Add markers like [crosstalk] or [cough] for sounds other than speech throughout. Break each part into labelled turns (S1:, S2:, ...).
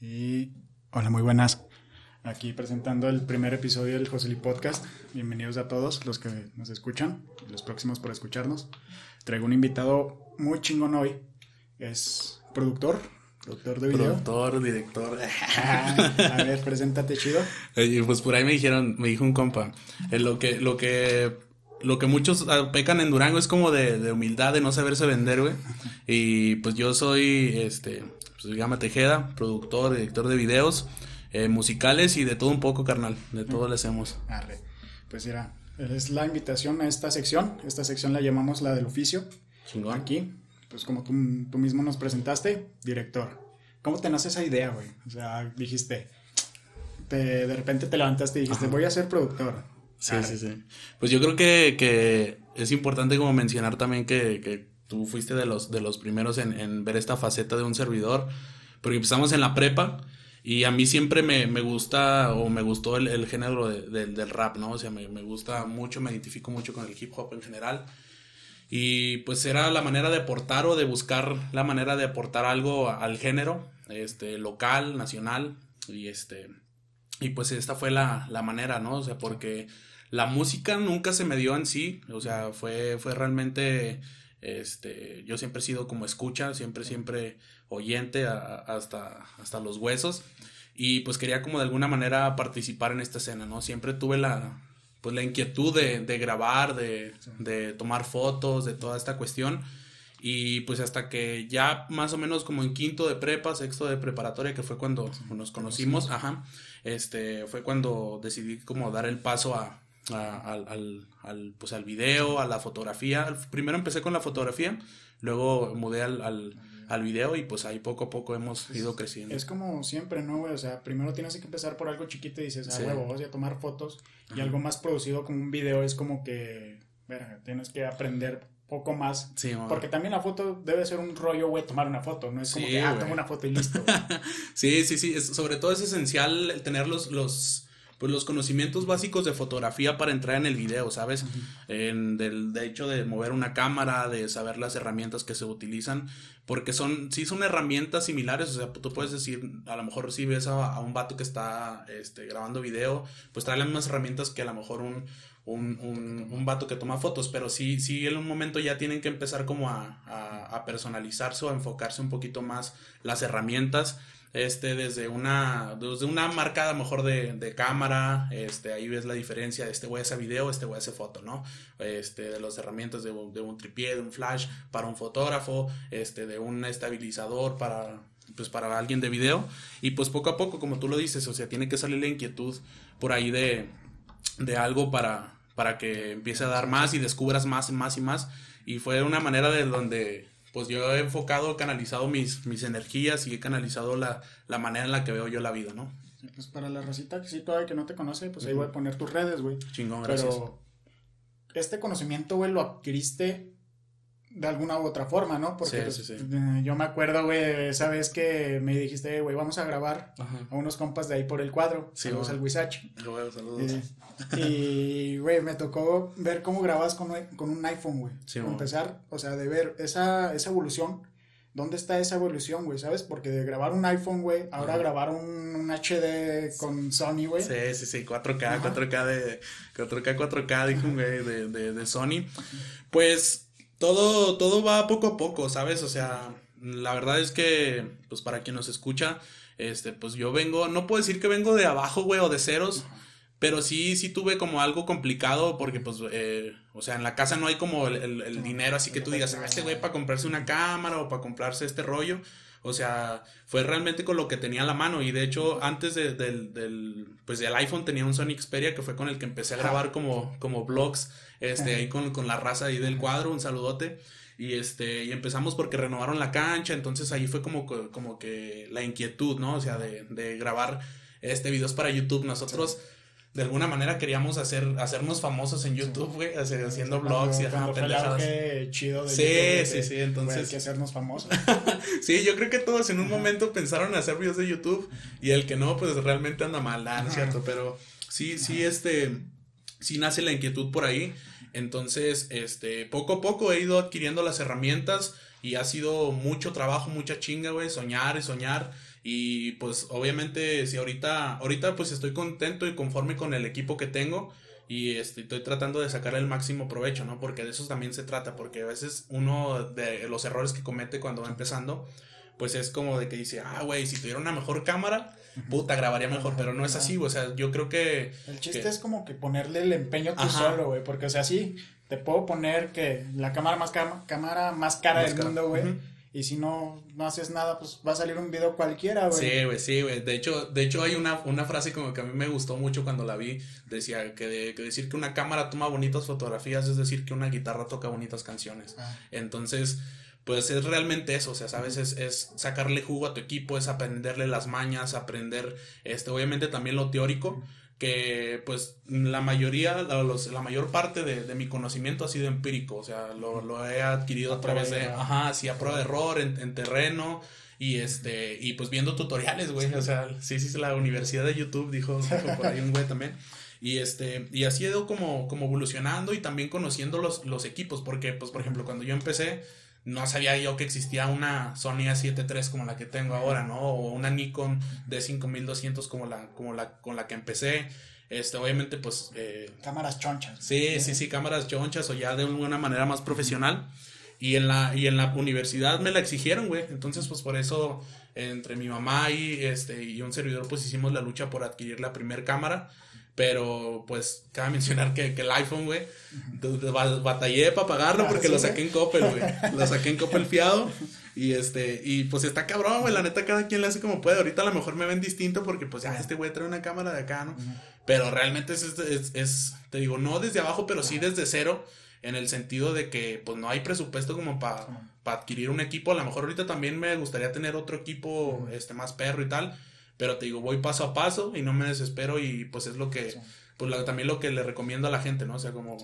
S1: Y hola, muy buenas. Aquí presentando el primer episodio del Joseli Podcast. Bienvenidos a todos los que nos escuchan y los próximos por escucharnos. Traigo un invitado muy chingón hoy. Es productor, productor de video.
S2: Productor, director. [laughs]
S1: Ah, a ver, preséntate chido.
S2: Oye, pues por ahí me dijeron, me dijo un compa, eh, lo que, lo que, lo que muchos ah, pecan en Durango es como de, de humildad, de no saberse vender, güey. Y pues yo soy, este, pues llama Tejeda, productor, director de videos, eh, musicales y de todo un poco, carnal. De todo le hacemos.
S1: Arre. Pues mira, es la invitación a esta sección. Esta sección la llamamos la del oficio.
S2: Chingón.
S1: Aquí, pues como tú, tú mismo nos presentaste, director. ¿Cómo te nace esa idea, güey? O sea, dijiste, te, de repente te levantaste y dijiste,
S2: Ajá.
S1: voy a ser productor.
S2: Sí,
S1: Arre.
S2: sí, sí. Pues yo creo que, que es importante como mencionar también que, que tú fuiste de los, de los primeros en, ver esta faceta de un servidor, porque empezamos en la prepa y a mí siempre me, me gusta o me gustó el, género de- del- del rap, ¿no? O sea, me, me gusta mucho, me identifico mucho con el hip hop en general. Y pues era la manera de aportar o de buscar la manera de aportar algo al género, este, local, nacional, y este, y pues esta fue la, la manera, ¿no? O sea, porque la música nunca se me dio en sí, o sea, fue, fue realmente, este, yo siempre he sido como escucha, siempre, siempre oyente a- a- hasta, hasta los huesos, y pues quería como de alguna manera participar en esta escena, ¿no? Siempre tuve la, pues la inquietud de, de grabar, de, de tomar fotos, de toda esta cuestión. Y pues hasta que ya más o menos como en quinto de prepa, sexto de preparatoria, que fue cuando nos conocimos, ajá, este, fue cuando decidí como dar el paso a, a- al, al, al, pues al video, a la fotografía. Primero empecé con la fotografía, luego mudé al, al, al video y pues ahí poco a poco hemos ido creciendo.
S1: Es como siempre, ¿no, güey? O sea, primero tienes que empezar por algo chiquito y dices, ah,
S2: Sí.
S1: huevo, voy a tomar fotos. Y
S2: Ajá.
S1: algo más producido como un video es como que, verga, tienes que aprender poco más.
S2: Sí.
S1: Porque también la foto debe ser un rollo, güey, tomar una foto. No es como
S2: Sí,
S1: que, ah, tomo una foto y listo. [laughs]
S2: Sí, sí, sí. es- sobre todo es esencial tener los, los, pues los conocimientos básicos de fotografía para entrar en el video, ¿sabes? En del, de hecho de mover una cámara, de saber las herramientas que se utilizan, porque son, sí son herramientas similares, o sea, tú puedes decir, a lo mejor si ves a, a un vato que está este, grabando video, pues trae las mismas herramientas que a lo mejor un, un, un, un vato que toma fotos, pero sí, sí en un momento ya tienen que empezar como a, a, a personalizarse o a enfocarse un poquito más las herramientas este, desde una, desde una marca a lo mejor de, de cámara, este, ahí ves la diferencia, este güey hace video, este güey hace foto, ¿no? Este, de las herramientas de, de un tripié, de un flash para un fotógrafo, este, de un estabilizador para, pues para alguien de video, y pues poco a poco, como tú lo dices, o sea, tiene que salir la inquietud por ahí de, de algo para, para que empiece a dar más y descubras más y más y más, y fue una manera de donde pues yo he enfocado, canalizado mis, mis energías y he canalizado la, la manera en la que veo yo la vida, ¿no?
S1: pues para la racita que sí todavía que no te conoce, pues ahí voy a poner tus redes, güey.
S2: Chingón, gracias.
S1: Pero este conocimiento, güey, lo adquiriste de alguna u otra forma, ¿no? Porque
S2: Sí,
S1: pues,
S2: sí, sí.
S1: eh, yo me acuerdo, güey, esa vez que me dijiste, "Eh, güey, vamos a grabar
S2: Ajá.
S1: a unos compas de ahí por el cuadro. Saludos
S2: güey.
S1: al
S2: saludos.
S1: Eh, y, güey, me tocó ver cómo grababas con, un- con un iPhone, güey. Empezar, o sea, de ver esa, esa evolución. ¿Dónde está esa evolución, güey? ¿Sabes? Porque de grabar un iPhone, güey, ahora
S2: Ajá.
S1: grabar un, un HD con Sony, güey.
S2: Sí, sí, sí, 4K,
S1: Ajá.
S2: 4K de 4K, 4K, dijo güey de, de, de Sony. Pues todo, todo va poco a poco, ¿sabes? O sea, la verdad es que, pues para quien nos escucha, este, pues yo vengo, no puedo decir que vengo de abajo, güey, o de ceros, pero sí, sí tuve como algo complicado porque, pues, eh, o sea, en la casa no hay como el, el- el dinero, así que tú digas, ah, este güey para comprarse una cámara o para comprarse este rollo. O sea, fue realmente con lo que tenía a la mano. Y de hecho, antes de- del, del, pues del iPhone tenía un Sony Xperia que fue con el que empecé a grabar como, como vlogs, este, ahí con, con la raza ahí del cuadro, un saludote. Y este, y empezamos porque renovaron la cancha, entonces ahí fue como, que- como que la inquietud, ¿no? O sea, de, de grabar este videos para YouTube. Nosotros de alguna manera queríamos hacer, hacernos famosos en YouTube, güey, haciendo vlogs y
S1: el
S2: pendejadas.
S1: chido de
S2: Sí,
S1: YouTube,
S2: sí,
S1: que,
S2: sí, entonces-
S1: hay que hacernos famosos. [laughs]
S2: Sí, yo creo que todos en un momento pensaron en hacer videos de YouTube y el que no, pues realmente anda mal, ¿no es cierto? Pero sí, sí, este, sí nace la inquietud por ahí. Entonces, este, poco a poco he ido adquiriendo las herramientas y ha sido mucho trabajo, mucha chinga, güey, soñar y soñar Y pues obviamente si ahorita, ahorita pues estoy contento y conforme con el equipo que tengo y este, estoy tratando de sacar el máximo provecho, ¿no? Porque de eso también se trata, porque a veces uno de los errores que comete cuando va empezando, pues es como de que dice, ah, güey, si tuviera una mejor cámara, puta, grabaría mejor, pero no es así, o sea, yo creo que...
S3: El chiste es como que ponerle el empeño tú solo, güey, porque, o sea, sí, te puedo poner que la cámara más, cámara más cara del mundo, güey. Y si no, no haces nada, pues va a salir un video cualquiera, güey.
S2: Sí, güey, sí, güey. De hecho, de hecho hay una, una frase como que a mí me gustó mucho cuando la vi. Decía que, de, que decir que una cámara toma bonitas fotografías es decir que una guitarra toca bonitas canciones. Ah. Entonces, pues es realmente eso, o sea, sabes, es, es, sacarle jugo a tu equipo, es aprenderle las mañas, aprender, este, obviamente también lo teórico, que pues la mayoría, la, la mayor parte de, mi conocimiento ha sido empírico, o sea, lo, he adquirido a, través de, ajá, sí, a prueba de error, en, terreno, y este, y pues viendo tutoriales, güey, o sea, sí, sí, la universidad de YouTube dijo, por ahí un güey también. Y este, y así he ido como, como evolucionando y también conociendo los, los equipos, porque, pues, por ejemplo, cuando yo empecé, no sabía yo que existía una Sony A7 III como la que tengo ahora, ¿no? O una Nikon D5200 como la, como la, con la que empecé. Este, obviamente, pues... Eh,
S3: cámaras chonchas.
S2: Sí, sí, sí, cámaras chonchas o ya de una manera más profesional. Y en la, y en la universidad me la exigieron, güey. Entonces, pues por eso, entre mi mamá y, este, y un servidor, pues hicimos la lucha por adquirir la primera cámara. Pero, pues, cabe mencionar que, que el iPhone, güey, batallé para pagarlo porque lo saqué en Coppel, güey. [laughs] Lo saqué en Coppel fiado. Y este, y pues está cabrón, güey. La neta, cada quien le hace como puede. Ahorita a lo mejor me ven distinto porque, pues, ya este güey trae una cámara de acá, ¿no? Pero realmente es, es, es, te digo, no desde abajo, pero sí desde cero. En el sentido de que, pues, no hay presupuesto como para adquirir un equipo. A lo mejor ahorita también me gustaría tener otro equipo, este, más perro y tal pero te digo, voy paso a paso y no me desespero y pues es lo que, pues también lo que le recomiendo a la gente, ¿no? O sea, como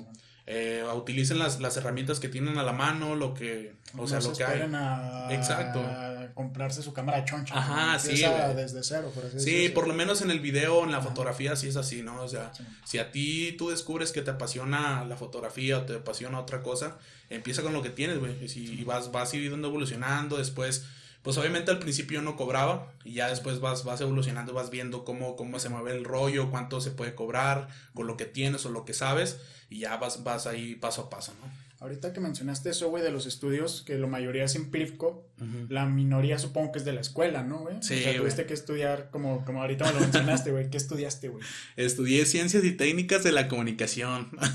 S2: eh, utilicen las, las, herramientas que tienen a la mano, lo que, o sea, lo que hay.
S3: A, Exacto. comprarse su cámara choncha.
S2: Ajá, sí.
S3: Desde cero, por así
S2: Sí, por lo menos en el video, en la fotografía, sí es así, ¿no? O sea, si a ti tú descubres que te apasiona la fotografía o te apasiona otra cosa, empieza con lo que tienes, güey. Y, si, vas, vas a ir evolucionando, después pues obviamente al principio no cobraba y ya después vas, vas evolucionando, vas viendo cómo, cómo se mueve el rollo, cuánto se puede cobrar con lo que tienes o lo que sabes y ya vas, vas ahí paso a paso, ¿no?
S3: Ahorita que mencionaste eso, güey, de los estudios, que la mayoría es la minoría supongo que es de la escuela, ¿no, güey? Sí, o sea, tuviste que estudiar, como, como ahorita me lo mencionaste, güey. ¿Qué estudiaste, güey?
S2: Estudié Ciencias y Técnicas de la Comunicación. [laughs]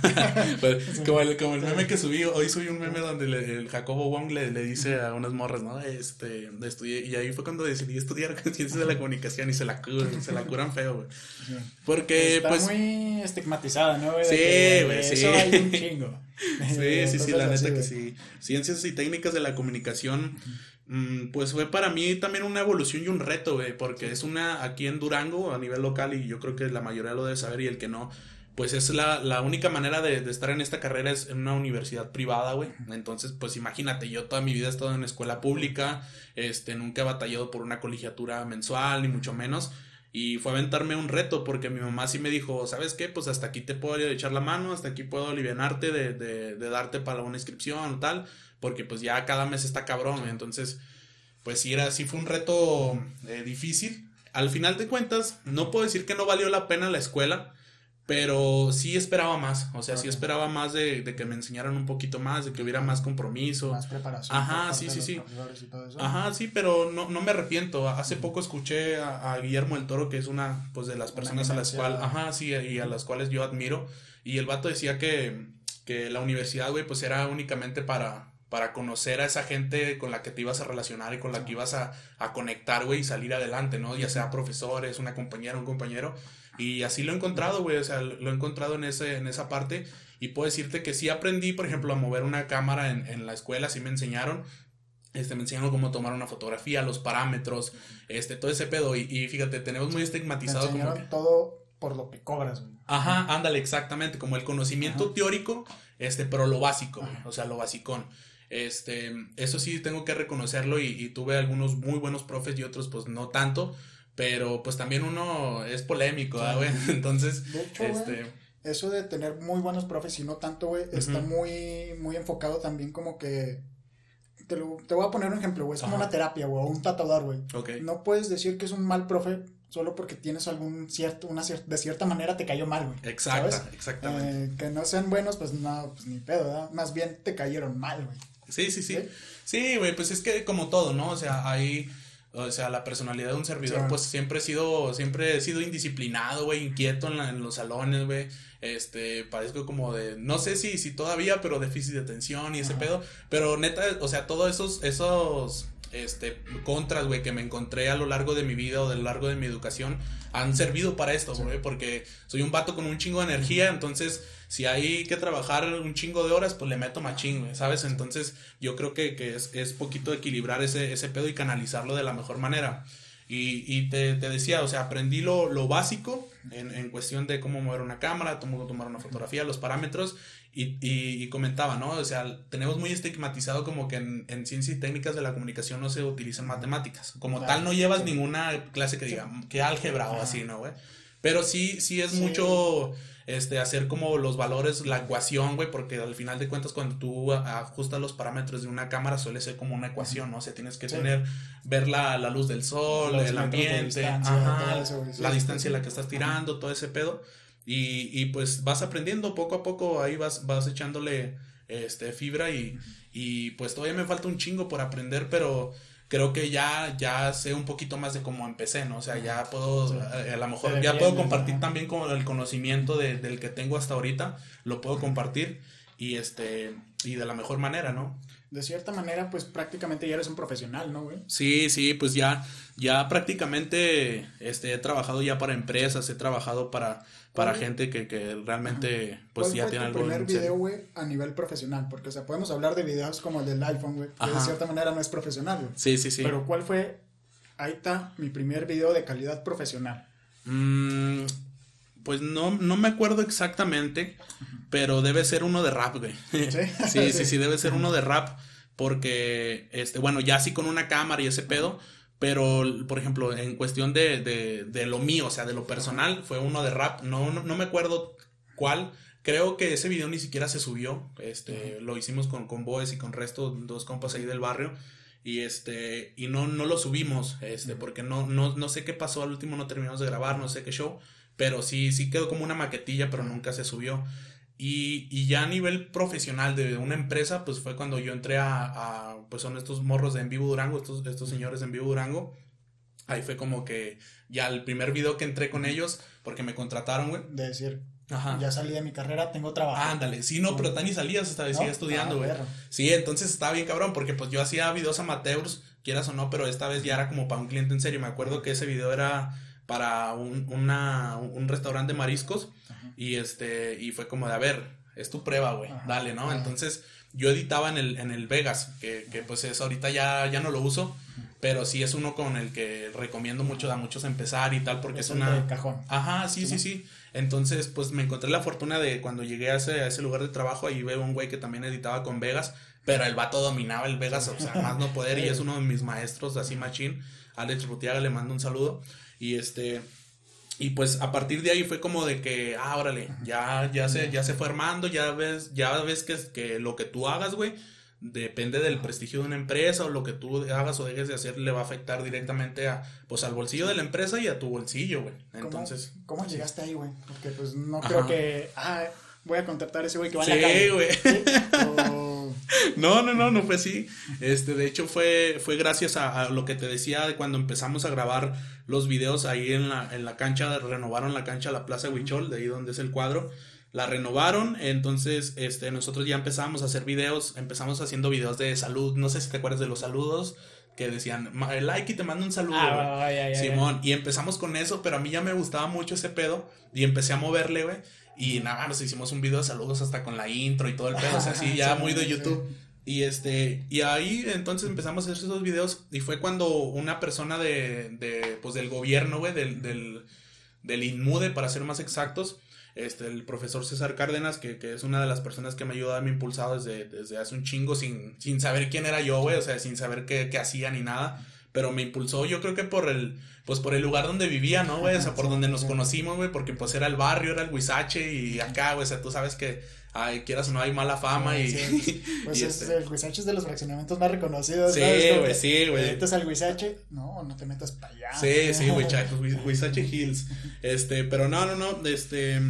S2: Pues, como, el, como el meme que subí, hoy subí un meme donde el Jacobo Wong le, le, dice a unas morras, ¿no? Este, estudié, y ahí fue cuando decidí estudiar [laughs] Ciencias de la Comunicación y se la curan, se la curan feo, güey. Porque,
S3: Está
S2: pues...
S3: muy estigmatizada, ¿no, güey?
S2: Sí, güey, sí.
S3: Eso hay un chingo. [laughs]
S2: Sí, sí, sí, la neta que sí. Ciencias y técnicas de la comunicación, pues fue para mí también una evolución y un reto, güey, porque es una aquí en Durango a nivel local y yo creo que la mayoría lo debe saber y el que no, pues es la, única manera de, estar en esta carrera es en una universidad privada, güey. Entonces, pues imagínate, yo toda mi vida he estado en escuela pública, este, nunca he batallado por una colegiatura mensual, ni mucho menos. Y fue aventarme un reto porque mi mamá sí me dijo, ¿sabes qué? Pues hasta aquí te puedo echar la mano, hasta aquí puedo alivianarte de, de, de darte para una inscripción o tal, porque pues ya cada mes está cabrón. Entonces, pues sí, era, sí fue un reto eh, difícil. Al final de cuentas, no puedo decir que no valió la pena la escuela, pero sí esperaba más, o sea, sí esperaba más de, de, que me enseñaran un poquito más, de que hubiera más compromiso.
S3: Más preparación.
S2: Ajá, sí, sí, sí. Ajá, sí, pero no, no me arrepiento. Hace poco escuché a, Guillermo el Toro, que es una pues de las personas a las cuales, ajá, sí, y a las cuales yo admiro. Y el vato decía que, que la universidad, güey, pues era únicamente para, para conocer a esa gente con la que te ibas a relacionar y con la que ibas a, a conectar, güey, y salir adelante, ¿no? Ya sea profesores, una compañera, un compañero y así lo he encontrado, güey, o sea, lo he encontrado en, ese, en esa parte. Y puedo decirte que sí aprendí, por ejemplo, a mover una cámara en, en la escuela, sí me enseñaron. Este, me enseñaron cómo tomar una fotografía, los parámetros, este, todo ese pedo. Y, y fíjate, tenemos muy estigmatizado
S3: como que... todo por lo que cobras, güey.
S2: Ajá, ándale, exactamente, como el conocimiento teórico, este, pero lo básico, o sea, lo basicón. Este, eso sí tengo que reconocerlo y, y, tuve algunos muy buenos profes y otros pues no tanto, pero pues también uno es polémico, güey? [laughs] Entonces,
S3: de hecho, este... eso de tener muy buenos profes y no tanto, güey, está muy, muy enfocado también como que te, lo, te voy a poner un ejemplo, güey. Es como una terapia, güey, o un tatuador, güey.
S2: Ok.
S3: No puedes decir que es un mal profe solo porque tienes algún cierto, una cier- de cierta manera te cayó mal, güey. ¿sabes?
S2: exactamente.
S3: Eh, que no sean buenos, pues no, pues ni pedo, ¿verdad? Más bien te cayeron mal, güey.
S2: Sí, sí, sí.
S3: ¿Sí?
S2: Sí, güey, pues es que como todo, ¿no? O sea, hay, o sea, la personalidad de un servidor, pues siempre he sido, siempre he sido indisciplinado, güey, inquieto en, la- en los salones, güey. Este, parezco como de, no sé si, si todavía, pero déficit de atención y ese
S3: Ajá.
S2: pedo. Pero neta, o sea, todos esos, esos, este, contras, güey, que me encontré a lo largo de mi vida o a lo largo de mi educación, han servido para esto,
S3: Sí.
S2: güey, porque soy un vato con un chingo de energía, entonces, si hay que trabajar un chingo de horas, pues le meto machín, güey, ¿sabes? Entonces, yo creo que, que es, es poquito equilibrar ese, ese pedo y canalizarlo de la mejor manera. Y, y te, te decía, o sea, aprendí lo, lo básico en, en cuestión de cómo mover una cámara, cómo tomar una fotografía, los parámetros, y, y, y comentaba, ¿no? O sea, tenemos muy estigmatizado como que en, en ciencias y técnicas de la comunicación no se utilizan matemáticas. Como
S3: Claro,
S2: tal, no llevas
S3: sí.
S2: ninguna clase que diga que álgebra o así, ¿no, güey? Pero sí, sí es
S3: Sí.
S2: mucho este, hacer como los valores, la ecuación, güey, porque al final de cuentas cuando tú ajustas los parámetros de una cámara suele ser como una ecuación, ¿no? O sea, tienes que
S3: Sí.
S2: tener, ver la, la luz del sol,
S3: Los
S2: el ambiente,
S3: distancia,
S2: ajá,
S3: todo eso, güey, sí,
S2: la distancia en la que estás tirando, todo ese pedo. Y, y pues vas aprendiendo poco a poco, ahí vas, vas echándole este, fibra y, y pues todavía me falta un chingo por aprender, pero creo que ya, ya sé un poquito más de cómo empecé, ¿no? O sea, ya puedo,
S3: Sí.
S2: eh, a, lo mejor, ya puedo compartir también con el conocimiento de- del que tengo hasta ahorita, lo puedo compartir y este, y de la mejor manera, ¿no?
S3: De cierta manera, pues prácticamente ya eres un profesional, ¿no, güey?
S2: Sí, sí, pues ya, ya prácticamente este, he trabajado ya para empresas, he trabajado para, para
S3: ¿Cuál-
S2: gente que, que realmente pues
S3: ¿Cuál
S2: ya
S3: fue
S2: tiene
S3: tu
S2: algo
S3: primer video, güey, a nivel profesional? Porque, o sea, podemos hablar de videos como el del iPhone, güey, que de
S2: Ajá.
S3: cierta manera no es profesional, güey.
S2: Sí, sí, sí.
S3: Pero, ¿cuál fue? Ahí está mi primer video de calidad profesional.
S2: Mm, pues no, no me acuerdo exactamente, pero debe ser uno de rap, güey. [laughs] Sí, sí, sí, debe ser uno de rap. Porque, este, bueno, ya sí con una cámara y ese pedo. Pero, por ejemplo, en cuestión de, de, de lo mío, o sea, de lo personal, fue uno de rap. No, no, no me acuerdo cuál. Creo que ese video ni siquiera se subió. Este, lo hicimos con, con Boes y con resto, dos compas ahí del barrio. Y este, y no, no lo subimos, este, porque no, no, no sé qué pasó al último, no terminamos de grabar, no sé qué show. Pero sí, sí quedó como una maquetilla, pero nunca se subió. Y, y ya a nivel profesional de una empresa, pues fue cuando yo entré a, a, pues son estos morros de En Vivo Durango, estos, estos señores de En Vivo Durango. Ahí fue como que ya el primer video que entré con ellos, porque me contrataron, güey.
S3: De decir,
S2: Ajá.
S3: ya salí de mi carrera, tengo trabajo.
S2: Ándale, sí, no, pero tan ni salías, hasta
S3: ¿No?
S2: seguía estudiando,
S3: Ah,
S2: güey.
S3: perro.
S2: Sí, entonces estaba bien cabrón, porque pues yo hacía videos amateurs, quieras o no, pero esta vez ya era como para un cliente en serio. Me acuerdo que ese video era para un, una, un restaurante de mariscos
S3: Ajá.
S2: y este, y fue como de, a ver, es tu prueba, güey, dale, ¿no?
S3: ajá.
S2: Entonces yo editaba en el, en el Vegas, que, que pues es ahorita ya, ya no lo uso, pero sí es uno con el que recomiendo mucho a muchos empezar y tal, porque es,
S3: el
S2: una...
S3: de cajón.
S2: Ajá, sí, sí, sí. Entonces, pues me encontré la fortuna de cuando llegué a ese, a ese lugar de trabajo, ahí veo un güey que también editaba con Vegas, pero el vato dominaba el Vegas, o sea, más no poder, y es [laughs] uno de mis maestros, así machín. Alex Rutiaga, le mando un saludo. Y este. Y pues a partir de ahí fue como de que, ah, órale, ya, ya se, ya se fue armando, ya ves, ya ves que, que lo que tú hagas, güey, depende del prestigio de una empresa o lo que tú hagas o dejes de hacer le va a afectar directamente a, pues al bolsillo de la empresa y a tu bolsillo, güey.
S3: ¿Cómo-
S2: Entonces.
S3: ¿Cómo, llegaste ahí, güey? Porque pues no
S2: Ajá.
S3: creo que, ah, voy a contratar a ese güey que va
S2: Sí,
S3: en la calle.
S2: güey.
S3: ¿Sí? O- [laughs]
S2: No, no, no, no fue así. Este, de hecho, fue, fue gracias a, a lo que te decía de cuando empezamos a grabar los videos ahí en la, en la cancha, renovaron la cancha, la Plaza Huichol, de ahí donde es el cuadro. La renovaron, entonces este, nosotros ya empezamos a hacer videos, empezamos haciendo videos de salud, no sé si te acuerdas de los saludos, que decían, "Ma- like y te mando un saludo. güey".
S3: Ah,
S2: Simón, y empezamos con eso, pero a mí ya me gustaba mucho ese pedo y empecé a moverle, güey. Y nada, nos hicimos un video de saludos hasta con la intro y todo el pedo, o sea, así [laughs] ya
S3: Sí,
S2: muy de
S3: sí.
S2: YouTube. Y este, y ahí entonces empezamos a hacer esos videos y fue cuando una persona de, de pues del gobierno, güey, del, del, del INMUDE, para ser más exactos, este, el profesor César Cárdenas, que, que es una de las personas que me ha ayudado, me ha impulsado desde, desde hace un chingo sin, sin saber quién era yo, güey, o sea, sin saber qué, qué hacía ni nada. pero me impulsó yo creo que por el, pues por el lugar donde vivía, ¿no, güey? O sea, por donde nos conocimos, güey, porque pues era el barrio, era el Huizache y acá, güey, o sea, tú sabes que, ay, quieras o no, hay mala fama y... [laughs] [laughs]
S3: Pues es, este. el Huizache es de los fraccionamientos más reconocidos,
S2: Sí, güey, sí, güey.
S3: metes al Huizache, no, no te metas para allá.
S2: Sí, sí, [laughs] Huizache Hills, este, pero no, no, no, este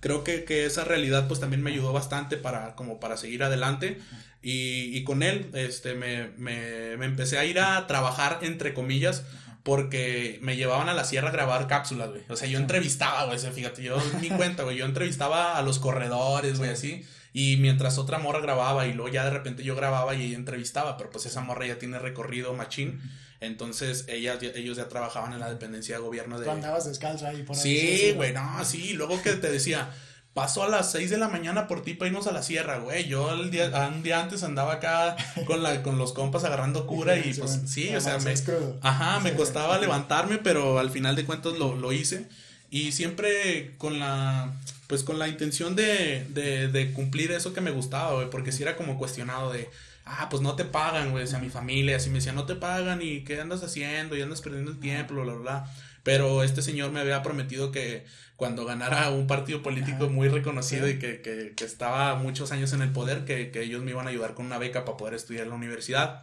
S2: creo que, que, esa realidad pues también me ayudó bastante para como para seguir adelante. Y, y con él este me, me, me, empecé a ir a trabajar entre comillas porque me llevaban a la sierra a grabar cápsulas, güey. O sea, yo entrevistaba, güey, fíjate, yo mi cuenta, güey, yo entrevistaba a los corredores, güey, así. Y mientras otra morra grababa y luego ya de repente yo grababa y ella entrevistaba, pero pues esa morra ya tiene recorrido machín. Entonces ellas, ellos ya trabajaban en la dependencia de gobierno de...
S3: Tú andabas descalzo ahí por ahí.
S2: Sí, güey, no, sí. Luego que te decía, paso a las 6 de la mañana por ti para irnos a la sierra, güey. Yo el día, un día antes andaba acá con, la, con los compas agarrando cura y pues sí, o sea, me, ajá, me costaba levantarme, pero al final de cuentas lo, lo hice. Y siempre con la, pues con la intención de, de, de cumplir eso que me gustaba, güey, porque si era como cuestionado de ah, pues no te pagan, güey, o sea, mi familia, así me decía, no te pagan y qué andas haciendo y andas perdiendo el tiempo, bla, bla, bla. Pero este señor me había prometido que cuando ganara un partido político muy reconocido y que, que, que, estaba muchos años en el poder, que, que ellos me iban a ayudar con una beca para poder estudiar en la universidad.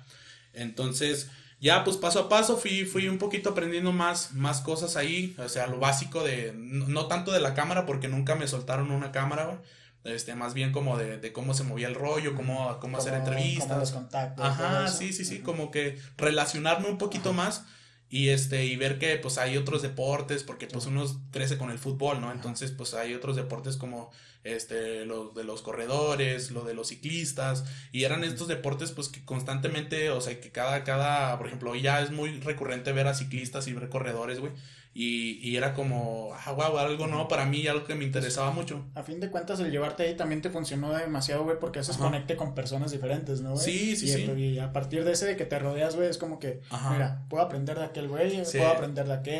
S2: Entonces, ya pues paso a paso fui, fui un poquito aprendiendo más, más cosas ahí, o sea, lo básico de, no, no tanto de la cámara, porque nunca me soltaron una cámara, este, más bien como de, de, cómo se movía el rollo, cómo, cómo hacer entrevistas. Como
S3: los contactos.
S2: Ajá, sí, sí, sí, como que relacionarme un poquito más y este y ver que pues hay otros deportes porque pues uno crece con el fútbol no entonces pues hay otros deportes como este lo de los corredores lo de los ciclistas y eran estos deportes pues que constantemente o sea que cada cada por ejemplo ya es muy recurrente ver a ciclistas y ver corredores güey y, y, era como, ah, wow, algo nuevo para mí, algo que me interesaba mucho.
S3: A fin de cuentas, el llevarte ahí también te funcionó demasiado, güey, porque haces conecte con personas diferentes, ¿no, güey?
S2: Sí, sí,
S3: y,
S2: sí.
S3: Y a partir de ese de que te rodeas, güey, es como que, mira, puedo aprender de aquel güey, puedo aprender de aquel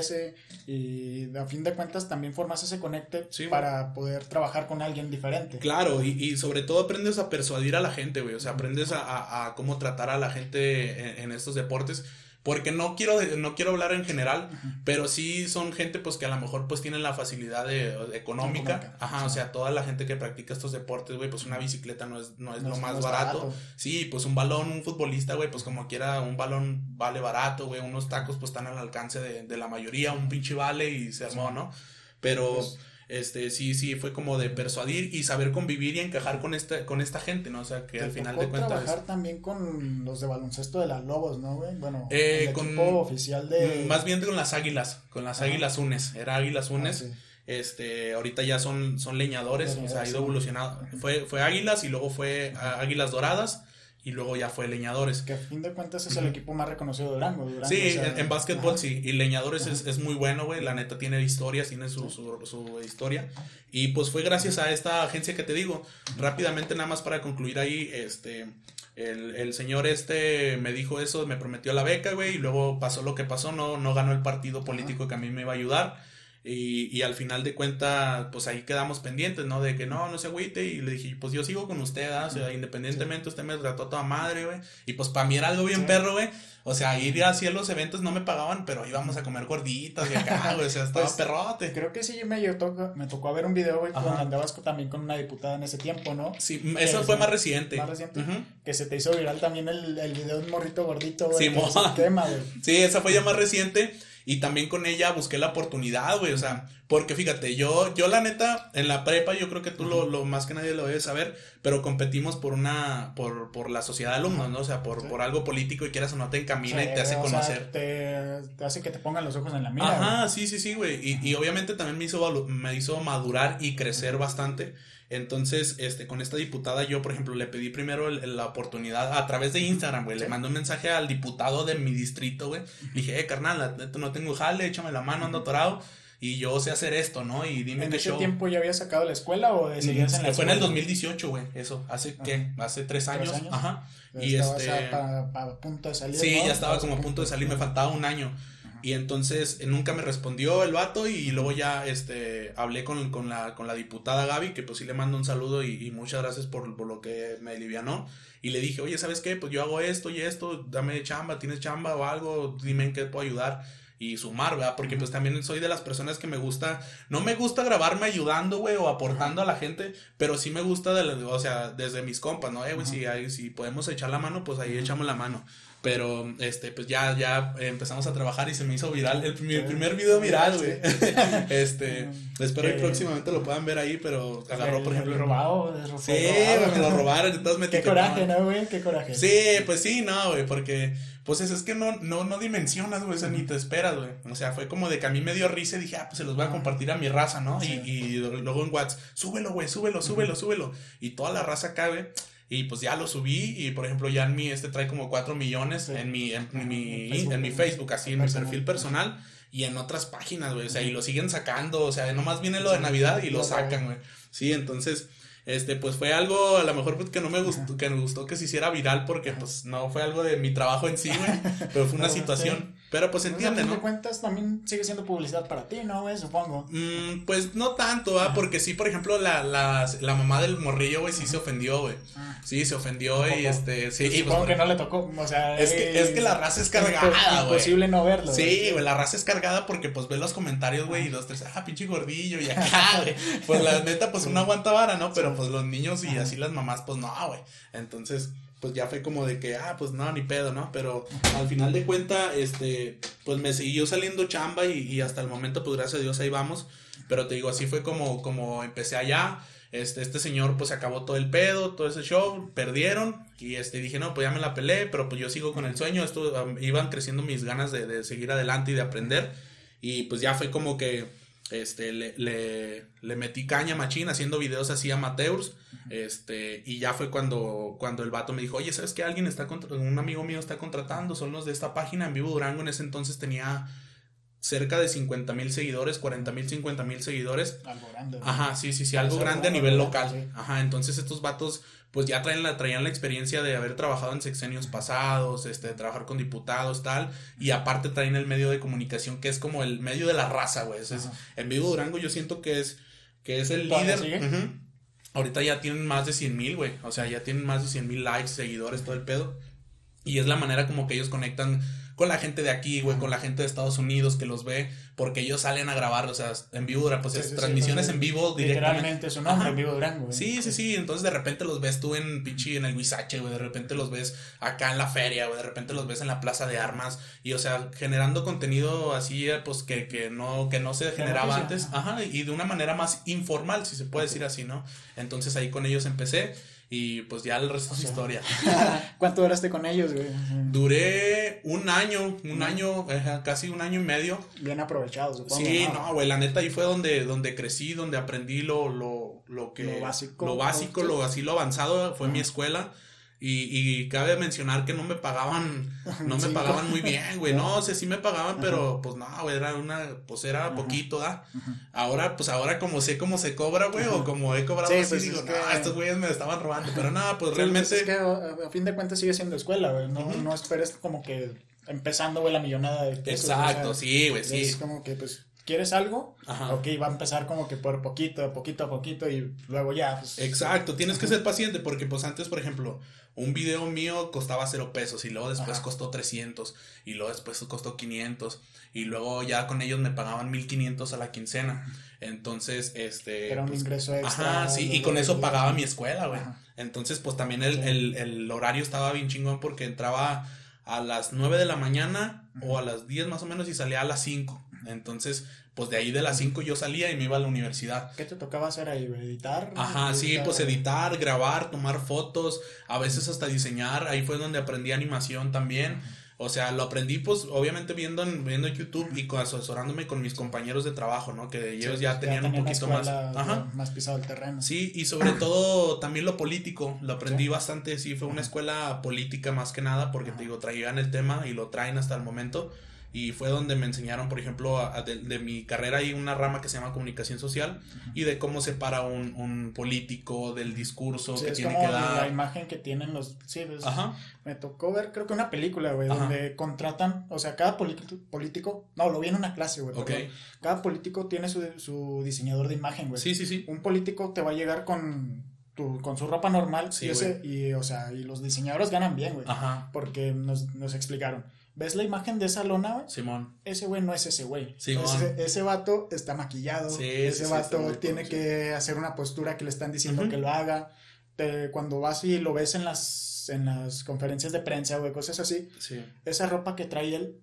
S3: y a fin de cuentas también formas ese conecte para poder trabajar con alguien diferente.
S2: Claro, y, y, sobre todo aprendes a persuadir a la gente, güey, o sea, aprendes a, a, a cómo tratar a la gente en, en estos deportes porque no quiero, no quiero hablar en general, pero sí son gente pues que a lo mejor pues tienen la facilidad de, económica. Ajá, o sea, toda la gente que practica estos deportes, güey, pues una bicicleta no es, no es lo más barato. Sí, pues un balón, un futbolista, güey, pues como quiera, un balón vale barato, güey, unos tacos pues están al alcance de, de la mayoría, un pinche vale y se armó, ¿no? Pero... Pues, este, sí, sí, fue como de persuadir y saber convivir y encajar con esta, con esta gente, ¿no? O sea, que al final de cuentas.
S3: trabajar también con los de baloncesto de las Lobos, ¿no, güey? Bueno,
S2: eh, el con,
S3: equipo oficial de.
S2: Más bien con las Águilas, con las Águilas Unes, era Águilas ah, Unes. Este, ahorita ya son, son leñadores, o sea, ha ido evolucionado. Fue, fue Águilas y luego fue Águilas Doradas y luego ya fue Leñadores.
S3: Que a fin de cuentas es el equipo más reconocido de Durango.
S2: sí, en, básquetbol sí, y Leñadores es, es, muy bueno, güey, la neta tiene historia, tiene su, su, su, historia. Y pues fue gracias a esta agencia que te digo. Rápidamente, nada más para concluir ahí, este, el, el señor este me dijo eso, me prometió la beca, güey, y luego pasó lo que pasó, no, no ganó el partido político que a mí me iba a ayudar y, y, al final de cuenta, pues ahí quedamos pendientes, ¿no? De que no, no se agüite. Y le dije, pues yo sigo con usted, ¿ah? O sea, independientemente, usted me trató a toda madre, güey. Y pues para mí era algo bien perro, güey. O sea, ir así a los eventos no me pagaban, pero íbamos a comer gorditas y acá, [laughs] güey. O sea, estaba pues, perrote.
S3: Creo que sí me, tocó, me tocó ver un video, güey, cuando andabas también con una diputada en ese tiempo, ¿no?
S2: Sí, eso fue más reciente.
S3: Más reciente. Que se te hizo viral también el, el video de un morrito gordito, güey. Sí, tema, güey.
S2: Sí, esa fue ya más reciente. Y también con ella busqué la oportunidad, güey, o sea, porque fíjate, yo, yo la neta, en la prepa, yo creo que tú lo, lo más que nadie lo debe saber, pero competimos por una, por, por la sociedad de alumnos, ¿no? O sea, por, por algo político y quieras o no te encamina y te hace conocer.
S3: te, te, hace que te pongan los ojos en la mira.
S2: Ajá, sí, sí, sí, güey. Y, y obviamente también me hizo, me hizo madurar y crecer bastante. Entonces, este, con esta diputada, yo, por ejemplo, le pedí primero la oportunidad a través de Instagram, güey. Le mandé un mensaje al diputado de mi distrito, güey. Le dije, eh, carnal, no tengo jale, échame la mano, ando atorado. Y yo sé hacer esto, ¿no? Y dime
S3: ¿En
S2: qué
S3: ese tiempo ya había sacado la escuela o seguías en la
S2: Fue en el 2018, güey, eso. ¿Hace qué? ¿Hace tres años? Ajá.
S3: y este... a punto de salir.
S2: Sí, ya estaba como a punto de salir, me faltaba un año. Y entonces eh, nunca me respondió el vato y luego ya este, hablé con, con, la, con la diputada Gaby, que pues sí le mando un saludo y, muchas gracias por, por, lo que me alivianó. Y le dije, oye, ¿sabes qué? Pues yo hago esto y esto, dame chamba, tienes chamba o algo, dime en qué puedo ayudar y sumar, ¿verdad? Porque pues también soy de las personas que me gusta, no me gusta grabarme ayudando, güey, o aportando a la gente, pero sí me gusta, de, o sea, desde mis compas, ¿no? Eh, güey, si, si podemos echar la mano, pues ahí echamos la mano. Pero, este, pues ya, ya empezamos a trabajar y se me hizo viral. El, primer, primer video viral, güey. [laughs] este, espero que próximamente lo puedan ver ahí, pero agarró, por ejemplo.
S1: robado?
S2: Sí, me lo robaron, entonces me
S1: Qué coraje, ¿no, güey? Qué coraje.
S2: Sí, pues sí, no, güey, porque, pues es, es que no, no, no dimensionas, güey, o ni te esperas, güey. O sea, fue como de que a mí me dio risa y dije, ah, pues se los voy a compartir a mi raza, ¿no? Y, y luego en WhatsApp, súbelo, güey, súbelo, súbelo, súbelo. Y toda la raza cabe. Y pues ya lo subí y por ejemplo ya en mi, este trae como 4 millones en mi, en, mi, Facebook, en mi Facebook, así en mi perfil personal y en otras páginas, güey. O sea, y lo siguen sacando, o sea, nomás viene lo de Navidad y lo sacan, güey. Sí, entonces, este, pues fue algo a lo mejor pues, que no me gustó, que me gustó que se hiciera viral porque pues no fue algo de mi trabajo en sí, güey, [laughs] pero fue una situación. Pero pues entiende, ¿no?
S1: cuentas también sigue siendo publicidad para ti, ¿no, güey? Supongo.
S2: Mm, pues no tanto, ¿ah? Porque sí, por ejemplo, la, la, la mamá del morrillo, güey, sí se ofendió, güey. Ah. Sí, se ofendió y este, sí.
S1: Pues supongo que no le tocó, o sea.
S2: Es que, es que la raza es cargada,
S1: güey. Imposible no verlo.
S2: Sí, güey, la raza es cargada porque pues ve los comentarios, güey, y los tres, ah, pinche gordillo y [laughs] acá, güey. Pues la neta, pues una aguanta vara, ¿no? Pero pues los niños y así las mamás, pues no, güey. Entonces pues ya fue como de que, ah, pues no, ni pedo, ¿no? Pero al final de cuenta, este, pues me siguió saliendo chamba y, hasta el momento, pues gracias a Dios ahí vamos. Pero te digo, así fue como, como empecé allá. Este, este señor pues acabó todo el pedo, todo ese show, perdieron y este dije, no, pues ya me la peleé, pero pues yo sigo con el sueño, esto iban creciendo mis ganas de, de seguir adelante y de aprender y pues ya fue como que este, le, le, le, metí caña machín haciendo videos así amateurs. Este, y ya fue cuando, cuando el vato me dijo, oye, ¿sabes que alguien está un amigo mío está contratando? Son los de esta página en Vivo Durango. En ese entonces tenía cerca de 50 mil seguidores, 40 mil, 50 mil seguidores.
S1: Algo grande.
S2: Ajá, sí, sí, sí, algo grande a nivel local. Ajá, entonces estos vatos pues ya traen la, traían la experiencia de haber trabajado en sexenios pasados, este, de trabajar con diputados, tal, y aparte traen el medio de comunicación que es como el medio de la raza, güey. en Vivo Durango yo siento que es, que es el líder. Ahorita ya tienen más de 100 mil, güey. O sea, ya tienen más de 100 mil likes, seguidores, todo el pedo. Y es la manera como que ellos conectan con la gente de aquí, güey, con la gente de Estados Unidos que los ve, porque ellos salen a grabar, o sea, en vivo, pues es transmisiones en vivo
S1: directamente. su nombre, en vivo Durango.
S2: Sí, sí, sí, entonces de repente los ves tú en pinche, en el Huizache, güey, de repente los ves acá en la feria, güey, de repente los ves en la plaza de armas, y o sea, generando contenido así, pues que, que no, que no se generaba antes, ajá, y de una manera más informal, si se puede decir así, ¿no? Entonces ahí con ellos empecé. Y pues ya el resto es historia. [laughs]
S1: ¿Cuánto duraste con ellos, güey?
S2: Duré un año, un año, casi un año y medio.
S1: Bien aprovechado, supongo.
S2: Sí, no, güey, la neta ahí fue donde, donde crecí, donde aprendí lo, lo, lo que...
S1: Lo básico.
S2: Lo básico, lo así lo avanzado, fue mi escuela. Y, y, cabe mencionar que no me pagaban, no me pagaban muy bien, güey. No, [laughs] o sea, sí me pagaban, pero pues no, güey, era una, pues era poquito, ¿da? Ahora, pues ahora como sé cómo se cobra, güey, o como he cobrado así, pues, digo, no, estos güeyes me estaban robando. Pero nada, pues realmente.
S1: Es que a, fin de cuentas sigue siendo escuela, güey. No, no esperes como que empezando, güey, la millonada de
S2: pesos, Exacto, sí, güey, sí.
S1: Es como que, pues, ¿quieres algo? Ajá. Ok, va a empezar como que por poquito, poquito a poquito y luego ya. Pues,
S2: Exacto, tienes que ser paciente porque pues antes, por ejemplo, un video mío costaba cero pesos y luego después costó 300 y luego después costó 500 y luego ya con ellos me pagaban 1500 a la quincena. Entonces, este...
S1: Era un pues, ingreso extra.
S2: Ajá, sí, y con eso pagaba mi escuela, güey. Entonces, pues también el, el, el, horario estaba bien chingón porque entraba a las 9 de la mañana o a las 10 más o menos y salía a las 5. Entonces, pues de ahí de las 5 yo salía y me iba a la universidad.
S1: ¿Qué te tocaba hacer ahí? ¿Editar?
S2: Ajá, sí, pues editar, grabar, tomar fotos, a veces hasta diseñar. Ahí fue donde aprendí animación también. O sea, lo aprendí pues obviamente viendo en, viendo YouTube y asesorándome con mis compañeros de trabajo, ¿no? Que ellos ya tenían un poquito más,
S1: ajá. más pisado el terreno.
S2: Sí, y sobre [clears throat] todo también lo político, lo aprendí bastante, sí, fue una escuela política más que nada porque te digo, traían el tema y lo traen hasta el momento y fue donde me enseñaron, por ejemplo, de, mi carrera hay una rama que se llama comunicación social y de cómo separa un, un político del discurso que tiene que dar.
S1: La imagen que tienen los... Sí, pues, me tocó ver creo que una película, güey, donde contratan, o sea, cada político, no, lo vi en una clase, güey. Cada político tiene su, su diseñador de imagen, güey.
S2: Sí, sí, sí.
S1: Un político te va a llegar con con su ropa normal y, ese, y, o sea, y los diseñadores ganan bien, güey. Ajá. Porque nos, nos explicaron ¿Ves la imagen de esa lona, güey?
S2: Simón.
S1: Ese güey no es ese güey. Ese, ese, vato está maquillado. Sí, ese vato tiene que hacer una postura que le están diciendo que lo haga. cuando vas y lo ves en las, en las conferencias de prensa, güey, cosas así. Sí. Esa ropa que trae él,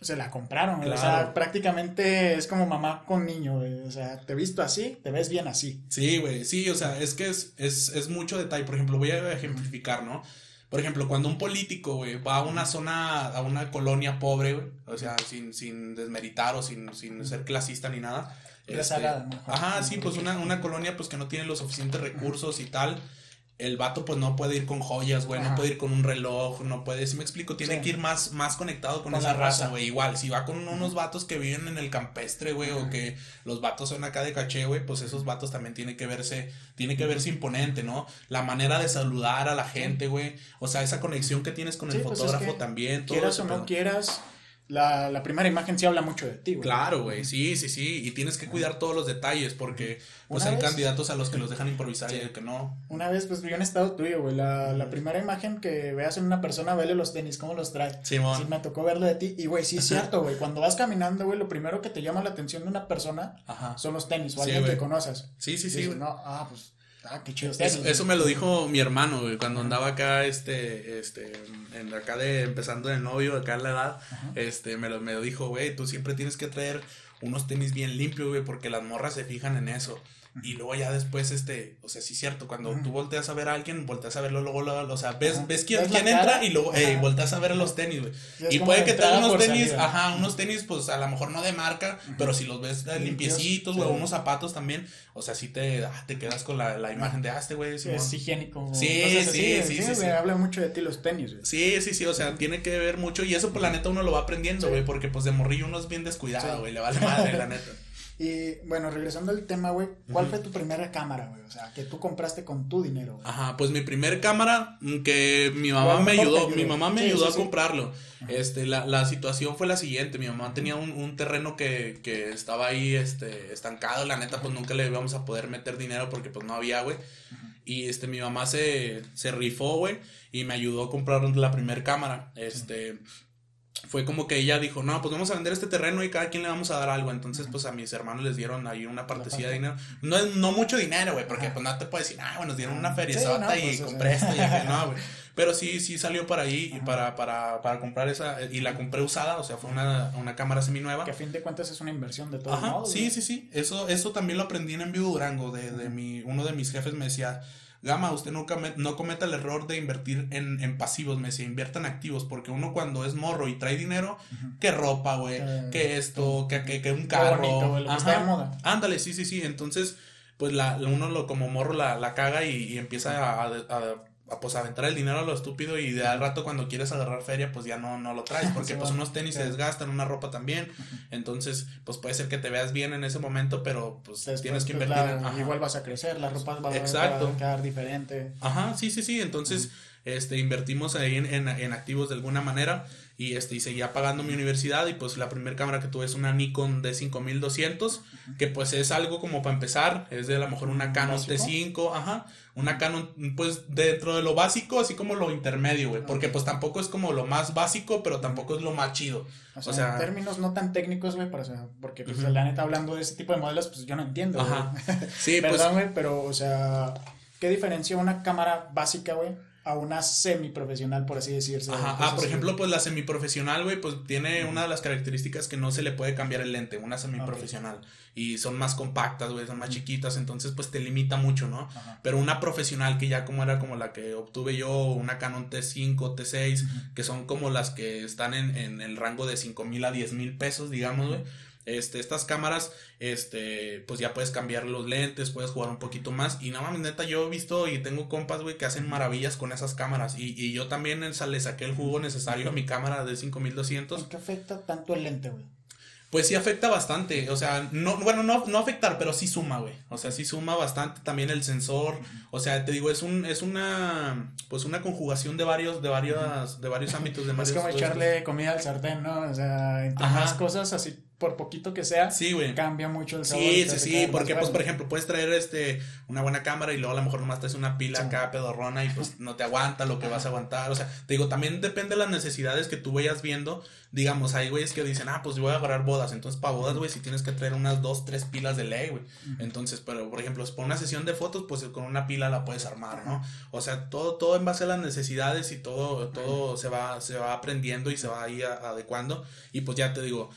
S1: se la compraron, O sea, prácticamente es como mamá con niño, güey. O sea, te visto así, te ves bien así.
S2: Sí, güey. Sí, o sea, es que es, es, es mucho detalle. Por ejemplo, voy a ejemplificar, ¿no? Por ejemplo, cuando un político, güey, va a una zona, a una colonia pobre, güey, o sea, sin, sin desmeritar o sin, sin ser clasista ni nada. Este, ajá, sí, pues una, una colonia pues que no tiene los suficientes recursos y tal el vato pues no puede ir con joyas, güey, no puede ir con un reloj, no puede, si me explico, tiene que ir más, más conectado con, esa raza, güey. Igual, si va con unos vatos que viven en el campestre, güey, o que los vatos son acá de caché, güey, pues esos vatos también tiene que verse, tiene que verse imponente, ¿no? La manera de saludar a la gente, güey. O sea, esa conexión que tienes con el pues, fotógrafo también.
S1: Todo quieras o no quieras, la, la, primera imagen sí habla mucho de ti, güey.
S2: Claro, güey, sí, sí, sí. Y tienes que cuidar todos los detalles porque pues hay candidatos a los que los dejan improvisar y el que no.
S1: Una vez, pues vi un estado tuyo, güey. La, la, primera imagen que veas en una persona, vele los tenis, cómo los trae. Sí, sí me tocó verlo de ti. Y, güey, sí es cierto, güey. Cuando vas caminando, güey, lo primero que te llama la atención de una persona son los tenis o alguien que conoces.
S2: Sí, sí, sí.
S1: no, ah, pues Ah, qué chido.
S2: Eso, me lo dijo mi hermano, güey, cuando andaba acá, este, este, en, acá de, empezando de novio, acá en la edad, este, me lo, me lo dijo, güey, tú siempre tienes que traer unos tenis bien limpios, güey, porque las morras se fijan en eso. Y luego ya después, este, o sea, sí es cierto, cuando tú volteas a ver a alguien, volteas a verlo luego, luego, o sea, ves, ves quién, quién entra y luego, hey, volteas a ver los tenis, güey. Y puede que traiga unos tenis, ajá, unos tenis, pues a lo mejor no de marca, pero si los ves limpiecitos, güey, unos zapatos también, o sea, sí te, ah, te quedas con la, la imagen de, ah, este güey
S1: es higiénico.
S2: Sí, sí, sí, sí, sí,
S1: habla mucho de ti los tenis, güey.
S2: Sí, sí, sí, o sea, tiene que ver mucho y eso, pues la neta, uno lo va aprendiendo, güey, porque pues de morrillo uno es bien descuidado, güey, le vale madre, la neta.
S1: Y bueno, regresando al tema, güey, ¿cuál fue tu primera cámara, güey? O sea, que tú compraste con tu dinero, güey.
S2: Ajá, pues mi primer cámara, mm, que mi mamá me ayudó, mi mamá me ayudó a comprarlo. Este, la, la, situación fue la siguiente, mi mamá tenía un, un terreno que, que, estaba ahí, este, estancado, la neta, pues nunca le íbamos a poder meter dinero porque pues no había, güey. Y este, mi mamá se, se rifó, güey, y me ayudó a comprar la primera cámara. Este, fue como que ella dijo, no, pues vamos a vender este terreno y cada quien le vamos a dar algo. Entonces, pues a mis hermanos les dieron ahí una partecilla de dinero. No, no mucho dinero, güey, porque pues no te puedes decir, ah, bueno, nos dieron una feria y pues, compré esto y no, güey. [laughs] Pero sí, sí salió para ahí y para, para, para comprar esa, y la compré usada, o sea, fue una, una cámara seminueva.
S1: Que a fin de cuentas es una inversión de todos modos.
S2: Sí, sí, sí. Eso, eso también lo aprendí en Envío Durango, de, de mi, uno de mis jefes me decía, Gama, usted nunca no cometa el error de invertir en, pasivos, me decía, invierta en activos, porque uno cuando es morro y trae dinero, que ropa, güey, que esto, que, que, un carro. Ándale, sí, sí, sí. Entonces, pues la, uno lo, como morro la, la caga y, empieza a, a, pues aventar el dinero a lo estúpido y de al rato cuando quieres agarrar feria pues ya no, no lo traes [laughs] porque pues unos tenis se desgastan, una ropa también, entonces pues puede ser que te veas bien en ese momento pero pues tienes que pues, invertir.
S1: igual vas a crecer, la ropa va, a quedar diferente.
S2: Ajá, sí, sí, sí, entonces este, invertimos ahí en, en, en activos de alguna manera y este y seguía pagando mi universidad y pues la primera cámara que tuve es una Nikon D5200 que pues es algo como para empezar es de a lo mejor una Canon T5 ajá una Canon pues dentro de lo básico así como lo intermedio güey porque pues tampoco es como lo más básico pero tampoco es lo más chido.
S1: O sea, en términos no tan técnicos güey porque pues la neta hablando de ese tipo de modelos pues yo no entiendo ajá. [laughs] sí pues perdón güey pero o sea qué diferencia una cámara básica güey a una semiprofesional, por así decirse.
S2: Ajá, ah, por ejemplo, pues la semiprofesional, güey, pues tiene una de las características que no se le puede cambiar el lente, una semiprofesional. Y son más compactas, güey, son más chiquitas, entonces pues te limita mucho, ¿no? Pero una profesional que ya como era como la que obtuve yo, una Canon T5, T6, que son como las que están en, en el rango de 5 mil a 10 mil pesos, digamos, güey este, estas cámaras, este, pues ya puedes cambiar los lentes, puedes jugar un poquito más. Y no mames, neta, yo he visto y tengo compas, güey, que hacen maravillas con esas cámaras. Y, y yo también le saqué el jugo necesario a mi cámara de 5200.
S1: ¿Por qué afecta tanto el lente, güey?
S2: Pues sí afecta bastante, o sea, no, bueno, no, no afectar, pero sí suma, güey. O sea, sí suma bastante también el sensor. O sea, te digo, es un, es una, pues una conjugación de varios, de varios, de varios ámbitos. De
S1: es como echarle comida al sartén, ¿no? O sea, entre más cosas así por poquito que sea,
S2: sí, güey.
S1: cambia mucho el sabor.
S2: Sí, sí, sí, porque pues por ejemplo, puedes traer este una buena cámara y luego a lo mejor nomás traes una pila acá pedorrona y pues no te aguanta lo que vas a aguantar, o sea, te digo, también depende de las necesidades que tú vayas viendo, digamos, hay güeyes que dicen, "Ah, pues yo voy a agarrar bodas", entonces para bodas, güey, si tienes que traer unas dos, tres pilas de ley, güey. Entonces, pero por ejemplo, por una sesión de fotos, pues con una pila la puedes armar, ¿no? O sea, todo todo en base a las necesidades y todo todo se va se va aprendiendo y se va ahí adecuando. Y pues ya te digo,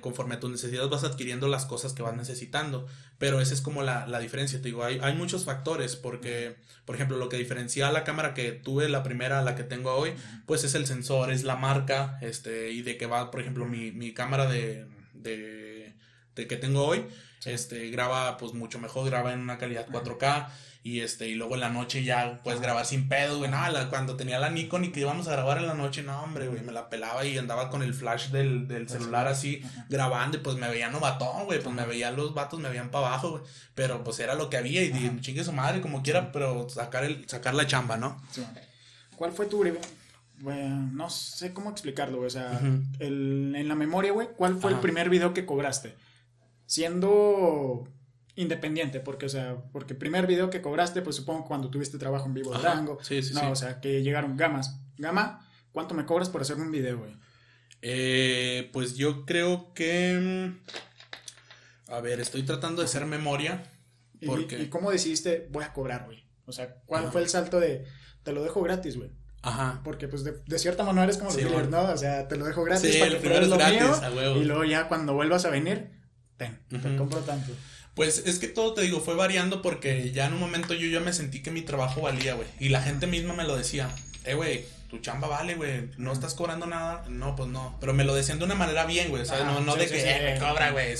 S2: conforme a tus necesidades vas adquiriendo las cosas que vas necesitando. Pero esa es como la, la diferencia, te digo, hay, hay, muchos factores porque, por ejemplo, lo que diferencia la cámara que tuve, la primera, la que tengo hoy, pues es el sensor, es la marca, este, y de que va, por ejemplo, mi, mi cámara de, de, de, que tengo hoy, este, graba pues mucho mejor, graba en una calidad 4K. Y este, y luego en la noche ya puedes grabar sin pedo, güey. Nada, cuando tenía la Nikon y que íbamos a grabar en la noche, no, hombre, güey, me la pelaba y andaba con el flash del, del celular así grabando y pues me veían novatón, güey. Pues me veían los vatos, me veían para abajo, güey. Pero pues era lo que había y dije, chingue su madre, como quiera, pero sacar el, sacar la chamba, ¿no?
S1: ¿Cuál fue tu bueno, no sé cómo explicarlo, güey. O sea, el, en la memoria, güey, ¿cuál fue el primer video que cobraste? Siendo independiente, porque, o sea, porque el primer video que cobraste, pues supongo cuando tuviste trabajo en vivo de Rango. Sí, sí, no, o sea, que llegaron gamas. Gama, ¿cuánto me cobras por hacer un video, güey?
S2: Eh, pues yo creo que. Mm, a ver, estoy tratando de hacer memoria.
S1: Porque... ¿Y, cómo decidiste, voy a cobrar, güey? O sea, ¿cuál fue el salto de, te lo dejo gratis, güey? Ajá. Porque, pues, de, cierta manera es como decir, ¿no? O sea, te lo dejo gratis para que lo gratis, Y luego ya cuando vuelvas a venir, ten, te compro tanto.
S2: Pues es que todo te digo, fue variando porque ya en un momento yo ya me sentí que mi trabajo valía, güey. Y la gente misma me lo decía, eh, güey, tu chamba vale, güey, no estás cobrando nada. No, pues no. Pero me lo decían de una manera bien, güey. O sea, no, no de que eh, me cobra, güey.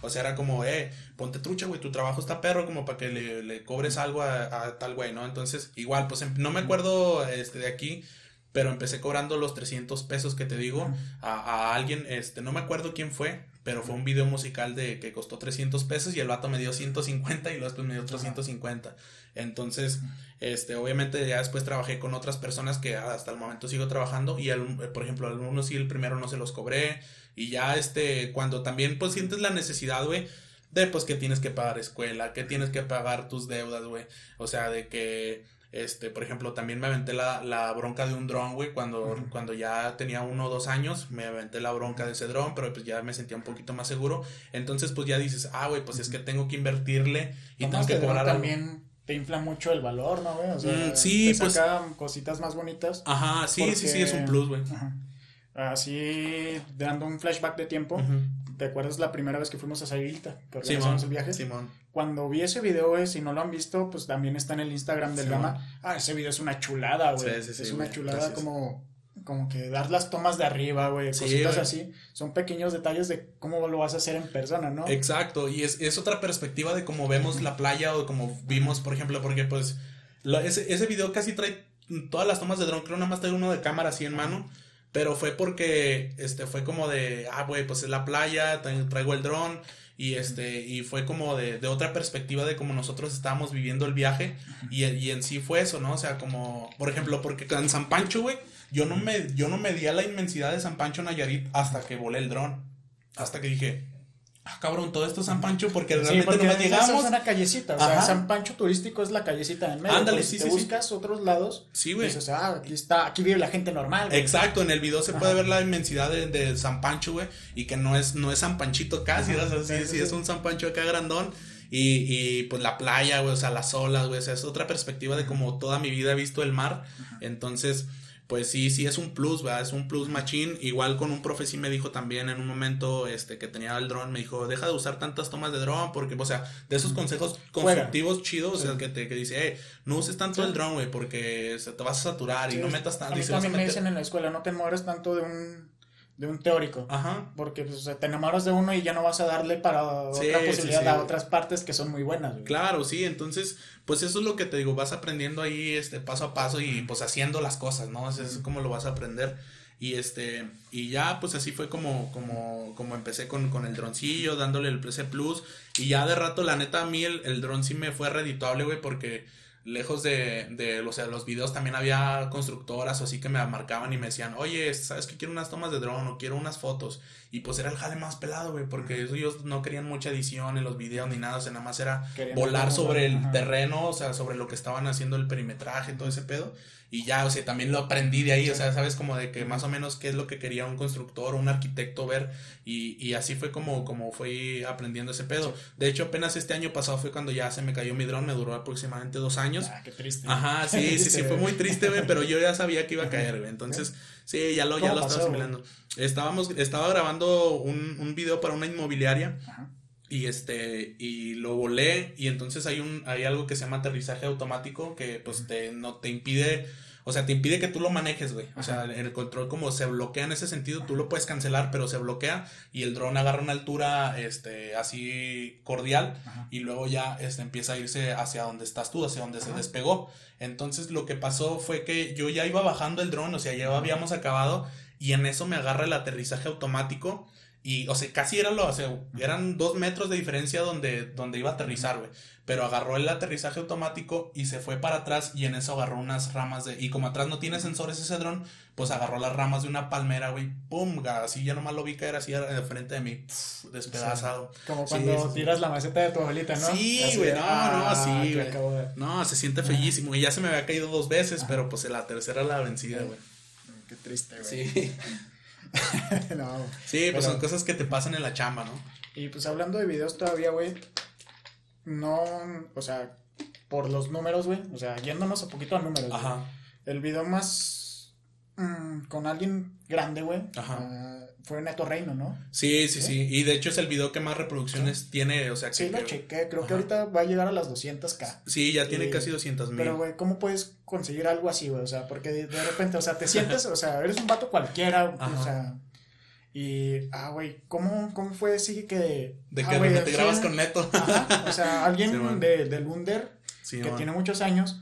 S2: O sea, era como, eh, ponte trucha, güey, tu trabajo está perro, como para que le, le cobres algo a, a tal güey, ¿no? Entonces, igual, pues em, no me acuerdo este, de aquí pero empecé cobrando los 300 pesos que te digo a, a, alguien, este, no me acuerdo quién fue, pero fue un video musical de que costó 300 pesos y el vato me dio 150 y luego después me dio otros 150. Entonces, este, obviamente ya después trabajé con otras personas que hasta el momento sigo trabajando y el, por ejemplo, algunos sí el primero no se los cobré y ya este, cuando también pues sientes la necesidad, güey, de pues que tienes que pagar escuela, que tienes que pagar tus deudas, güey, o sea, de que este, por ejemplo, también me aventé la, la bronca de un dron, güey, cuando, cuando ya tenía uno o dos años, me aventé la bronca de ese dron, pero pues ya me sentía un poquito más seguro. Entonces, pues ya dices, ah, güey, pues es que tengo que invertirle y tengo que
S1: cobrar también te infla mucho el valor, ¿no, güey? O sea, mm, sí, te pues cositas más bonitas.
S2: Ajá, sí, sí, sí, es un plus, güey.
S1: Así, dando un flashback de tiempo, ¿te acuerdas la primera vez que fuimos a Saguilta? Sí, el viaje. Simón. Cuando vi ese video, güey, si no lo han visto, pues también está en el Instagram del Gama. Ah, ese video es una chulada, güey. Sí, sí, es una chulada como, como que dar las tomas de arriba, güey, cositas así. Son pequeños detalles de cómo lo vas a hacer en persona, ¿no?
S2: Exacto, y es, es otra perspectiva de cómo vemos la playa o como vimos, por ejemplo, porque pues ese, ese video casi trae todas las tomas de dron, creo nada más trae uno de cámara así en mano. Pero fue porque, este, fue como de, ah, güey, pues es la playa, traigo el dron. Y este, y fue como de, de otra perspectiva de cómo nosotros estábamos viviendo el viaje. Y, y, en sí fue eso, ¿no? O sea, como, por ejemplo, porque en San Pancho, güey, yo no me, yo no medía la inmensidad de San Pancho Nayarit hasta que volé el dron. Hasta que dije, ah, cabrón, todo esto es San Pancho porque realmente no me llegamos.
S1: Es una callecita, o sea, San Pancho turístico es la callecita en medio. Ándale, sí, si te buscas otros lados. Sí, güey. o sea, aquí está, aquí vive la gente normal.
S2: Exacto, en el video se puede ver la inmensidad de, San Pancho, güey, y que no es, no es San Panchito casi, o sea, sí, sí, es un San Pancho acá grandón. Y, y pues la playa, güey, o sea, las olas, güey, o sea, es otra perspectiva de cómo toda mi vida he visto el mar. Entonces, pues sí, sí es un plus, ¿verdad? Es un plus machín. Igual con un profe sí me dijo también en un momento este, que tenía el dron, me dijo, deja de usar tantas tomas de dron, porque, o sea, de esos consejos constructivos chidos, o sea, que te que dice, eh, no uses tanto el dron, güey, porque se te vas a saturar y no metas tanto.
S1: A mí también me dicen en la escuela, no te mueres tanto de un de un teórico. Ajá. Porque pues, te enamoras de uno y ya no vas a darle para otra posibilidad a otras partes que son muy buenas.
S2: Claro, sí, entonces, pues eso es lo que te digo, vas aprendiendo ahí este paso a paso y pues haciendo las cosas, ¿no? Eso es como lo vas a aprender. Y este, y ya pues así fue como, como, como empecé con, con el droncillo, dándole el PC Plus. Y ya de rato, la neta, a mí el, el dron sí me fue redituable, güey, porque lejos de, de, o sea, los videos también había constructoras o así que me marcaban y me decían, oye, ¿sabes que quiero unas tomas de dron o quiero unas fotos? Y pues era el jale más pelado, güey, porque ellos no querían mucha edición en los videos ni nada, o sea, nada más era volar sobre el terreno, o sea, sobre lo que estaban haciendo el perimetraje, todo ese pedo. Y ya, o sea, también lo aprendí de ahí, o sea, sabes como de que más o menos qué es lo que quería un constructor o un arquitecto ver. Y, y así fue como, como fui aprendiendo ese pedo. De hecho, apenas este año pasado fue cuando ya se me cayó mi dron, me duró aproximadamente dos años.
S1: Ah, qué triste.
S2: Ajá, sí, sí, sí, fue muy triste, güey, pero yo ya sabía que iba a caer, güey. Entonces, sí, ya lo, ya lo estaba asimilando. Estábamos, estaba grabando un, un video para una inmobiliaria. Ajá y este y lo volé y entonces hay un hay algo que se llama aterrizaje automático que pues te no te impide o sea, te impide que tú lo manejes, güey. O sea, el control como se bloquea en ese sentido, tú lo puedes cancelar, pero se bloquea y el dron agarra una altura este así cordial y luego ya este empieza a irse hacia donde estás tú, hacia donde se despegó. Entonces, lo que pasó fue que yo ya iba bajando el dron, o sea, ya habíamos acabado y en eso me agarra el aterrizaje automático y, o sea, casi era lo, o sea, eran dos metros de diferencia donde, donde iba a aterrizar, güey. Pero agarró el aterrizaje automático y se fue para atrás y en eso agarró unas ramas de... Y como atrás no tiene sensores ese dron, pues agarró las ramas de una palmera, güey. ¡Pum! Así ya nomás lo vi caer así de frente de mí. despedazado.
S1: como cuando tiras la maceta de tu abuelita, ¿no?
S2: Sí, güey. No, no, ah, sí, güey. No, se siente fellísimo. Y ya se me había caído dos veces, pero pues la tercera la vencida, güey.
S1: Qué triste, güey.
S2: Sí. [laughs] [laughs] no. Sí, pues son cosas que te pasan en la chamba, ¿no?
S1: Y pues hablando de videos todavía, güey, no, o sea, por los números, güey, o sea, yéndonos un poquito a números. Ajá. El video más mm, con alguien grande, güey. Ajá. Ah, fue Neto Reino, ¿no?
S2: Sí, sí, sí, Y de hecho es el video que más reproducciones tiene, o sea que...
S1: Sí, lo chequé. Creo que ahorita va a llegar a las 200k.
S2: Sí, ya tiene casi 200 mil.
S1: Pero, güey, ¿cómo puedes conseguir algo así, güey? O sea, porque de repente, o sea, te sientes, o sea, eres un vato cualquiera, o sea... Y, ah, güey, ¿cómo, ¿cómo fue así que...
S2: De
S1: ah,
S2: que te grabas con Neto.
S1: Ajá, o sea, alguien [laughs] de, del Under, que tiene muchos años,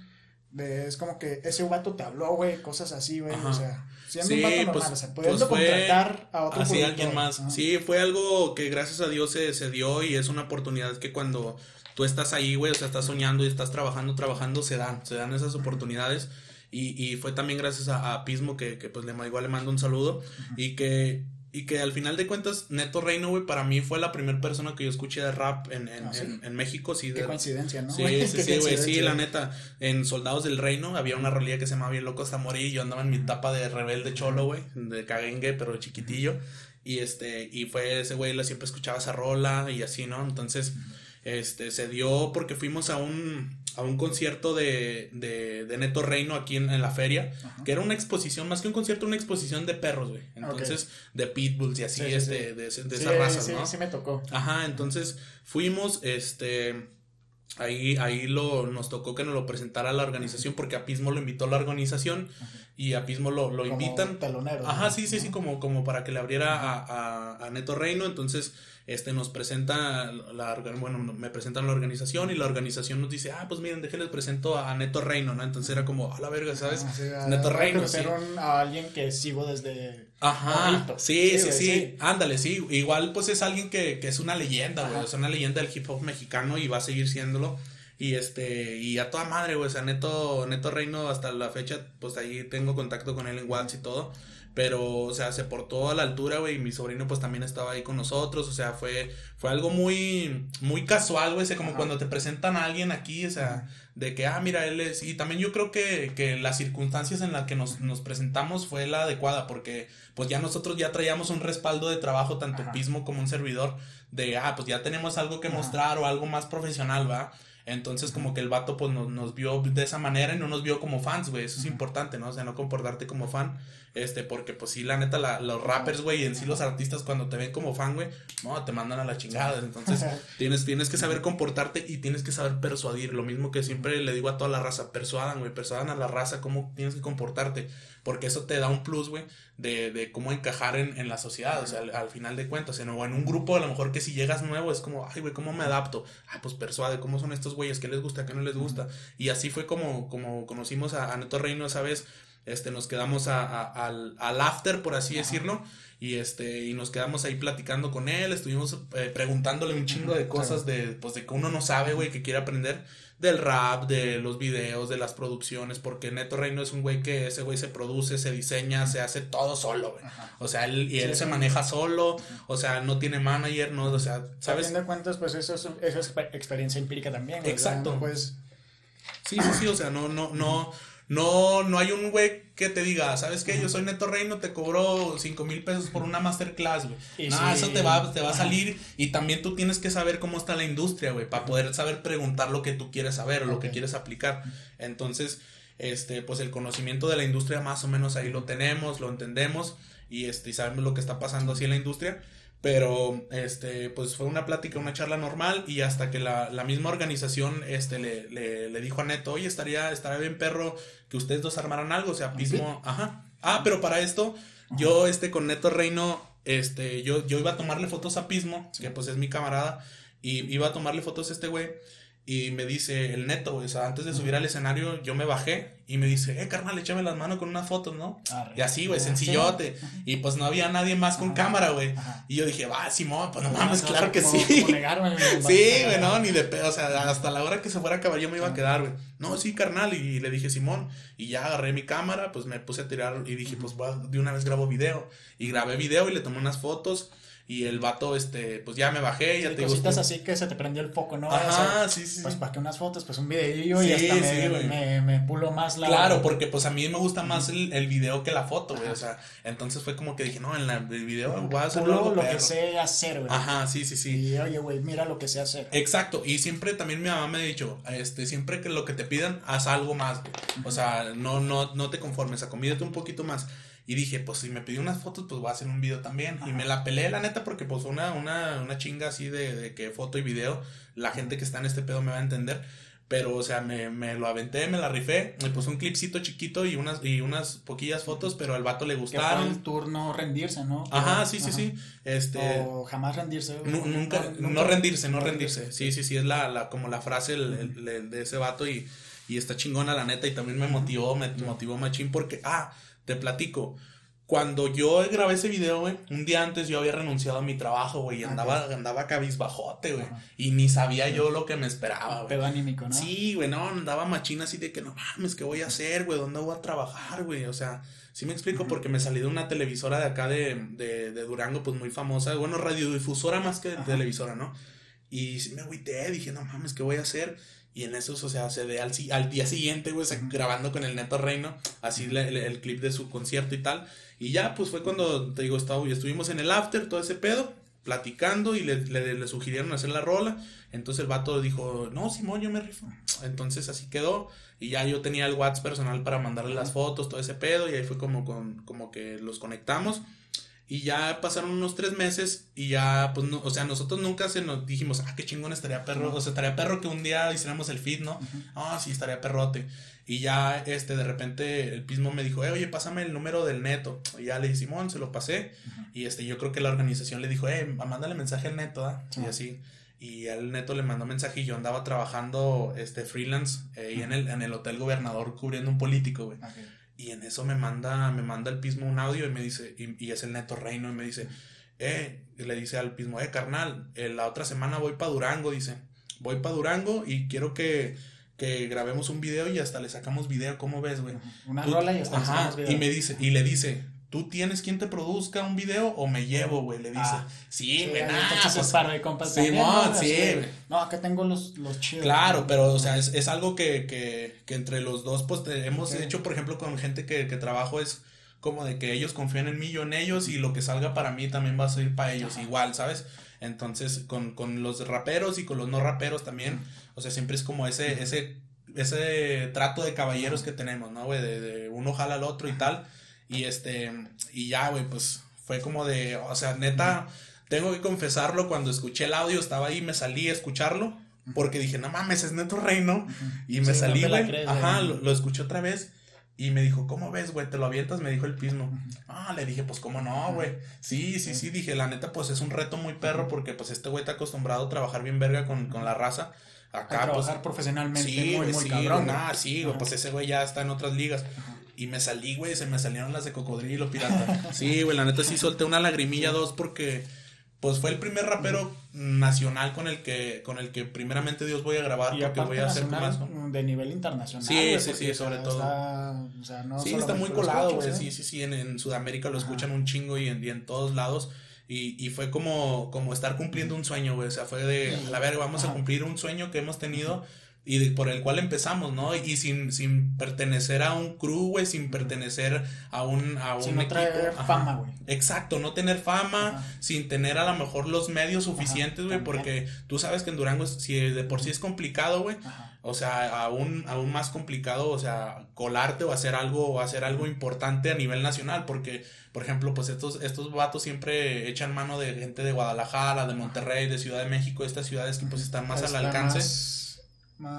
S1: de, es como que ese vato te habló, güey, cosas así, güey, o sea sí, pues, o sea, pues contratar a otro
S2: así alguien más. Sí, fue algo que gracias a Dios se, se dio y es una oportunidad que cuando tú estás ahí, güey, o sea, estás soñando y estás trabajando, trabajando, se dan, se dan esas oportunidades. Y, y fue también gracias a, a Pismo que, que, pues le, igual le mando un saludo y que y que al final de cuentas, Neto Reino, güey, para mí fue la primera persona que yo escuché de rap en, en, ah, México. Sí,
S1: Qué coincidencia, ¿no?
S2: Sí, [laughs] sí, sí, güey. Sí, la neta. En Soldados del Reino había una rolilla que se llamaba Bien Loco hasta morir. Y yo andaba en mi etapa de rebelde cholo, güey. De caguengue, pero chiquitillo. Y este, y fue ese güey, siempre escuchaba esa rola y así, ¿no? Entonces, este, se dio porque fuimos a un, a un concierto de, de, de Neto Reino aquí en, la feria, que era una exposición, más que un concierto, una exposición de perros, güey. Entonces, de pitbulls y así, este, de, de, esa raza,
S1: ¿no? Sí, sí me tocó.
S2: Ajá, entonces fuimos, este, ahí, ahí lo, nos tocó que nos lo presentara la organización, porque a Pismo lo invitó la organización y a Pismo lo, lo invitan.
S1: Talonero,
S2: Ajá, sí, sí, sí, como, como para que le abriera a, a, a Neto Reino, entonces este, nos presenta, la, bueno, me presentan la organización y la organización nos dice, ah, pues miren, déjenles presento a Neto Reino, ¿no? Entonces era como, a la verga, ¿sabes?
S1: Ah, Neto Reino. Sí. a alguien que sigo desde...
S2: Ajá, sí, sí, sí, ándale, sí, igual pues es alguien que, que es una leyenda, güey, es una leyenda del hip hop mexicano y va a seguir siéndolo. Y este, y a toda madre, güey, o sea, Neto, Neto Reino hasta la fecha, pues ahí tengo contacto con él en WhatsApp y todo. Pero, o sea, se portó a la altura, güey, y mi sobrino pues también estaba ahí con nosotros, o sea, fue, fue algo muy, muy casual, güey, como cuando te presentan a alguien aquí, o sea, de que, ah, mira, él es, y también yo creo que, que las circunstancias en las que nos, nos presentamos fue la adecuada, porque pues ya nosotros ya traíamos un respaldo de trabajo, tanto Pismo como un servidor, de, ah, pues ya tenemos algo que mostrar o algo más profesional, ¿va? Entonces, como que el vato, pues, nos, nos vio de esa manera y no nos vio como fans, güey. Eso es importante, ¿no? O sea, no comportarte como fan. Este, porque, pues, sí, la neta, la, los rappers, güey, y en sí los artistas, cuando te ven como fan, güey, no, te mandan a la chingada. Entonces, [laughs] tienes, tienes que saber comportarte y tienes que saber persuadir. Lo mismo que siempre le digo a toda la raza, persuadan, güey, persuadan a la raza cómo tienes que comportarte. Porque eso te da un plus, güey, de, de cómo encajar en, en la sociedad, o sea, al, final de cuentas. En, o en un grupo, a lo mejor que si llegas nuevo, es como, ay, güey, ¿cómo me adapto? Ah, pues persuade, ¿cómo son estos güeyes? ¿Qué les gusta? ¿Qué no les gusta? Y así fue como, como conocimos a, a Neto Reino esa vez. Este, nos quedamos a, al, al, after, por así decirlo, y este, y nos quedamos ahí platicando con él, estuvimos eh, preguntándole un chingo de cosas de, pues, de que uno no sabe, güey, que quiere aprender del rap, de los videos, de las producciones, porque Neto Reino es un güey que ese güey se produce, se diseña, se hace todo solo, güey. O sea, él, y él se maneja solo, o sea, no tiene manager, no, o sea,
S1: ¿sabes? De cuentas, pues eso es, eso es experiencia empírica también,
S2: Exacto. pues... Sí, sí, sí, o sea, no, no, no, no, no hay un güey que te diga, ¿sabes qué? Yo soy Neto Reino, te cobro cinco mil pesos por una masterclass, güey. No, eso te va, te va a salir y también tú tienes que saber cómo está la industria, güey, para poder saber preguntar lo que tú quieres saber o lo que quieres aplicar. Entonces, este, pues el conocimiento de la industria más o menos ahí lo tenemos, lo entendemos y este, y sabemos lo que está pasando así en la industria. Pero, este, pues fue una plática, una charla normal y hasta que la, la misma organización, este, le, le, le, dijo a Neto, oye, estaría, estaría bien perro que ustedes dos armaran algo, o sea, Pismo, ajá. Ah, pero para esto, yo, este, con Neto Reino, este, yo, yo iba a tomarle fotos a Pismo, que pues es mi camarada, y iba a tomarle fotos a este güey. Y me dice el neto, o sea, antes de subir al escenario, yo me bajé y me dice, eh, carnal, échame las manos con unas fotos, ¿no? y así, güey, sencillote. Y pues no había nadie más con cámara, güey. Y yo dije, va, Simón, pues no mames, claro que sí. [laughs] sí, güey, no, ni de pedo, o sea, hasta la hora que se fuera a acabar yo me iba a quedar, güey. No, sí, carnal. Y le dije, Simón. Y ya agarré mi cámara, pues me puse a tirar y dije, pues de una vez grabo video. Y grabé video y le tomé unas fotos. Y el vato, este, pues ya me bajé.
S1: Ya te cositas así que se te prendió el foco, ¿no? Ajá, sí, sí. Pues para que unas fotos, pues un videillo y hasta me, me, pulo más
S2: la. Claro, porque pues a mí me gusta más el, el video que la foto, güey. O sea, entonces fue como que dije, no, en la, el video voy a hacer
S1: lo que sé hacer, güey.
S2: Ajá, sí, sí, sí.
S1: Y oye, güey, mira lo que sé hacer.
S2: Exacto. Y siempre también mi mamá me ha dicho, este, siempre que lo que te pidan, haz algo más, güey. O sea, no, no, no te conformes, acomídate un poquito más. Y dije, pues si me pidió unas fotos, pues voy a hacer un video también. Y me la peleé, la neta, porque pues una, una, una chinga así de, de, que foto y video, la gente que está en este pedo me va a entender. Pero, o sea, me, me lo aventé, me la rifé, me puse un clipcito chiquito y unas, y unas poquillas fotos, pero al vato le gustaron.
S1: el turno rendirse, ¿no?
S2: Ajá, sí, sí, sí. Este,
S1: o jamás rendirse.
S2: nunca, no rendirse, no rendirse. Sí, sí, sí, es la, la, como la frase de ese vato y, y está chingona la neta y también me motivó, me motivó machín porque, ah, te platico. Cuando yo grabé ese video, güey, un día antes yo había renunciado a mi trabajo, güey, y andaba, andaba cabizbajote, güey. Y ni sabía yo lo que me esperaba, güey.
S1: Pedo anímico, ¿no?
S2: Sí, güey, no, andaba machina así de que no mames, ¿qué voy a hacer, güey? ¿Dónde voy a trabajar, güey? O sea, sí me explico, porque me salí de una televisora de acá de, de, de Durango, pues muy famosa, bueno, radiodifusora más que televisora, ¿no? Y sí me agüité, dije, no mames, ¿qué voy a hacer? Y en eso, o sea, se ve al, al día siguiente, güey, grabando con el Neto Reino, así el, clip de su concierto y tal. Y ya, pues fue cuando, te digo, estaba, estuvimos en el after, todo ese pedo, platicando y le, le, sugirieron hacer la rola. Entonces el vato dijo, no, Simón, yo me rifo. Entonces así quedó. Y ya yo tenía el WhatsApp personal para mandarle las fotos, todo ese pedo. Y ahí fue como, con, como que los conectamos. Y ya pasaron unos tres meses y ya, pues, no, o sea, nosotros nunca se nos dijimos, ah, qué chingón estaría perro, o sea, estaría perro que un día hiciéramos el feed, ¿no? Ah, sí, estaría perrote. Y ya, este, de repente, el pismo me dijo, eh, oye, pásame el número del neto. Y ya le dije, Simón, se lo pasé. Y este, yo creo que la organización le dijo, eh, mándale mensaje al neto, ¿ah? Y así. Y el neto le mandó mensaje y yo andaba trabajando, este, freelance, eh, y en el, en el Hotel Gobernador cubriendo un político, güey. Y en eso me manda, me manda el pismo un audio y me dice, y, es el neto reino, y me dice, eh, le dice al pismo, eh, carnal, eh, la otra semana voy para Durango, dice, voy para Durango y quiero que, que grabemos un video y hasta le sacamos video, ¿cómo ves, güey?
S1: Una rola y hasta
S2: ajá, Y me dice, y le dice, ¿tú tienes quien te produzca un video o me llevo, güey? Le dice. Ah, sí, güey, nada.
S1: Pues, par de compas sí, no, sí, No, acá tengo los, los chidos.
S2: Claro, pero, o sea, es, es algo que, que, que, entre los dos, pues, hemos hecho, por ejemplo, con gente que, que trabajo es como de que ellos confían en mí, yo en ellos, y lo que salga para mí también va a salir para ellos igual, ¿sabes? Entonces, con, con los raperos y con los no raperos también, o sea, siempre es como ese, ese, ese trato de caballeros que tenemos, ¿no, güey? De, de uno jala al otro y tal. Y este, y ya, güey, pues fue como de, o sea, neta, tengo que confesarlo, cuando escuché el audio, estaba ahí, me salí a escucharlo, porque dije, no mames, es Neto Reino. Y me salí, güey, ajá, lo, lo escuché otra vez. Y me dijo, ¿cómo ves, güey? ¿Te lo avientas? Me dijo el pismo. Ah, le dije, pues, ¿cómo no, güey? Sí, sí, sí, dije, la neta, pues, es un reto muy perro porque, pues, este güey está acostumbrado a trabajar bien verga con, con la raza.
S1: Acá, a trabajar pues, profesionalmente sí, muy, muy sí, cabrón.
S2: Nah, sí, güey, pues, ese güey ya está en otras ligas. Y me salí, güey, se me salieron las de cocodrilo, pirata. [laughs] sí, güey, la neta, sí solté una lagrimilla, dos, porque pues fue el primer rapero nacional con el que con el que primeramente Dios voy a grabar y porque voy a hacer
S1: más de nivel internacional
S2: sí sí sí sobre todo sí está muy colado güey ¿eh? sí sí sí en, Sudamérica lo escuchan un chingo y en, y en todos lados y, y, fue como, como estar cumpliendo un sueño, güey. O sea, fue de, a ver, vamos a cumplir un sueño que hemos tenido y por el cual empezamos, ¿no? Y sin, sin pertenecer a un crew, güey, sin pertenecer a un, a un
S1: sin no traer fama, güey.
S2: Exacto, no tener fama, sin tener a lo mejor los medios suficientes, güey, porque tú sabes que en Durango, si de por sí es complicado, güey, o sea, aún, aún más complicado, o sea, colarte o hacer algo, o hacer algo importante a nivel nacional, porque, por ejemplo, pues estos, estos vatos siempre echan mano de gente de Guadalajara, de Monterrey, de Ciudad de México, estas ciudades que pues están más al alcance.
S1: más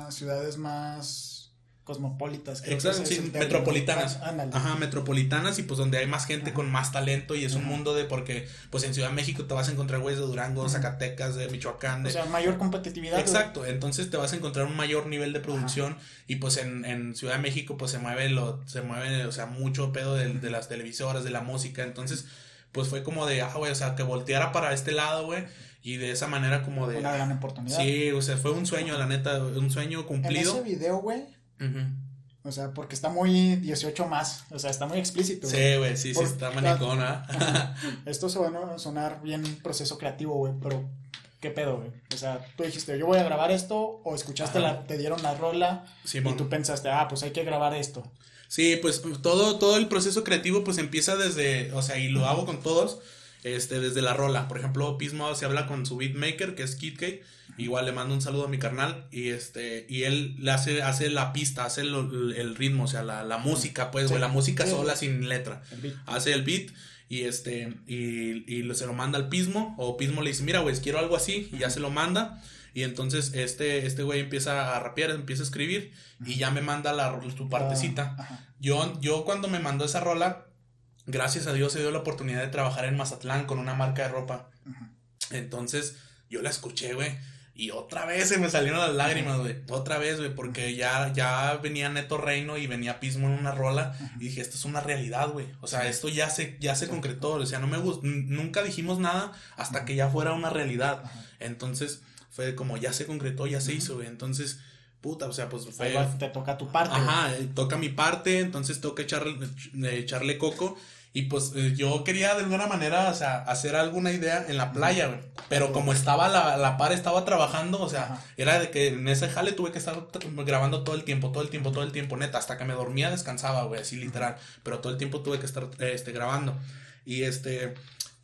S1: ciudades más cosmopolitas.
S2: Exacto, sí, metropolitanas. Ajá, metropolitanas y pues donde hay más gente con más talento y es un mundo de porque pues en Ciudad de México te vas a encontrar güeyes de Durango, Zacatecas, de Michoacán. De...
S1: O sea, mayor competitividad.
S2: Exacto, entonces te vas a encontrar un mayor nivel de producción y pues en, en, Ciudad de México pues se mueve lo, se mueve, o sea, mucho pedo de, de las televisoras, de la música, entonces pues fue como de, ah, güey, o sea, que volteara para este lado, güey y de esa manera como de...
S1: Una gran oportunidad.
S2: Sí, o sea, fue un sueño, la neta, un sueño cumplido.
S1: En ese video, güey. O sea, porque está muy 18 más, o sea, está muy explícito.
S2: Sí, güey, sí, sí, está manicona. [laughs]
S1: Esto se va a sonar bien proceso creativo, güey, pero ¿qué pedo, güey? O sea, tú dijiste, yo voy a grabar esto, o escuchaste la, te dieron la rola, y tú pensaste, ah, pues hay que grabar esto.
S2: Sí, pues todo, todo el proceso creativo pues empieza desde, o sea, y lo hago con todos, este, desde la rola. Por ejemplo, Pismo se habla con su beatmaker, que es KidK. Igual le mando un saludo a mi carnal. Y este, y él le hace, hace la pista, hace el, ritmo, o sea, la, música, pues, la música sola sin letra. hace el beat. Y este, y, y se lo manda al Pismo. O Pismo le dice, mira, güey, quiero algo así. Y ya se lo manda. Y entonces este, este güey empieza a rapear, empieza a escribir. Y ya me manda la, su partecita. Yo, yo cuando me mandó esa rola, gracias a Dios se dio la oportunidad de trabajar en Mazatlán con una marca de ropa. Entonces, yo la escuché, güey. Y otra vez se me salieron las lágrimas, güey. Otra vez, güey, porque ya, ya venía Neto Reino y venía Pismo en una rola. Y dije, esto es una realidad, güey. O sea, esto ya se, ya se concretó. O sea, no me gustó. Nunca dijimos nada hasta que ya fuera una realidad. Entonces, fue como, ya se concretó, ya se hizo, güey. Entonces, puta, o sea, pues fue...
S1: te toca tu parte.
S2: Ajá, eh, toca mi parte, entonces toca echarle, eh, echarle coco. Y pues eh, yo quería de alguna manera, o sea, hacer alguna idea en la playa, güey. Pero como estaba la, la par, estaba trabajando, o sea, era de que en ese jale tuve que estar grabando todo el tiempo, todo el tiempo, todo el tiempo, neta. Hasta que me dormía descansaba, güey, así literal. Pero todo el tiempo tuve que estar este, grabando. Y este,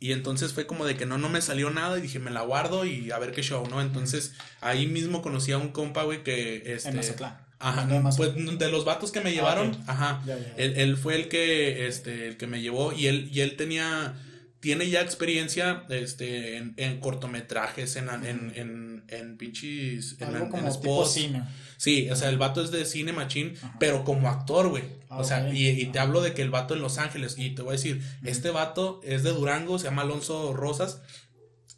S2: y entonces fue como de que no, no me salió nada y dije, me la guardo y a ver qué show, ¿no? Entonces ahí mismo conocí a un compa, güey, que... Este,
S1: en Mazatlán.
S2: Ajá, pues de los vatos que me ah, llevaron, ajá, Él, él, fue el que, este, el que me llevó y él, y él tenía, tiene ya experiencia, este, en, en cortometrajes, en, en, en, en pinches,
S1: en, como tipo cine.
S2: Sí, o sea, el vato es de cine machín, pero como actor, güey. o sea, y, y, te hablo de que el vato en Los Ángeles, y te voy a decir, este vato es de Durango, se llama Alonso Rosas,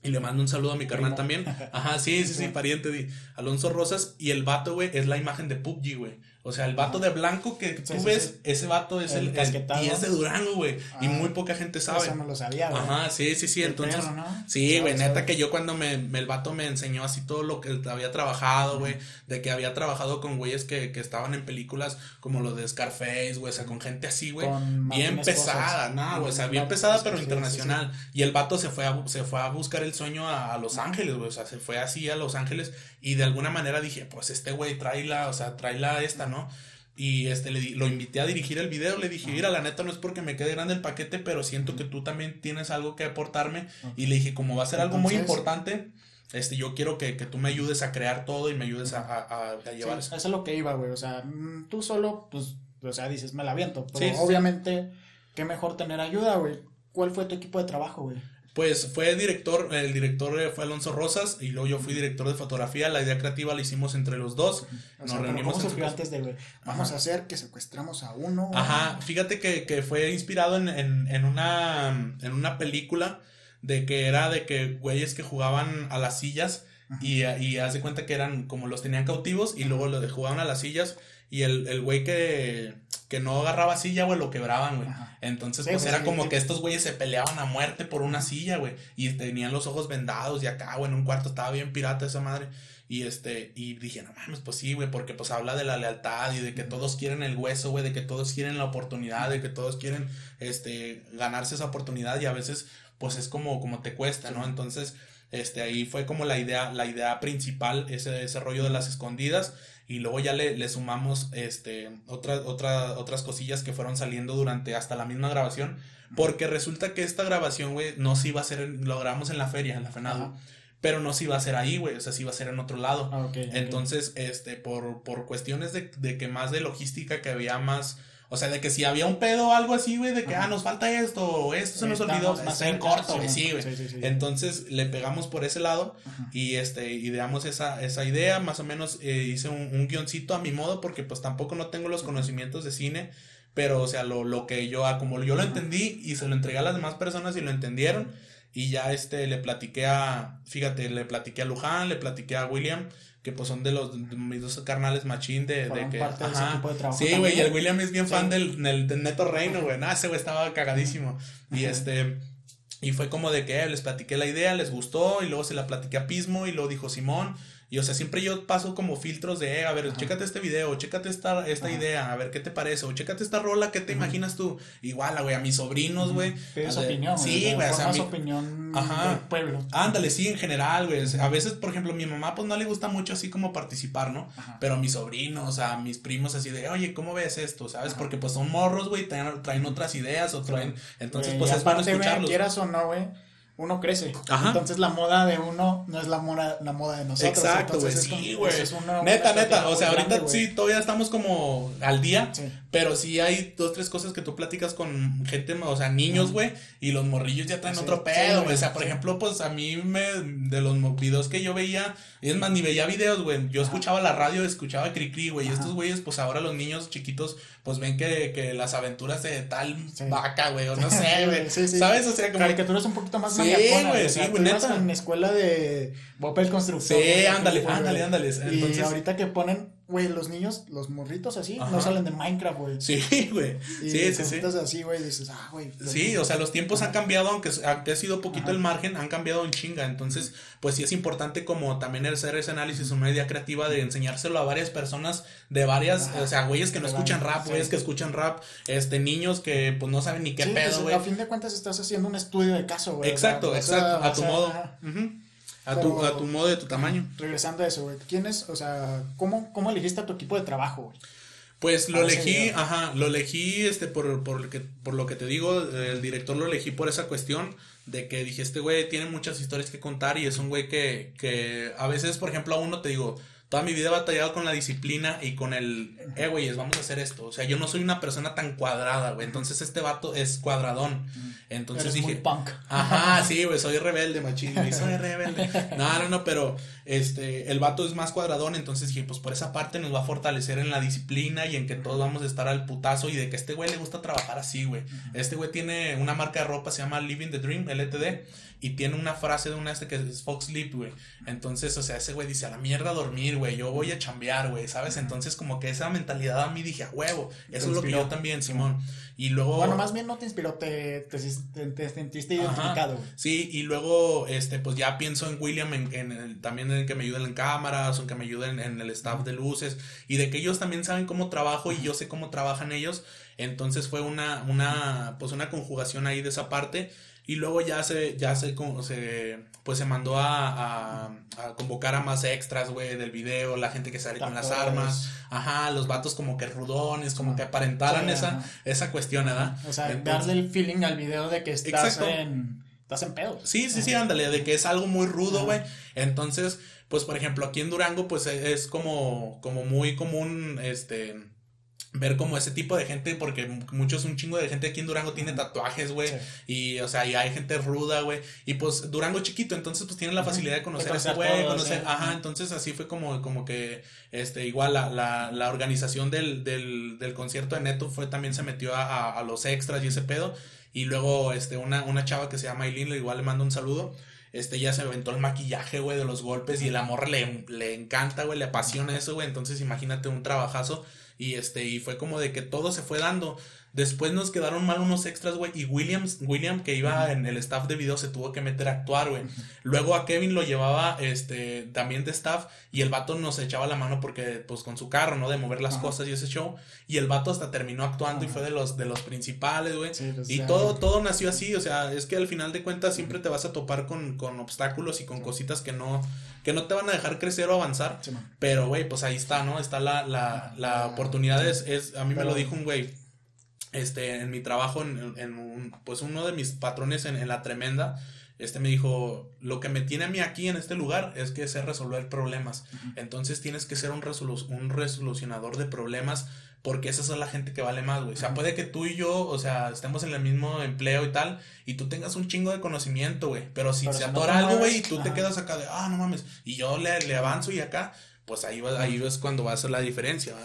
S2: y le mando un saludo a mi carnal también. [laughs] Ajá, sí, sí, sí, pariente de Alonso Rosas. Y el vato, güey, es la imagen de PUBG, güey. O sea, el vato de blanco que tú ves, ese vato es el, y es de Durango, güey. y ah, muy poca gente sabe.
S1: Eso no lo sabía, güey.
S2: Ajá, sí, sí, sí. Entonces, sí, güey, neta que yo cuando me, el vato me enseñó así todo lo que había trabajado, güey, de que había trabajado con güeyes que, que estaban en películas como lo de Scarface, güey, o sea, con gente así, güey, bien pesada, no, güey, o sea, bien pesada pero internacional. Y el vato se fue a, se fue a buscar el sueño a, a Los Ángeles, güey, o sea, se fue así a Los Ángeles y de alguna manera dije, pues este güey, tráela, o sea, tráela esta, ¿no? Y este, le, lo invité a dirigir el video, le dije, mira, la neta no es porque me quede grande el paquete, pero siento que tú también tienes algo que aportarme. Y le dije, como va a ser algo muy importante, este, yo quiero que, tú me ayudes a crear todo y me ayudes a, llevar
S1: eso. Eso es lo que iba, güey. O sea, mm, tú solo, pues, o sea, dices, me la aviento. Pero obviamente, qué mejor tener ayuda, güey. ¿Cuál fue tu equipo de trabajo, güey?
S2: Pues fue director, el director fue Alonso Rosas y luego yo fui director de fotografía. La idea creativa la hicimos entre los dos.
S1: Nos reunimos. antes de, vamos a hacer que secuestramos a uno?
S2: Ajá, fíjate que, fue inspirado en, en, una, en una película de que era de que güeyes que jugaban a las sillas y, y haz de cuenta que eran como los tenían cautivos y luego los jugaban a las sillas y el, el güey que, que no agarraba silla, güey, lo quebraban, güey. Entonces, pues era como que estos güeyes se peleaban a muerte por una silla, güey. Y tenían los ojos vendados y acá, güey, en un cuarto estaba bien pirata esa madre. Y este, y dije, no mames, pues sí, güey, porque pues habla de la lealtad y de que todos quieren el hueso, güey, de que todos quieren la oportunidad, de que todos quieren, este, ganarse esa oportunidad y a veces, pues es como, como te cuesta, ¿no? Entonces, este, ahí fue como la idea, la idea principal, ese desarrollo de las escondidas y luego ya le, le sumamos este, otra, otra, otras cosillas que fueron saliendo durante hasta la misma grabación, porque resulta que esta grabación, güey, no se iba a hacer, lo grabamos en la feria, en la FENADO, pero no se iba a hacer ahí, güey, o sea, se iba a hacer en otro lado. Ah, Entonces, este, por, por cuestiones de, de que más de logística, que había más o sea, de que si había un pedo o algo así, güey, de que, ah, nos falta esto, o esto se nos olvidó, está en corto, güey, sí, güey. Entonces le pegamos por ese lado y este, ideamos esa, esa idea, más o menos eh, hice un, un, guioncito a mi modo, porque pues tampoco no tengo los conocimientos de cine, pero o sea, lo, lo que yo, ah, como yo lo entendí y se lo entregué a las demás personas y lo entendieron, y ya este, le platiqué a, fíjate, le platiqué a Luján, le platiqué a William, que pues son de los mis dos carnales machín de, de que
S1: parte de ese tipo de trabajo
S2: sí güey y el William es bien fan del, del, Neto Reino güey. Nada ese güey estaba cagadísimo. Y este y fue como de que eh, les platiqué la idea les gustó y luego se la platiqué a Pismo y luego dijo Simón y o sea, siempre yo paso como filtros de, eh, a ver, chécate este video, chécate esta, esta idea, a ver qué te parece, o chécate esta rola, ¿qué te imaginas tú? Igual, güey, a mis sobrinos, güey.
S1: Pides opinión,
S2: Sí, güey, o sea,
S1: mi... opinión Ajá. del pueblo.
S2: Ándale, sí, en general, güey. A veces, por ejemplo, a mi mamá, pues no le gusta mucho así como participar, ¿no? Pero a mis sobrinos, a mis primos, así de, oye, ¿cómo ves esto? ¿Sabes? Porque pues son morros, güey, traen, traen otras ideas o traen. Entonces, pues es bueno escucharlos.
S1: quieras o no, güey uno crece. Entonces la moda de uno no es la moda, la moda de nosotros.
S2: Exacto, güey. Sí, güey. Neta, neta. O sea, ahorita sí, todavía estamos como al día. Pero sí hay dos, tres cosas que tú platicas con gente, o sea, niños, güey. Y los morrillos ya traen otro pedo, güey. o sea, por ejemplo, pues a mí me, de los videos que yo veía, es más, ni veía videos, güey. Yo escuchaba la radio, escuchaba Cricri, güey. Y estos güeyes, pues ahora los niños chiquitos, pues ven que, que las aventuras de tal vaca, güey. O no [laughs] sé, güey. ¿Sabsabes? O sea, como.
S1: Caricaturas un poquito más Sí, güey, sí, güey. En la escuela de Bob el Constructor.
S2: Sí, ándale, ándale, ándale.
S1: Entonces, ahorita que ponen Güey, los niños, los morritos así, no salen de Minecraft, güey.
S2: Sí, güey. Sí, sí, sí.
S1: así, güey, dices, ah, güey.
S2: Sí, o sea, los tiempos han cambiado, aunque, ha sido poquito el margen, han cambiado en chinga. Entonces, pues sí es importante como también hacer ese análisis, una idea creativa de enseñárselo a varias personas de varias, o sea, güeyes que no escuchan rap, güeyes que escuchan rap, este, niños que pues no saben ni qué pedo, pues, güey.
S1: a fin de cuentas estás haciendo un estudio de caso, güey.
S2: Exacto, exacto, a tu modo. A, tu, a tu modo de tu tamaño.
S1: Regresando a eso, güey. ¿Quién es, o sea, cómo, cómo elegiste a tu equipo de trabajo, güey?
S2: Pues lo elegí, ajá, lo elegí este por, por, que, por lo que te digo, el director lo elegí por esa cuestión de que dije, este güey tiene muchas historias que contar y es un güey que, que a veces, por ejemplo, a uno te digo, toda mi vida he batallado con la disciplina y con el, eh, güeyes, vamos a hacer esto. O sea, yo no soy una persona tan cuadrada, güey. Entonces este vato es cuadradón. Entonces dije.
S1: punk.
S2: Ajá, sí, güey, soy rebelde, machín. Soy [laughs] rebelde. No, no, no, pero este, el vato es más cuadradón. Entonces dije, pues por esa parte nos va a fortalecer en la disciplina y en que todos vamos a estar al putazo y de que este güey le gusta trabajar así, güey. Este güey tiene una marca de ropa, se llama Living the Dream, LTD y tiene una frase de una este que es Fox Sleep, güey. Entonces, o sea, ese güey dice, a la mierda dormir, güey, yo voy a chambear, güey, ¿sabes? Entonces, como que esa mentalidad a mí dije, a huevo, eso es lo que yo también, Simón. Y luego...
S1: Bueno, más bien no te inspiró, te, te, sentiste identificado.
S2: Sí, y luego, este, pues ya pienso en William, en, en también en que me ayuden en cámaras, en que me ayuden en el staff de luces, y de que ellos también saben cómo trabajo y yo sé cómo trabajan ellos. Entonces fue una, una, pues una conjugación ahí de esa parte. Y luego ya se, ya se, se pues se mandó a, a, convocar a más extras, güey, del video, la gente que sale con las armas, ajá, los vatos como que rudones, como que aparentaran esa, esa cuestión, ¿verdad?
S1: O sea, darle el feeling al video de que estás en, estás en pedo.
S2: Sí, sí, sí, ándale, de que es algo muy rudo, güey. Entonces, pues por ejemplo, aquí en Durango, pues es como, como muy común, este ver como ese tipo de gente, porque muchos, un chingo de gente aquí en Durango tiene tatuajes, güey, y, o sea, y hay gente ruda, güey, y pues Durango chiquito, entonces pues tiene la facilidad de conocer a ese güey, conocer, ajá, entonces así fue como, como que, este, igual la, la, la organización del, del, del concierto de Neto fue, también se metió a, a, los extras y ese pedo, y luego, este, una, una chava que se llama Aileen, igual le mando un saludo, este ya se aventó el maquillaje, güey, de los golpes y el amor le, le encanta, güey, le apasiona eso, güey. Entonces imagínate un trabajazo y este, y fue como de que todo se fue dando. Después nos quedaron mal unos extras, güey. Y Williams, William, que iba en el staff de video, se tuvo que meter a actuar, güey. Luego a Kevin lo llevaba, este, también de staff. Y el vato nos echaba la mano porque, pues, con su carro, ¿no? De mover las cosas y ese show. Y el vato hasta terminó actuando y fue de los, de los principales, güey. Y todo, todo nació así. O sea, es que al final de cuentas siempre te vas a topar con, con obstáculos y con cositas que no, que no te van a dejar crecer o avanzar. pero, güey, pues ahí está, ¿no? Está la, la, la oportunidad. Es, es, a mí me lo dijo un güey este, en mi trabajo, en, en un, pues uno de mis patrones en, en, la tremenda, este me dijo, lo que me tiene a mí aquí en este lugar es que sé resolver problemas. Entonces tienes que ser un, un resolucionador de problemas porque esa es la gente que vale más, güey. O sea, puede que tú y yo, o sea, estemos en el mismo empleo y tal, y tú tengas un chingo de conocimiento, güey. Pero si se atora algo, güey, y tú te quedas acá de, ah, no mames, y yo le, le avanzo y acá, pues ahí, va, ahí es cuando va a ser la diferencia.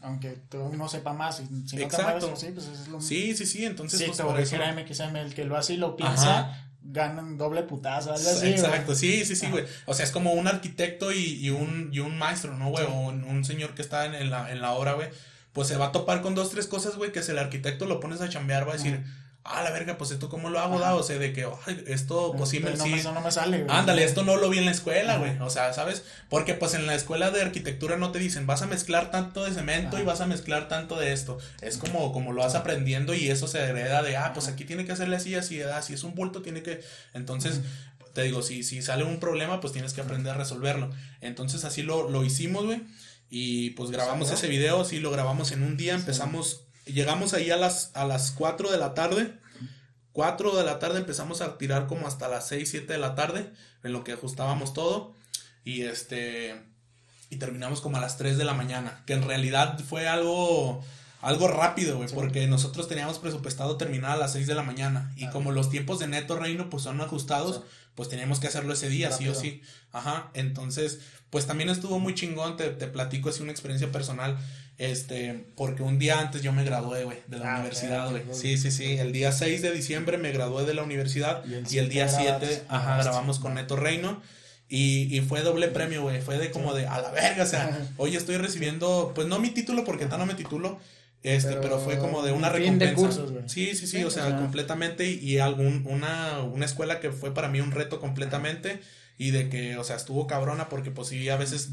S1: Aunque tú no sepa más, si no Exacto.
S2: sí, pues es lo Sí, sí, sí, entonces...
S1: Sí, pues, por eso... el que lo hace y lo piensa, ganan doble putazo, algo así.
S2: Exacto, sí, sí, sí, güey. O sea, es como un arquitecto y, y, un, y un maestro, ¿no, güey? O un, señor que está en, la, en la obra, güey. Pues se va a topar con dos, tres cosas, güey, que si el arquitecto lo pones a chambear, va a decir ah, la verga, pues esto cómo lo hago, da, o sea, de que, ay, esto pues sí me,
S1: no, sí, no me sale,
S2: güey. Ándale, esto no lo vi en la escuela, güey, o sea, ¿sabes? Porque pues en la escuela de arquitectura no te dicen, vas a mezclar tanto de cemento y vas a mezclar tanto de esto, es como, como lo vas aprendiendo y eso se hereda de, ah, pues aquí tiene que hacerle así, así, si es un bulto tiene que, entonces... Te digo, si, si sale un problema, pues tienes que aprender a resolverlo. Entonces así lo, lo hicimos, güey. Y pues grabamos ese video, sí lo grabamos en un día, empezamos llegamos ahí a las, a las 4 de la tarde. 4 de la tarde empezamos a tirar como hasta las 6, 7 de la tarde, en lo que ajustábamos todo. Y este. Y terminamos como a las 3 de la mañana. Que en realidad fue algo. Algo rápido, güey, porque nosotros teníamos presupuestado terminar a las 6 de la mañana. Y como los tiempos de Neto Reino pues son ajustados, pues teníamos que hacerlo ese día, sí o sí. Ajá. Entonces, pues también estuvo muy chingón. Te, te platico así una experiencia personal. Este, porque un día antes yo me gradué, güey, de la ah, universidad, güey. Sí, sí, sí. El día 6 de diciembre me gradué de la universidad y el, día 7, ajá, grabamos con Neto Reino. Y, y fue doble premio, güey. Fue de como de a la verga, o sea, hoy estoy recibiendo, pues no mi título porque no me titulo, este, pero, fue como de una recompensa. sí, sí, sí, o sea, completamente. Y, algún, una, una escuela que fue para mí un reto completamente y de que, o sea, estuvo cabrona porque pues sí, a veces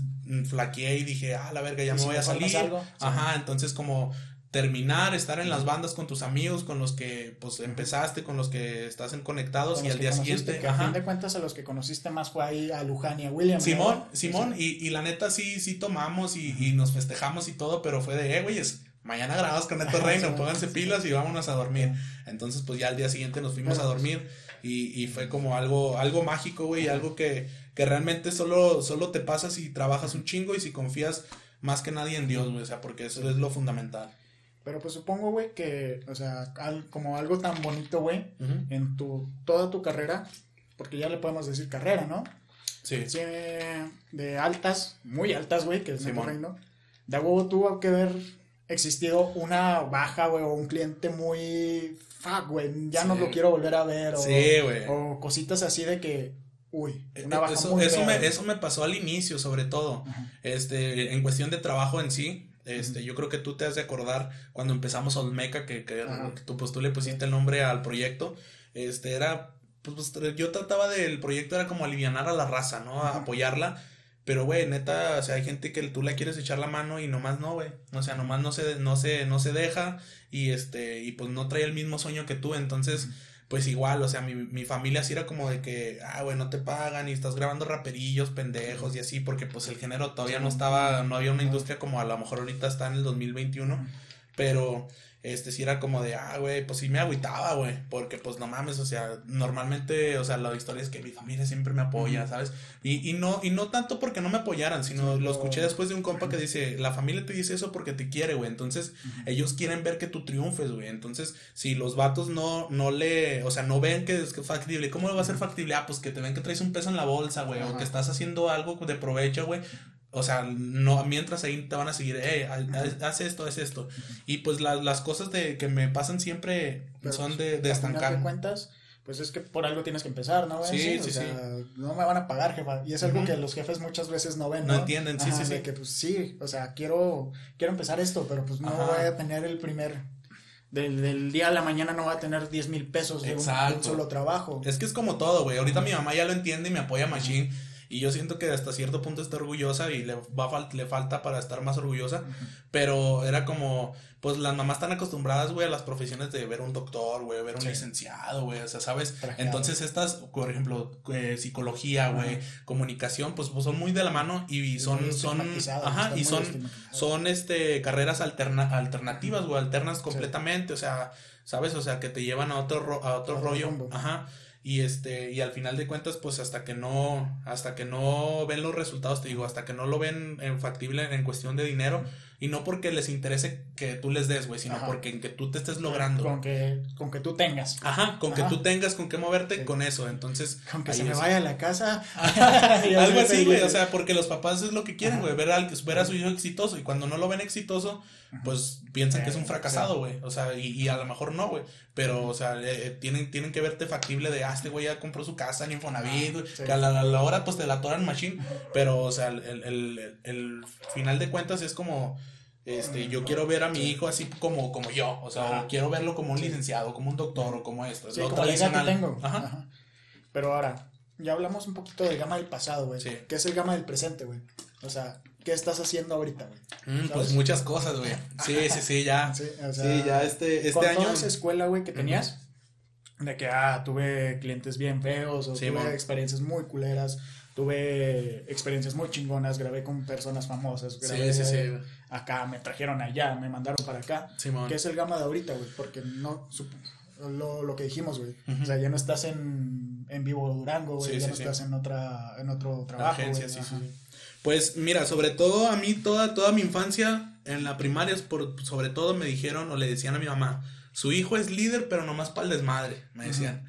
S2: flaqueé y dije, ah, la verga, ya me voy a salir. Ajá, entonces como terminar, estar en las bandas con tus amigos, con los que pues empezaste, con los que estás en conectados y al día siguiente.
S1: Que a fin de cuentas a los que conociste más fue ahí a Luján y a William.
S2: Simón, Simón, y, y, la neta sí, sí tomamos y, y, nos festejamos y todo, pero fue de, eh, güeyes, mañana grabamos con Neto [laughs] Reino, pónganse pilas y vámonos a dormir. Entonces pues ya al día siguiente nos fuimos a dormir. Y, y fue como algo, algo mágico, güey, algo que, que realmente solo, solo te pasa si trabajas un chingo y si confías más que nadie en Dios, güey, o sea, porque eso es lo fundamental.
S1: Pero pues supongo, güey, que, o sea, como algo tan bonito, güey, en tu, toda tu carrera, porque ya le podemos decir carrera, ¿no? Sí. de altas, muy altas, güey, que es sí, reino. De algo tuvo que haber existido una baja, güey, o un cliente muy fuck, güey, ya no lo quiero volver a ver. O, sí, güey. O cositas así de que, uy, una baja
S2: eso, eso, me, eso me pasó al inicio, sobre todo. Este, en cuestión de trabajo en sí. Este, yo creo que tú te has de acordar cuando empezamos Olmeca, que, que, tú, pues, tú le pusiste el nombre al proyecto. Este, era, pues, pues, yo trataba del proyecto, era como alivianar a la raza, ¿no? A apoyarla pero, güey, neta, o sea, hay gente que tú le quieres echar la mano y nomás no, güey. O sea, nomás no se, no se, no se deja y este, y pues no trae el mismo sueño que tú. Entonces, pues igual, o sea, mi, mi familia sí era como de que, ah, güey, no te pagan y estás grabando raperillos, pendejos y así, porque pues el género todavía no estaba, no había una industria como a lo mejor ahorita está en el 2021, pero este sí era como de, ah, güey, pues sí me agüitaba, güey, porque pues no mames, o sea, normalmente, o sea, la historia es que mi familia siempre me apoya, ¿sabes? Y, y no, y no tanto porque no me apoyaran, sino lo escuché después de un compa que dice, la familia te dice eso porque te quiere, güey, entonces ellos quieren ver que tú triunfes, güey, entonces si los vatos no, no le, o sea, no ven que es factible, ¿cómo le va a ser factible? Ah, pues que te ven que traes un peso en la bolsa, güey, o que estás haciendo algo de provecho, güey, o sea, no, mientras ahí te van a seguir, eh, haz esto, haz esto. Y pues las cosas de que me pasan siempre son de, de estancar.
S1: cuentas, pues es que por algo tienes que empezar, ¿no? Sí, sí, sí. No me van a pagar, jefa. Y es algo que los jefes muchas veces no ven,
S2: ¿no? No entienden, sí, sí, sí.
S1: De que pues sí, o sea, quiero, quiero empezar esto, pero pues no voy a tener el primer del, del, día a la mañana no va a tener 10 mil pesos de un, solo trabajo.
S2: Es que es como todo, güey. Ahorita mi mamá ya lo entiende y me apoya Machine. Y yo siento que hasta cierto punto está orgullosa y le, va le falta para estar más orgullosa. Pero era como, pues las mamás están acostumbradas, güey, a las profesiones de ver un doctor, güey, ver un licenciado, güey, o sea, ¿sabes? Entonces estas, por ejemplo, eh, psicología, güey, comunicación, pues, pues, son muy de la mano y son, son, ajá, y son, son, este, carreras alterna alternativas, güey, alternas completamente, o sea, ¿sabes? O sea, que te llevan a otro, a otro rollo, ajá y este y al final de cuentas pues hasta que no hasta que no ven los resultados te digo hasta que no lo ven en factible en cuestión de dinero y no porque les interese que tú les des, güey, sino porque en que tú te estés logrando.
S1: Con que, con que tú tengas.
S2: Ajá, con que tú tengas con qué moverte, con eso. Entonces.
S1: Con que se me vaya a la casa. [laughs] [laughs]
S2: Algo así, güey. O sea, porque los papás es lo que quieren, güey. Ver, al, ver a su hijo exitoso. Y cuando no lo ven exitoso, pues piensan que es un fracasado, güey. O sea, y, y, a lo mejor no, güey. Pero, o sea, eh, eh, tienen, tienen que verte factible de, ah, este güey ya compró su casa en Infonavit, güey. Que a la, a la, hora, pues te la toran machine. Pero, o sea, el, el, el final de cuentas es como este, yo quiero ver a mi hijo así como, como yo, o sea, quiero verlo como un licenciado, como un doctor o como esto.
S1: Sí, como la que tengo. Ajá. Pero ahora, ya hablamos un poquito del gama del pasado, güey. Sí. ¿Qué es el gama del presente, güey? O sea, ¿qué estás haciendo ahorita, güey?
S2: Mm, pues muchas cosas, güey. Sí, sí, sí, ya. [laughs] Sí, o sea, sí ya este, este año.
S1: Toda esa escuela, güey, que tenías, de que, ah, tuve clientes bien feos, o tuve experiencias muy culeras, tuve experiencias muy chingonas, grabé con personas famosas, grabé sí, sí, acá, me trajeron allá, me mandaron para acá. ¿Qué es el gama de ahorita, güey? Porque no, lo, lo que dijimos, güey. O sea, ya no estás en, en vivo Durango, güey, ya no estás en otra, en otro trabajo. Agencia, sí,
S2: Pues mira, sobre todo a mí toda, toda mi infancia en la primaria, por, sobre todo me dijeron o le decían a mi mamá, su hijo es líder, pero nomás para el desmadre, me decían.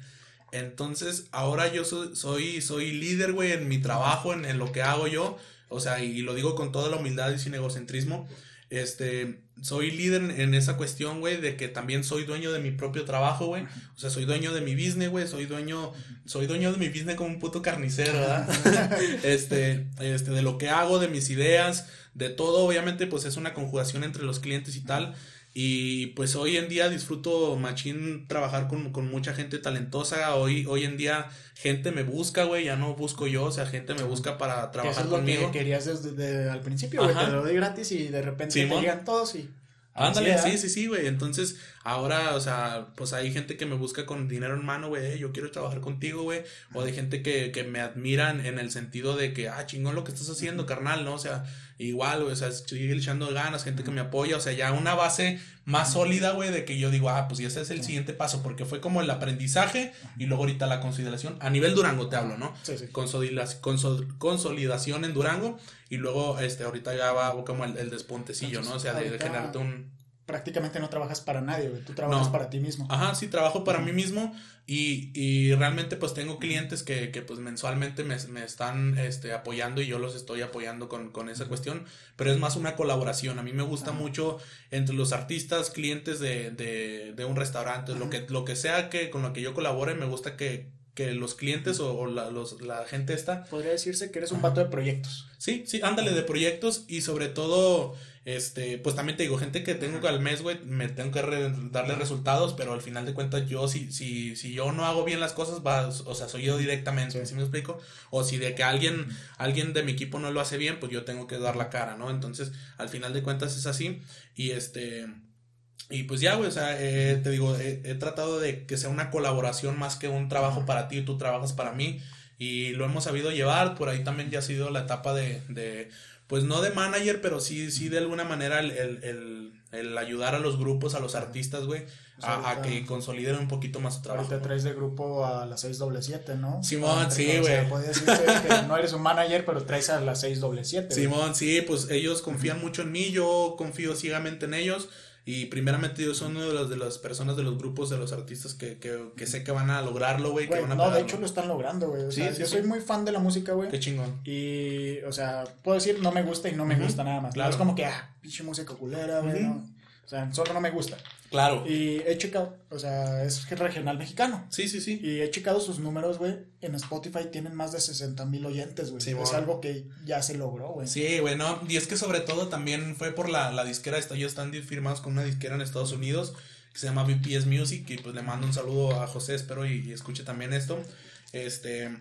S2: Entonces, ahora yo soy, soy, líder, güey, en mi trabajo, en, lo que hago yo. O sea, y, lo digo con toda la humildad y sin egocentrismo. Este, soy líder en, esa cuestión, güey, de que también soy dueño de mi propio trabajo, güey. O sea, soy dueño de mi business, güey. Soy dueño, soy dueño de mi business como un puto carnicero, ¿verdad? [laughs] este, este, de lo que hago, de mis ideas, de todo. Obviamente, pues es una conjugación entre los clientes y tal. Y pues hoy en día disfruto machín trabajar con, con, mucha gente talentosa. Hoy, hoy en día gente me busca, güey, ya no busco yo, o sea, gente me busca para trabajar eso es conmigo.
S1: Lo que querías desde al principio, güey, te lo doy gratis y de repente te llegan todos y
S2: Ándale, sí, sí, sí, güey. Entonces, ahora, o sea, pues hay gente que me busca con dinero en mano, güey, yo quiero trabajar contigo, güey. O de gente que, que me admiran en el sentido de que, ah, chingón lo que estás haciendo, carnal, ¿no? O sea, igual, güey, o sea, estoy echando ganas, gente que me apoya, o sea, ya una base más sólida, güey, de que yo digo, ah, pues ya ese es el siguiente paso, porque fue como el aprendizaje y luego ahorita la consolidación. A nivel Durango te hablo, ¿no? Sí, sí. consolidación en Durango y luego, este, ahorita ya va como el, el despuntecillo, ¿no? O sea, de, generarte un
S1: prácticamente no trabajas para nadie, güey. Tú trabajas para ti mismo.
S2: Ajá, sí, trabajo para mí mismo y, y, realmente pues tengo clientes que, que pues mensualmente me, me, están este, apoyando y yo los estoy apoyando con, con esa cuestión, pero es más una colaboración. A mí me gusta mucho entre los artistas, clientes de, de, de un restaurante, lo que, lo que sea que con lo que yo colabore, me gusta que, que los clientes o, la, los, la, gente esta...
S1: Podría decirse que eres un pato de proyectos.
S2: Sí, sí, ándale de proyectos y sobre todo este, pues también te digo, gente que tengo al mes, güey, me tengo que darle resultados, pero al final de cuentas yo, si, si, si yo no hago bien las cosas, va, o sea, soy yo directamente, ¿sí me explico? O si de que alguien, alguien de mi equipo no lo hace bien, pues yo tengo que dar la cara, ¿no? Entonces, al final de cuentas es así y este... Y pues ya, güey, o sea, eh, te digo, he, tratado de que sea una colaboración más que un trabajo para ti, tú trabajas para mí. Y lo hemos sabido llevar, por ahí también ya ha sido la etapa de, de pues no de manager, pero sí, sí de alguna manera el, el, el, ayudar a los grupos, a los artistas, güey, a, que consoliden un poquito más su trabajo.
S1: Ahorita traes de grupo a la 677, ¿no?
S2: Simón, sí, güey.
S1: que no eres un manager, pero traes a la 677.
S2: Simón, sí, pues ellos confían mucho en mí, yo confío ciegamente en ellos. Y primeramente yo soy uno de, los, de las personas de los grupos de los artistas que, que, que sé que van a lograrlo, güey. Que van a
S1: no, de hecho lo están logrando, güey. sí, yo soy muy fan de la música, güey.
S2: Qué chingón.
S1: Y, o sea, puedo decir no me gusta y no me gusta nada más. Claro. No es como que, ah, pinche música culera, güey. no. O sea, solo no me gusta.
S2: Claro.
S1: Y he checado, o sea, es regional mexicano.
S2: Sí, sí, sí.
S1: Y he checado sus números, güey. En Spotify tienen más de 60 mil oyentes, güey. Sí, es algo que ya se logró, güey.
S2: Sí, güey, no. Y es que sobre todo también fue por la, la disquera. Ellos están firmados con una disquera en Estados Unidos que se llama BPS Music. Y pues le mando un saludo a José, espero y, y escuche también esto. Este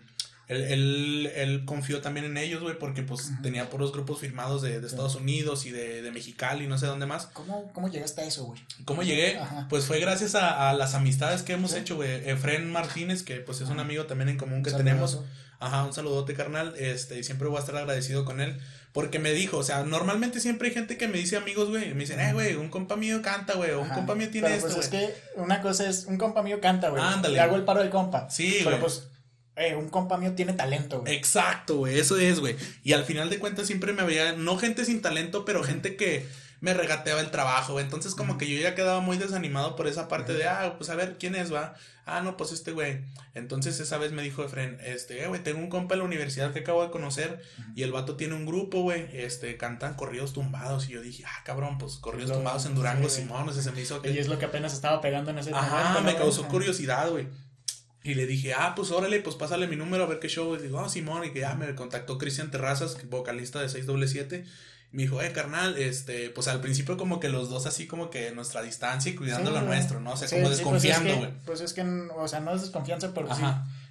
S2: él, él, él, confió también en ellos, güey, porque pues tenía puros grupos firmados de, de Estados Unidos y de, de Mexicali y no sé dónde más.
S1: ¿Cómo, cómo llegaste a eso, güey?
S2: ¿Cómo llegué? Pues fue gracias a, a las amistades que hemos hecho, güey. Efren Martínez, que pues es un amigo también en común que tenemos. Ajá, un saludote, carnal. Este, y siempre voy a estar agradecido con él. Porque me dijo, o sea, normalmente siempre hay gente que me dice amigos, güey. Me dicen, eh, güey, un compa mío canta, güey. O un compa mío tiene
S1: pero,
S2: esto,
S1: pues es que una cosa es, un compa mío canta, güey. Ándale. Le hago el paro del compa. Sí, Pero pues eh, un compa mío tiene talento, güey.
S2: Exacto, güey, eso es, güey. Y al final de cuentas siempre me veía, no gente sin talento, pero gente que me regateaba el trabajo, güey. Entonces como que yo ya quedaba muy desanimado por esa parte de, ah, pues a ver, ¿quién es, va? Ah, no, pues este güey. Entonces esa vez me dijo Efren, este, eh, güey, tengo un compa en la universidad que acabo de conocer y el vato tiene un grupo, güey, este, cantan corridos tumbados y yo dije, ah, cabrón, pues corridos tumbados en Durango, Simón, o sea, se me hizo
S1: que... Y es lo que apenas estaba pegando en ese
S2: Ajá, me causó curiosidad, güey. Y le dije, ah, pues órale, pues pásale mi número a ver qué show. Y digo, ah, Simón, y que ya me contactó Cristian Terrazas, vocalista de 677. Me dijo, eh, carnal, este, pues al principio como que los dos así como que nuestra distancia y cuidando lo nuestro, ¿no? O sea, como pues desconfiando,
S1: güey. pues, es que, o sea, no es desconfianza, pero sí.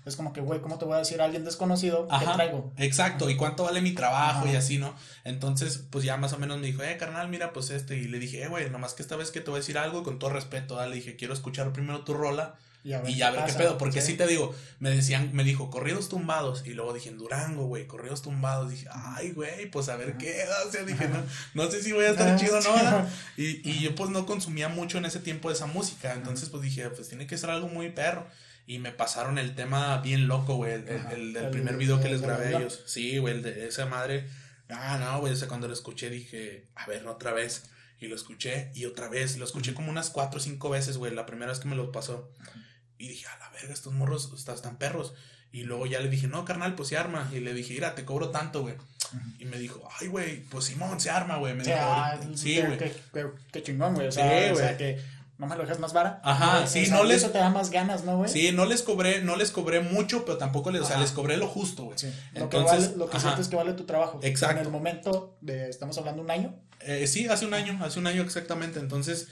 S1: Es como que, güey, ¿cómo te voy a decir a alguien desconocido qué traigo?
S2: Exacto, y cuánto vale mi trabajo y así, ¿no? Entonces, pues ya más o menos me dijo, eh, carnal, mira, pues este. Y le dije, eh, güey, nomás que esta vez que te voy a decir algo, con todo respeto, le dije, quiero escuchar primero tu rola y ya ver, qué, pedo, porque sí. te digo, me decían, me dijo, corridos tumbados, y luego dije, en Durango, güey, corridos tumbados, dije, ay, güey, pues a ver qué, [laughs] o sea, dije, no, no sé si voy a estar ah, chido o no, [laughs] y, y yo pues no consumía mucho en ese tiempo esa música, entonces pues dije, pues tiene que ser algo muy perro, y me pasaron el tema bien loco, güey, el, del primer video que les grabé a ellos, sí, güey, el de esa madre, ah, no, güey, o sea, cuando lo escuché dije, a ver, otra vez, y lo escuché, y otra vez, lo escuché como unas cuatro o cinco veces, güey, la primera vez que me lo pasó, y dije, a la verga, estos morros están perros. Y luego ya le dije, no, carnal, pues se arma. Y le dije, mira, te cobro tanto, güey. Y me dijo, ay, güey, pues Simón, se arma, güey. Me dijo,
S1: ah, sí, güey. Qué, chingón, güey. O sea, o sea, que no me lo dejas más vara.
S2: Ajá, sí, no les.
S1: Eso te da más ganas, ¿no, güey?
S2: Sí, no les cobré, no les cobré mucho, pero tampoco les, o sea, les cobré lo justo, güey.
S1: Sí. Lo que, vale, lo que sientes que vale tu trabajo. Exacto. En el momento de, estamos hablando un año.
S2: Eh, sí, hace un año, hace un año exactamente. Entonces,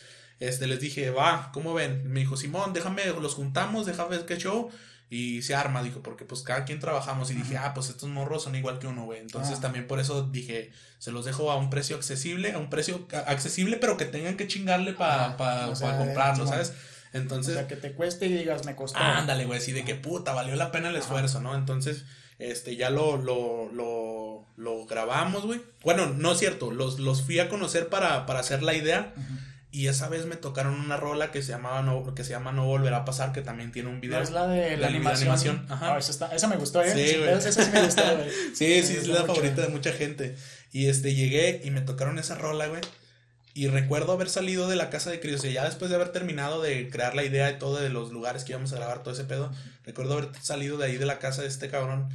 S2: este, les dije, va, ¿cómo ven? Me dijo, Simón, déjame, los juntamos, déjame ver qué show. Y se arma, dijo, porque pues cada quien trabajamos. Y dije, ah, pues estos morros son igual que uno, güey. Entonces ah. también por eso dije, se los dejo a un precio accesible, a un precio accesible, pero que tengan que chingarle para pa, comprarlo, ¿sabes? Entonces.
S1: O sea, que te cueste y digas, me costó.
S2: Ándale, güey, sí, de que puta, valió la pena el esfuerzo, ¿no? Entonces, este, ya lo, lo, lo, lo grabamos, güey. Bueno, no es cierto, los, los fui a conocer para, para hacer la idea. Y esa vez me tocaron una rola que se llamaba no, que se llama No Volverá a Pasar, que también tiene un video.
S1: es la de la, animación. Ajá. Ah, esa, me gustó, ¿eh? Sí, güey. Esa sí me gustó, güey. [laughs]
S2: sí, sí, es la favorita de mucha gente. Y este, llegué y me tocaron esa rola, güey. Y recuerdo haber salido de la casa de Cris, ya después de haber terminado de crear la idea de todo, de los lugares que íbamos a grabar, todo ese pedo. Recuerdo haber salido de ahí de la casa de este cabrón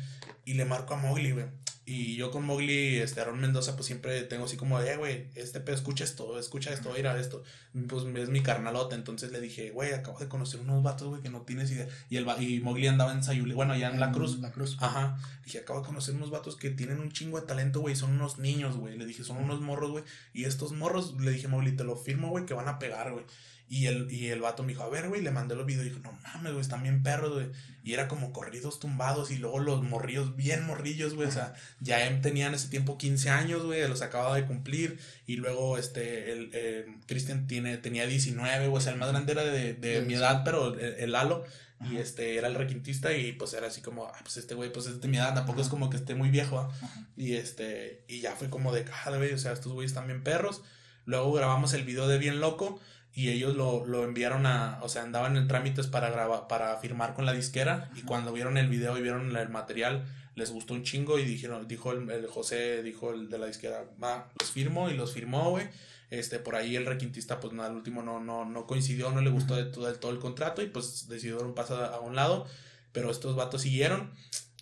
S2: y le marco a Mowgli, güey. Y yo con Mowgli, este, Aaron Mendoza, pues siempre tengo así como eh, güey, este pedo, escucha esto, escucha esto, mira esto. Pues es mi carnalote. Entonces le dije, güey, acabo de conocer unos vatos, güey, que no tienes idea. Y, el, y Mowgli andaba en Sayuli, bueno, allá en, La Cruz.
S1: La Cruz.
S2: Ajá. Dije, acabo de conocer unos vatos que tienen un chingo de talento, güey, son unos niños, güey. Le dije, son unos morros, güey. Y estos morros, le dije, Mowgli, te lo firmo, güey, que van a pegar, güey. Y el, y el vato me dijo, a ver, güey, le mandé los videos y dijo, no mames, güey, están bien perros, güey. Y era como corridos tumbados y luego los morrillos, bien morrillos, güey. O sea, ya em, tenían ese tiempo 15 años, güey, los acababa de cumplir. Y luego, este, el, eh, Cristian tiene, tenía 19, güey, o sea, el más grande era de, de mi edad, pero el, el Lalo. Y este, era el requintista y pues era así como, ah, pues este güey, pues es de mi edad, tampoco es como que esté muy viejo. Y este, y ya fue como de, ah, güey, o sea, estos güeyes están bien perros. Luego grabamos el video de Bien Loco y ellos lo, lo enviaron a, o sea, andaban en trámites para grabar, para firmar con la disquera y cuando vieron el video y vieron el material, les gustó un chingo y dijeron, dijo el, el José, dijo el de la disquera, va, los firmo y los firmó, güey. Este, por ahí el requintista, pues nada, al último no, no, no coincidió, no le gustó de todo, todo el contrato y pues un paso a, un lado. Pero estos vatos siguieron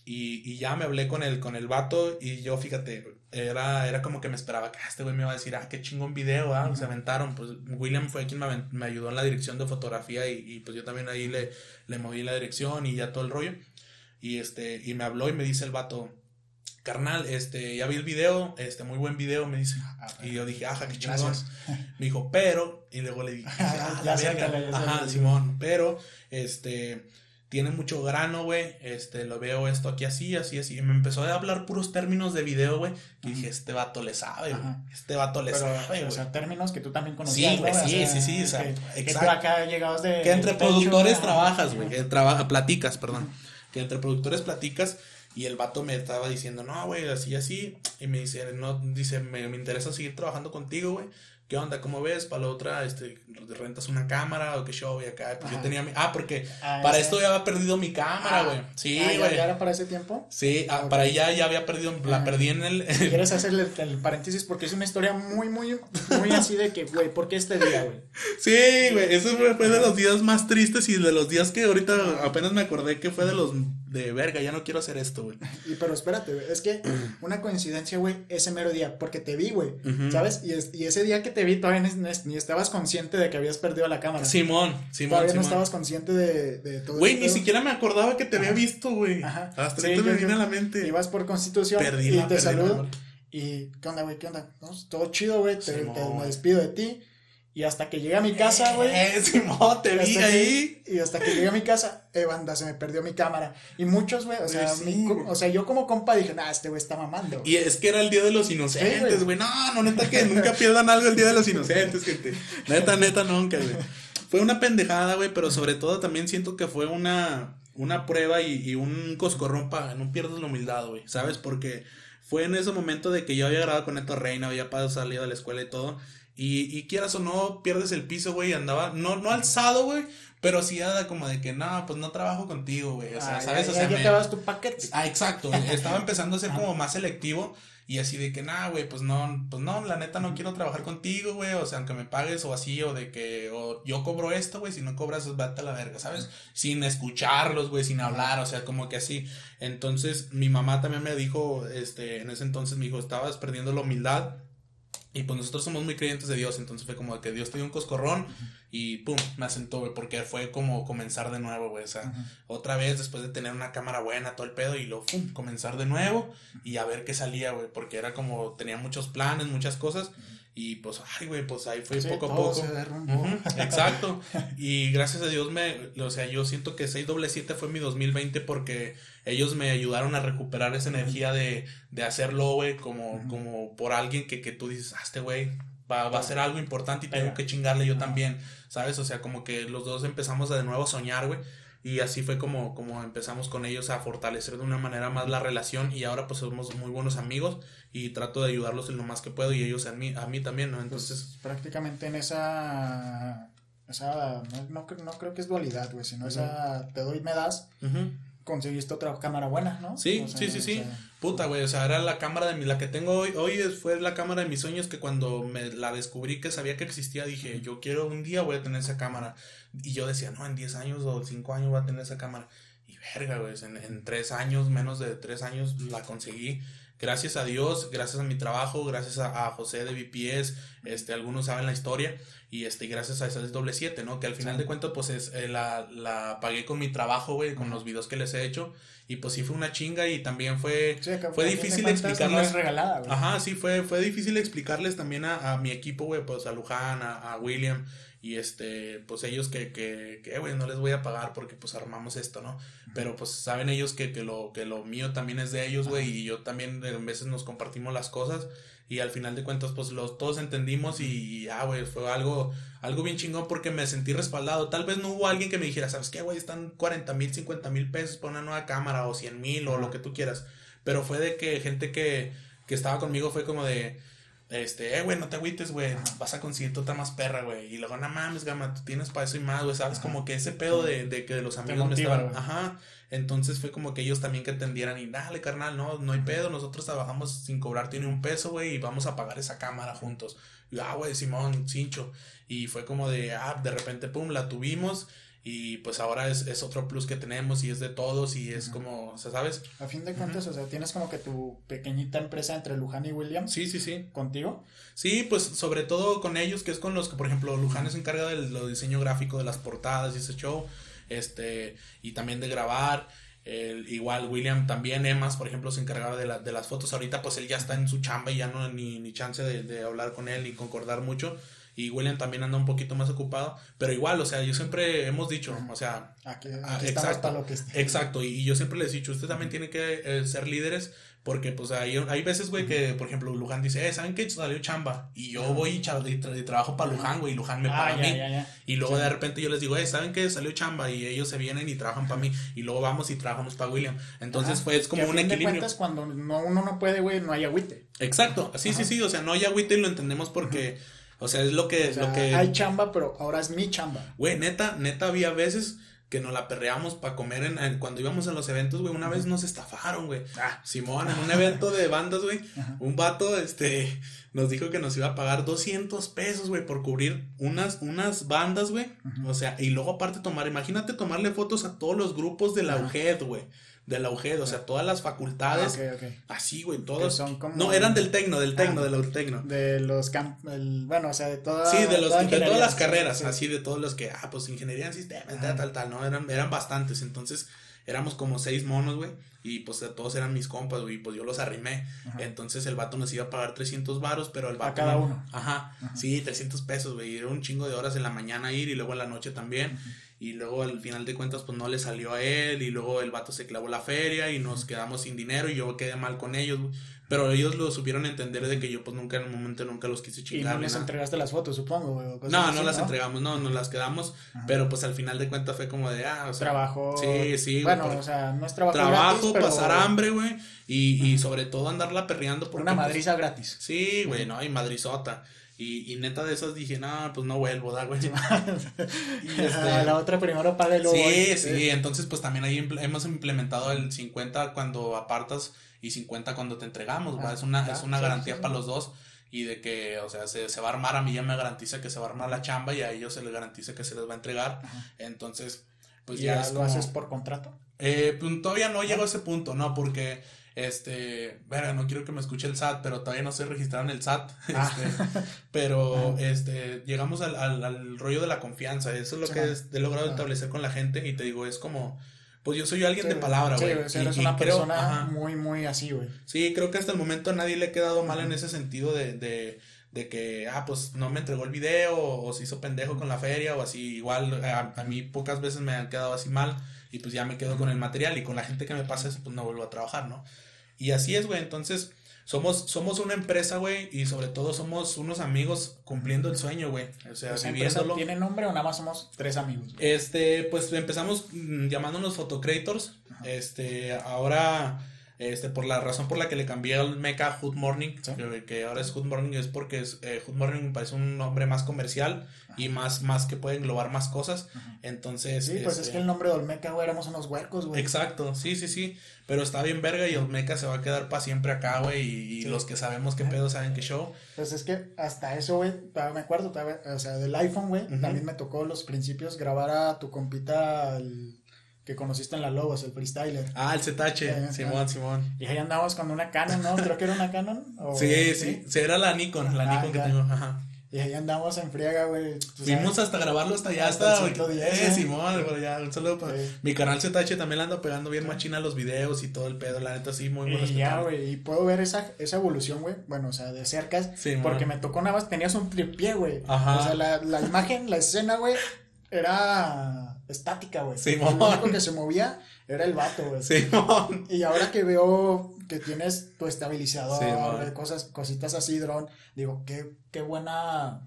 S2: y, y, ya me hablé con el, con el vato y yo, fíjate, era, era como que me esperaba que ah, este güey me iba a decir, ah, qué chingón video, ah, se aventaron. Pues William fue quien me, me, ayudó en la dirección de fotografía y, y, pues yo también ahí le, le moví la dirección y ya todo el rollo. Y este, y me habló y me dice el vato, carnal, este, ya vi el video, este, muy buen video, me dice. Ah, y yo dije, ajá, qué chingón. Me dijo, pero, y luego le dije, ah, [laughs] ya ajá, Simón, pero, este, tiene mucho grano, güey, este, lo veo esto aquí así, así, así. Y me empezó a hablar puros términos de video, güey. Y dije, este vato le sabe, güey. Este vato le sabe, güey.
S1: O sea, términos que tú también conocías,
S2: Sí, sí, sí, o sea,
S1: que, exacto. acá llegabas de...
S2: Que entre productores trabajas, güey, que platicas, perdón. Que entre productores platicas y el vato me estaba diciendo, no, güey, así, así. Y me dice, no, dice, me, me interesa seguir trabajando contigo, güey. ¿Qué onda? ¿Cómo ves? Para la otra, este, rentas una cámara o qué show y acá. Pues yo tenía mi. Ah, porque ah, para esto ya había perdido mi cámara, güey. Ah, sí,
S1: ah, güey. ¿ya, era para ese tiempo?
S2: Sí, para allá ya había perdido, la perdí en el.
S1: ¿Quieres hacerle el, paréntesis? Porque es una historia muy, muy, muy así de que, güey, ¿por qué este día, güey?
S2: Sí, güey, eso fue de los días más tristes y de los días que ahorita apenas me acordé que fue de los de verga, ya no quiero hacer esto, güey.
S1: Y pero espérate, güey, es que [clears throat] una coincidencia, güey, ese mero día, porque te vi, güey, ¿sabes? Y, y, ese día que te vi todavía ni, estabas consciente de que habías perdido la cámara.
S2: Simón, Simón.
S1: Todavía no estabas consciente de, de
S2: todo Güey, ni siquiera me acordaba que te había visto, güey. Ajá. Hasta sí, me vine a la mente.
S1: Ibas por constitución y te saludo. Y, ¿qué onda, güey? ¿Qué onda? todo chido, güey. Te, me despido de ti. Y hasta que llegué a mi casa, güey.
S2: Eh, Simón, te vi ahí.
S1: y hasta que llegué a mi casa, eh, banda, se me perdió mi cámara. Y muchos, güey, o sea, o sea, yo como compa dije, nah, este güey está mamando.
S2: Y es que era el día de los inocentes, güey. no, no, neta que nunca pierdan algo el día de los inocentes, gente. Neta, neta, nunca, güey. Fue una pendejada, güey, pero sobre todo también siento que fue una, una prueba y, y un coscorrón para no pierdas la humildad, güey. ¿Sabes? Porque fue en ese momento de que yo había grabado con Neto Reina, había salido de la escuela y todo. Y, y quieras o no, pierdes el piso, güey, andaba, no, no alzado, güey, pero sí era como de que, no, pues no trabajo contigo, güey, o sea, ah, ¿sabes? o sea,
S1: ya, me... tu paquete.
S2: Ah, exacto, estaba empezando a ser [laughs] como más selectivo y así de que, nah, güey, pues no, pues no, la neta no quiero trabajar contigo, güey, o sea, aunque me pagues o así, o de que, o yo cobro esto, güey, si no cobras, pues vete a la verga, ¿sabes? Sin escucharlos, güey, sin hablar, o sea, como que así. Entonces, mi mamá también me dijo, este, en ese entonces me dijo, estabas perdiendo la humildad y pues nosotros somos muy creyentes de Dios, entonces fue como que Dios te dio un coscorrón y pum, me asentó, güey, porque fue como comenzar de nuevo, güey, o sea, otra vez después de tener una cámara buena, todo el pedo, y luego, pum, comenzar de nuevo y a ver qué salía, güey, porque era como, tenía muchos planes, muchas cosas, y pues, ay, güey, pues ahí fue poco a poco. [laughs] exacto. Y gracias a Dios me, o sea, yo siento que 677 fue mi 2020 porque ellos me ayudaron a recuperar esa energía de, de hacerlo, güey, como, como por alguien que, que tú dices, ah, este güey va, va a ser algo importante y tengo que chingarle yo también, ¿sabes? O sea, como que los dos empezamos a de nuevo a soñar, güey. Y así fue como, como empezamos con ellos a fortalecer de una manera más la relación y ahora pues somos muy buenos amigos y trato de ayudarlos en lo más que puedo y ellos a mí, a mí también, ¿no? Entonces...
S1: Pues, prácticamente en esa... esa no, no, no, creo que es dualidad, güey, sino esa te doy y me das conseguiste otra cámara buena, ¿no?
S2: Sí, sí, sí, sí. Puta, güey, o sea, era la cámara de mi, la que tengo hoy, hoy fue la cámara de mis sueños que cuando me la descubrí que sabía que existía, dije, yo quiero un día voy a tener esa cámara. Y yo decía, no, en 10 años o 5 años voy a tener esa cámara. Y verga, güey, en, en 3 años, menos de 3 años la conseguí gracias a Dios, gracias a mi trabajo, gracias a, José de VPS, este, algunos saben la historia, y este, gracias a ese doble siete, ¿no? Que al final de cuentas, pues es, eh, la, la pagué con mi trabajo, güey, con los videos que les he hecho, y pues sí fue una chinga y también fue, fue difícil explicarles.
S1: regalada,
S2: Ajá, sí, fue, fue difícil explicarles también a, a mi equipo, güey, pues a Luján, a, a William, y este, pues ellos que, que, que, güey, no les voy a pagar porque pues armamos esto, ¿no? Pero pues saben ellos que, que, lo, que lo mío también es de ellos, güey, y yo también a veces nos compartimos las cosas y al final de cuentas pues los todos entendimos y ya, güey, fue algo, algo bien chingón porque me sentí respaldado. Tal vez no hubo alguien que me dijera, ¿sabes qué, güey? Están 40 mil, 50 mil pesos por una nueva cámara o 100 mil o lo que tú quieras. Pero fue de que gente que, que estaba conmigo fue como de este, eh, güey, no te agüites, güey, vas a conseguir otra más perra, güey. Y luego, no mames, gama, tú tienes para eso y más, güey, ¿sabes? Como que ese pedo de, de que de los amigos me estaban. Ajá. Entonces fue como que ellos también que entendieran y dale, carnal, no, no hay pedo, nosotros trabajamos sin cobrarte ni un peso, güey, y vamos a pagar esa cámara juntos. Y, ah, güey, Simón, cincho. Y fue como de, ah, de repente, pum, la tuvimos y pues ahora es, es, otro plus que tenemos y es de todos y es como, o sea, ¿sabes?
S1: A fin de cuentas, o sea, tienes como que tu pequeñita empresa entre Luján y William.
S2: Sí, sí, sí.
S1: ¿Contigo?
S2: Sí, pues sobre todo con ellos, que es con los que, por ejemplo, Luján se encarga del diseño gráfico de las portadas y ese show, este, y también de grabar. El, igual William también, Emas, por ejemplo, se encargaba de, la, de las fotos. Ahorita pues él ya está en su chamba y ya no ni, ni chance de, de hablar con él ni concordar mucho y William también anda un poquito más ocupado, pero igual, o sea, yo siempre hemos dicho, o sea,
S1: aquí, exacto, lo que
S2: exacto, y, yo siempre les he dicho, usted también tiene que eh, ser líderes, porque pues hay, hay veces, güey, que por ejemplo Luján dice, eh, ¿saben qué? Salió chamba, y yo voy y, trabajo para Luján, güey, y Luján me ah, paga a mí, y luego de repente yo les digo, eh, ¿saben qué? Salió chamba, y ellos se vienen y trabajan para mí, y luego vamos y trabajamos para William, entonces fue es como un equilibrio. De
S1: cuando no, uno no puede, güey, no hay agüite.
S2: Exacto, sí, sí, sí, o sea, no hay agüite y lo entendemos porque... O sea, es lo que, lo que...
S1: Hay chamba, pero ahora es mi chamba.
S2: Güey, neta, neta había veces que nos la perreamos para comer en, cuando íbamos a los eventos, güey, una vez nos estafaron, güey. Ah. Simón, en un evento de bandas, güey, [laughs] un vato, este, nos dijo que nos iba a pagar 200 pesos, güey, por cubrir unas, unas bandas, güey. O sea, y luego aparte tomar, imagínate tomarle fotos a todos los grupos de la UGED, güey de la UGED, o sea, todas las facultades. Así, güey, todos. no, eran del Tecno, del Tecno, del Tecno.
S1: De los camp bueno, o sea, de todas.
S2: Sí, de, los, de todas las carreras, así de todos los que, ah, pues ingeniería en sistemas, tal, tal, tal, ¿no? Eran, eran bastantes, entonces éramos como seis monos, güey, y pues todos eran mis compas, güey, y pues yo los arrimé. Entonces el vato nos iba a pagar 300 varos, pero el vato...
S1: A cada uno.
S2: Ajá, sí, 300 pesos, güey, era un chingo de horas en la mañana ir y luego en la noche también y luego al final de cuentas pues no le salió a él y luego el vato se clavó la feria y nos quedamos sin dinero y yo quedé mal con ellos, pero ellos lo supieron entender de que yo pues nunca en el momento nunca los quise chingar.
S1: Y no les entregaste las fotos, supongo,
S2: No, no las entregamos, no, nos las quedamos, pero pues al final de cuentas fue como de, ah, o
S1: sea. Trabajo.
S2: Sí, sí.
S1: Bueno, o sea, no es trabajo
S2: Trabajo, pasar hambre, güey, y, y sobre todo andarla perreando.
S1: Porque, Una pues, madriza gratis.
S2: Sí, güey, no, y madrizota. Y, y neta de esas dije, no, pues no vuelvo, da, güey. [laughs]
S1: y [laughs] este, la otra primero paga
S2: luego. Sí, sí, entonces pues también ahí hemos implementado el 50 cuando apartas y 50 cuando te entregamos, ah, Es una, es una garantía para los dos y de que, o sea, se, se, va a armar, a mí ya me garantiza que se va a armar la chamba y a ellos se les garantiza que se les va a entregar. Entonces, pues
S1: ya, ya lo haces por contrato?
S2: Eh, pues, todavía no llego a ese punto, ¿no? Porque este, verga, no quiero que me escuche el SAT, pero todavía no estoy registrado en el SAT. [laughs] [laughs] Ah. Este, pero este, llegamos al, al, rollo de la confianza. Eso es lo que he logrado establecer con la gente. Y te digo, es como, pues yo soy alguien de palabra, güey.
S1: Sí, eres una persona muy, muy así, güey.
S2: Sí, creo que hasta el momento a nadie le ha quedado mal en ese sentido de, de, de, que, ah, pues no me entregó el video o, se hizo pendejo con la feria o así. Igual a, a, mí pocas veces me han quedado así mal y pues ya me quedo con el material y con la gente que me pasa eso, pues no vuelvo a trabajar, ¿no? Y así es, güey. Entonces, somos, somos una empresa, güey, y sobre todo somos unos amigos cumpliendo el sueño, güey. O sea,
S1: viviéndolo. ¿Tiene nombre o nada más somos tres amigos?
S2: Este, pues empezamos mm, llamándonos Photocreators. Este, ahora este, por la razón por la que le cambié el mecha Hood Morning, que, ahora es Hood Morning, es porque es, eh, Hood Morning me parece un nombre más comercial y más, más que puede englobar más cosas. Entonces.
S1: Sí, pues es este que el nombre de Olmeca, güey, éramos unos huecos, güey.
S2: Exacto, sí, sí, sí. Pero está bien verga y Olmeca se va a quedar para siempre acá, güey. Y, los que sabemos qué pedo saben qué show.
S1: Pues es que hasta eso, güey, me acuerdo, o sea, del iPhone, güey, también me tocó los principios grabar a tu compita. El que conociste en la Lobos, el freestyler.
S2: Ah, el ZH, Simón, Simón.
S1: Y ahí andamos con una Canon, ¿no? Creo que era una Canon.
S2: sí, sí, sí, era la Nikon, la ah, Nikon que tengo, ajá.
S1: Y ahí andamos en friega, güey.
S2: Fuimos hasta grabarlo hasta allá, hasta. hasta eh, Simón, pero ya, un saludo para. Mi canal ZH también le ando pegando bien machina los videos y todo el pedo, la neta, sí, muy
S1: bueno. Y ya, güey, y puedo ver esa, esa evolución, güey. Bueno, o sea, de cerca. Sí, porque me tocó nada más, tenías un tripié, güey. Ajá. O sea, la, la imagen, la escena, güey, era estática, güey. Sí, Lo único que se movía era el vato, güey. Sí, y ahora que veo que tienes tu estabilizador, cosas, cositas así, dron, digo, qué, qué buena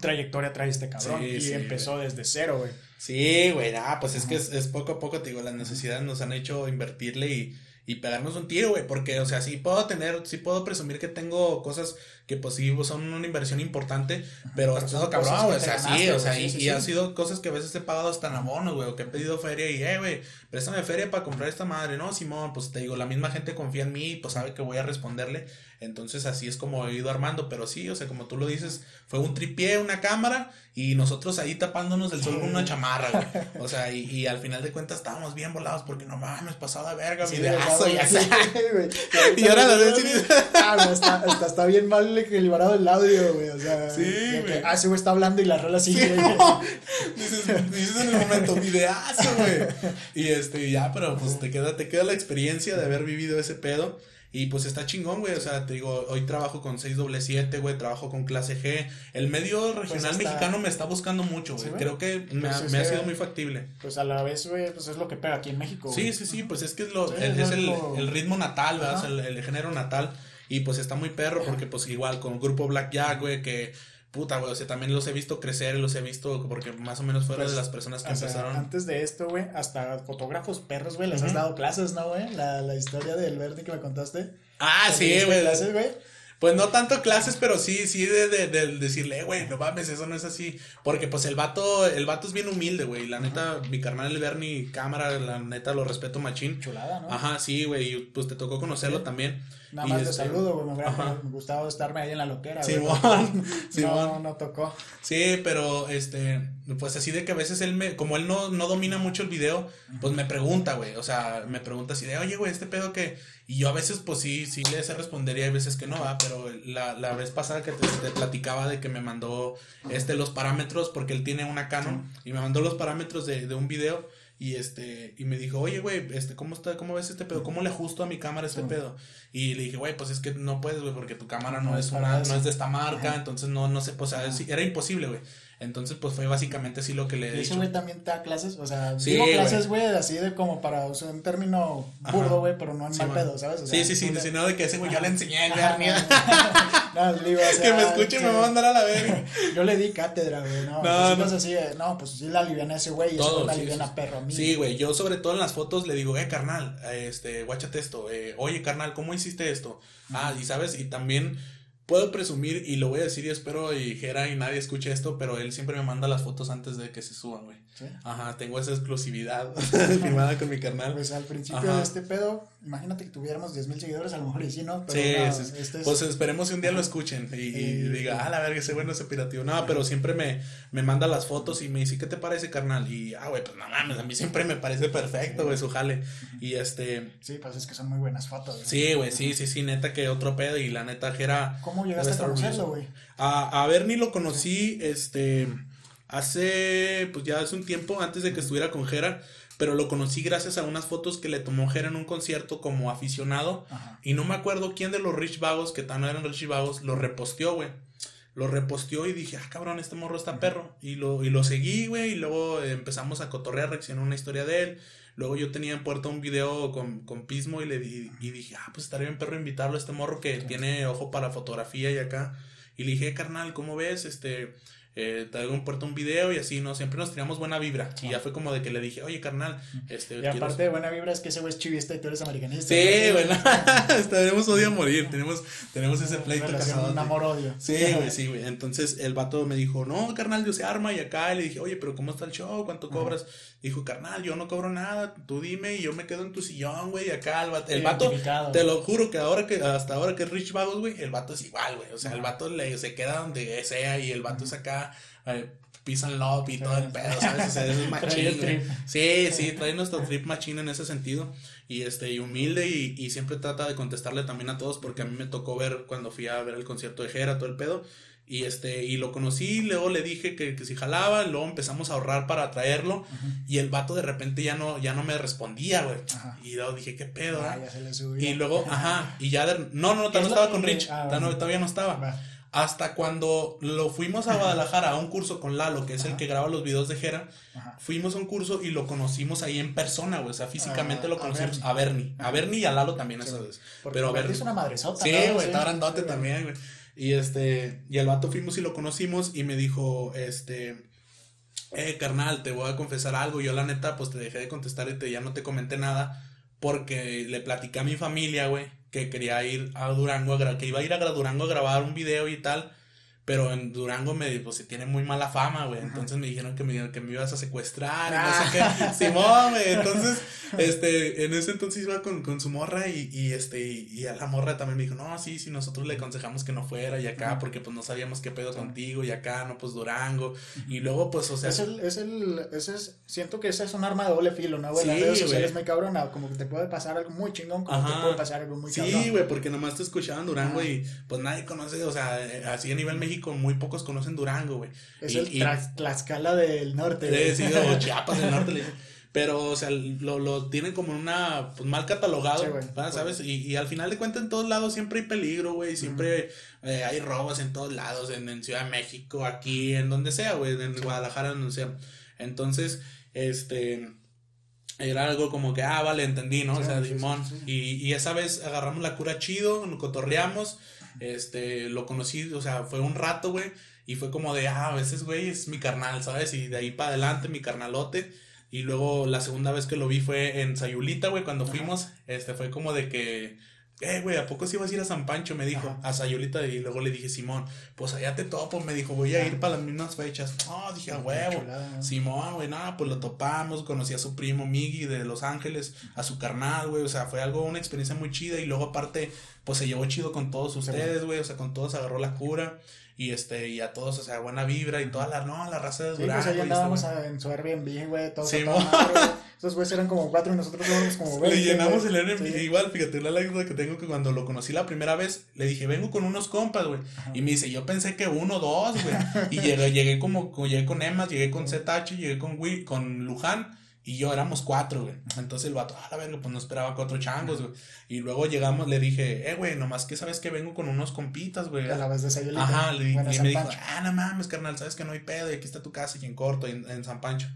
S1: trayectoria trae este cabrón. y empezó desde cero, güey.
S2: Sí, güey, ah, pues es que es, es, poco a poco, te digo, las necesidades nos han hecho invertirle y, y pegarnos un tiro, güey, porque, o sea, sí puedo tener, sí puedo presumir que tengo cosas que pues sí son una inversión importante, pero ha estado cabrón, güey, o sea, sí, o sea, y, y ha sido cosas que a veces he pagado hasta en abonos, güey, o que he pedido feria y, eh, güey, préstame feria para comprar esta madre, no, Simón, pues te digo, la misma gente confía en mí, pues sabe que voy a responderle, entonces así es como he ido armando, pero sí, o sea, como tú lo dices, fue un tripié, una cámara y nosotros ahí tapándonos del sol con una chamarra, güey. O sea, y, y, al final de cuentas estábamos bien volados porque no mames, pasado de verga, sí, videazo y así.
S1: y ahora lo ves [laughs] ah, está, está, está, bien mal equilibrado el audio, güey. O sea, sí, ah, ese güey está hablando y la rola sigue. [laughs]
S2: dices, dices en el momento, videazo, güey. Y este, ya, pero pues te queda, te queda la experiencia de haber vivido ese pedo. Y pues está chingón, güey. O sea, te digo, hoy trabajo con 677, güey. Trabajo con clase G. El medio pues regional mexicano me está buscando mucho, güey. Creo que me, pues ha, sido muy factible.
S1: Pues a la vez, güey, pues es lo que pega aquí en México.
S2: Sí, sí, sí. Pues es que es, lo, el, es el, el, ritmo natal, ¿verdad? El, el, género natal. Y pues está muy perro porque pues igual con el grupo Black Jack, güey, que puta, güey, o sea, también los he visto crecer, los he visto porque más o menos fueron pues, de las personas que empezaron.
S1: antes de esto, güey, hasta fotógrafos perros, güey, les has dado clases, ¿no, güey? La, la historia del verde que me contaste.
S2: Ah, sí, güey. clases, güey? Pues no tanto clases, pero sí, sí de, de, de decirle, güey, no mames, eso no es así. Porque pues el vato, el vato es bien humilde, güey. La neta, mi carnal el Bernie cámara, la neta lo respeto machín. Chulada, ¿no? Ajá, sí, güey. Y pues te tocó conocerlo también.
S1: Nada más de este, saludo, güey. Me hubiera gustado estarme ahí en la loquera, sí, sí, [laughs] no, no tocó.
S2: Sí, pero este, pues así de que a veces él me, como él no, no domina mucho el video, pues me pregunta, güey. O sea, me pregunta así de, oye, güey, este pedo que. Y yo a veces, pues sí, sí le sé responder y hay veces que no, va. Pero la, la vez pasada que te, platicaba de que me mandó este los parámetros, porque él tiene una Canon, y me mandó los parámetros de, de un video. Y este, y me dijo, oye, güey, este, ¿cómo está, cómo ves este pedo? ¿Cómo le ajusto a mi cámara este pedo? Y le dije, güey, pues es que no puedes, güey, porque tu cámara no, es una, no es de esta marca, entonces no, no sé, pues, o sea, era imposible, güey. Entonces, pues fue básicamente así lo que le
S1: dije. ¿Ese güey también te da clases? O sea, digo clases, güey, así de como para usar un término burdo, güey, pero no en mal pedo, ¿sabes?
S2: sí, sí, sí, sino de que ese güey yo le enseñé el [laughs] no, le digo, o sea, [laughs] Que me escuche y me va a mandar a la verga. [laughs]
S1: yo le di cátedra, güey, no. No, pues, no. así no, pues sí la aliviana ese güey y eso la aliviana perro a mí.
S2: Sí, güey, yo sobre todo en las fotos le digo, eh, carnal, este, guáchate esto, eh, oye, carnal, ¿cómo hiciste esto? Ah, y sabes, y también puedo presumir, y lo voy a decir y espero y Jera y nadie escuche esto, pero él siempre me manda las fotos antes de que se suban, güey. Ajá, tengo esa exclusividad [laughs] firmada con mi carnal.
S1: Pues al principio de este pedo, imagínate que tuviéramos 10 mil seguidores, a lo mejor y sí, ¿no?
S2: sí, este pues esperemos que un día lo escuchen y, diga, ah, la verga, ese bueno, ese pirativo. No, pero siempre me, me manda las fotos y me dice, ¿qué te parece, carnal? Y, ah, güey, pues no mames, a mí siempre me parece perfecto, güey, su jale. Y este.
S1: Sí, pues es que son muy buenas fotos.
S2: Sí, güey, sí, sí, sí, neta que otro pedo y la neta que era.
S1: ¿Cómo llegaste a conocerlo, güey?
S2: A, a Bernie lo conocí, este hace, pues ya hace un tiempo, antes de que estuviera con Jera, pero lo conocí gracias a unas fotos que le tomó Jera en un concierto como aficionado. Y no me acuerdo quién de los Rich Vagos, que tan eran Rich Vagos, lo reposteó, güey. Lo reposteó y dije, ah, cabrón, este morro está perro. Y lo, y lo seguí, güey, y luego empezamos a cotorrear, reaccionó una historia de él. Luego yo tenía en puerta un video con, con Pismo y le di, y dije, ah, pues estaría bien perro invitarlo a este morro que tiene ojo para fotografía y acá. Y le dije, carnal, ¿cómo ves? Este, eh, traigo un puerto un video y así, ¿no? Siempre nos tiramos buena vibra. Y ya fue como de que le dije, oye, carnal, este.
S1: Y aparte de buena vibra es que ese güey es chivista y tú eres americanista.
S2: Sí, bueno, [laughs] tenemos odio a morir, tenemos, tenemos ese pleito
S1: casado. Un amor-odio.
S2: Sí, [laughs] güey, sí, güey. Entonces el vato me dijo, no, carnal, yo se arma y acá. Y le dije, oye, pero ¿cómo está el show? ¿Cuánto cobras? Dijo, carnal, yo no cobro nada, tú dime y yo me quedo en tu sillón, güey. Acá el vato, el vato te lo juro que ahora que, hasta ahora que es Rich Vagos, güey, el vato es igual, güey. O sea, el vato le, se queda donde sea y el vato es acá eh, pisan love y todo el pedo, ¿sabes? O sea, es [laughs] machín. sí, sí, trae nuestro trip machín en ese sentido. Y este, y humilde y, y, siempre trata de contestarle también a todos, porque a mí me tocó ver cuando fui a ver el concierto de Jera, todo el pedo. Y este, y lo conocí, luego le dije que, que si jalaba, luego empezamos a ahorrar para traerlo. Y el vato de repente ya no, ya no me respondía, güey. Y luego dije, ¿qué pedo? Ah, ya se le subió. Y luego, [laughs] ajá, y ya no, no, todavía no estaba con Rich. Ah, todavía no estaba. Hasta cuando lo fuimos a Guadalajara a un curso con Lalo, que es el que graba los videos de Jera, fuimos a un curso y lo conocimos ahí en persona, güey. O sea, físicamente ah, lo conocimos a Bernie. A Bernie y a Lalo también, esa vez. Pero a Bernie. es una madresota. Sí, güey, está grandote también, güey. Y este, y al vato fuimos y lo conocimos y me dijo, este, eh, carnal, te voy a confesar algo. Yo la neta, pues te dejé de contestar y te, ya no te comenté nada porque le platicé a mi familia, güey, que quería ir a Durango, que iba a ir a Durango a grabar un video y tal. Pero en Durango me pues se tiene muy mala fama, güey. Entonces me dijeron que me, que me ibas a secuestrar y no sé qué. [laughs] Simón, güey. Entonces, este, en ese entonces iba con, con su morra y, y este, y, a la morra también me dijo, no, sí, sí, nosotros le aconsejamos que no fuera y acá, porque pues no sabíamos qué pedo contigo y acá, no, pues Durango. Y luego, pues, o sea.
S1: Es el, es el, ese es, siento que ese es un arma de doble filo, ¿no, güey? Sí, las redes sociales muy cabrona, como que te puede pasar algo muy chingón, como te puede pasar algo muy
S2: cabrón. Sí, güey, porque nomás te escuchaban Durango y pues nadie conoce, o sea, así a nivel México con muy pocos conocen Durango, güey.
S1: Es el Tlaxcala del norte,
S2: Sí, sí, o [laughs] Chiapas del norte, Pero, o sea, lo, lo tienen como una, pues mal catalogado, ¿sabes? Y, y, al final de cuentas en todos lados siempre hay peligro, güey, siempre eh, hay robos en todos lados, en, en, Ciudad de México, aquí, en donde sea, güey, en Guadalajara, donde sea. Entonces, este, era algo como que, ah, vale, entendí, ¿no? o sea, Simón. Y, y esa vez agarramos la cura chido, nos cotorreamos este, lo conocí, o sea, fue un rato, güey. Y fue como de, ah, a veces, güey, es mi carnal, ¿sabes? Y de ahí para adelante, mi carnalote. Y luego la segunda vez que lo vi fue en Sayulita, güey, cuando fuimos. Este, fue como de que eh, güey, ¿a poco si vas a ir a San Pancho? Me dijo, a Sayulita, y luego le dije, Simón, pues allá te topo, me dijo, voy a ir para las mismas fechas. No, dije, a huevo. Simón, güey, nada, pues lo topamos, conocí a su primo Miggy de Los Ángeles, a su carnal, güey, o sea, fue algo, una experiencia muy chida, y luego aparte, pues se llevó chido con todos ustedes, güey, o sea, con todos agarró la cura y este y a todos o sea buena vibra y toda la no la raza de Durango sí, pues ahí
S1: andábamos en su Airbnb güey todo, sí, [laughs] esos güeyes eran como cuatro y nosotros éramos como 20
S2: le llenamos el Airbnb. Igual fíjate la anécdota que tengo que cuando lo conocí la primera vez le dije vengo con unos compas güey y me dice yo pensé que uno dos güey y llegué llegué como llegué con Emas llegué con ZH llegué con con Luján y yo éramos cuatro, güey. Entonces el vato, a la verga, pues no esperaba cuatro changos, güey. Y luego llegamos, le dije, eh, güey, nomás que sabes que vengo con unos compitas, güey. A la vez de esa Ajá, le, y me dijo, ah, no mames, carnal, sabes que no hay pedo, y aquí está tu casa y en corto, en, en San Pancho.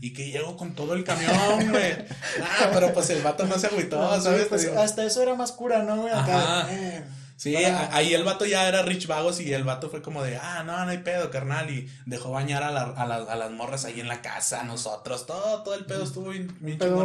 S2: Y que llego con todo el camión, güey. [laughs] ah, pero pues el vato no se agüitó, ¿sabes?
S1: Pues, hasta eso era más cura, ¿no, güey? Acá,
S2: Ajá. Eh, Sí, ahí el vato ya era Rich Vagos y el vato fue como de, ah, no, no hay pedo, carnal. Y dejó bañar a, la, a, a las morras ahí en la casa, nosotros, todo, todo el pedo estuvo bien, bien pedo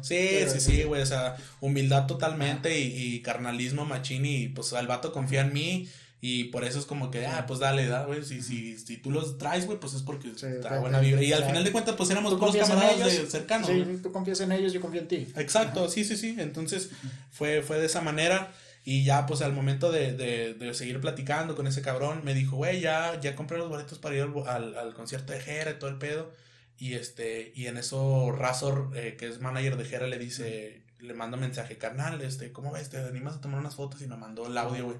S2: Sí, sí, sí, güey, o sea, humildad totalmente y, y, carnalismo machín y pues el vato confía en mí. Y por eso es como que, ah, pues dale, da, güey. Si, si, si tú los traes, güey, pues es porque está buena vibra. Y al final de cuentas, pues éramos dos camaradas cercanos.
S1: Sí, tú confías en ellos, yo confío en ti.
S2: Exacto, sí, sí, sí. Entonces, fue, fue de esa manera. Y ya, pues al momento de, de, de seguir platicando con ese cabrón, me dijo, güey, ya, ya compré los boletos para ir al, al, concierto de Jera y todo el pedo. Y este, y en eso Razor, eh, que es manager de Jera, le dice, le manda un mensaje, carnal, este, ¿cómo ves? ¿Te animas a tomar unas fotos? Y me mandó el audio, güey.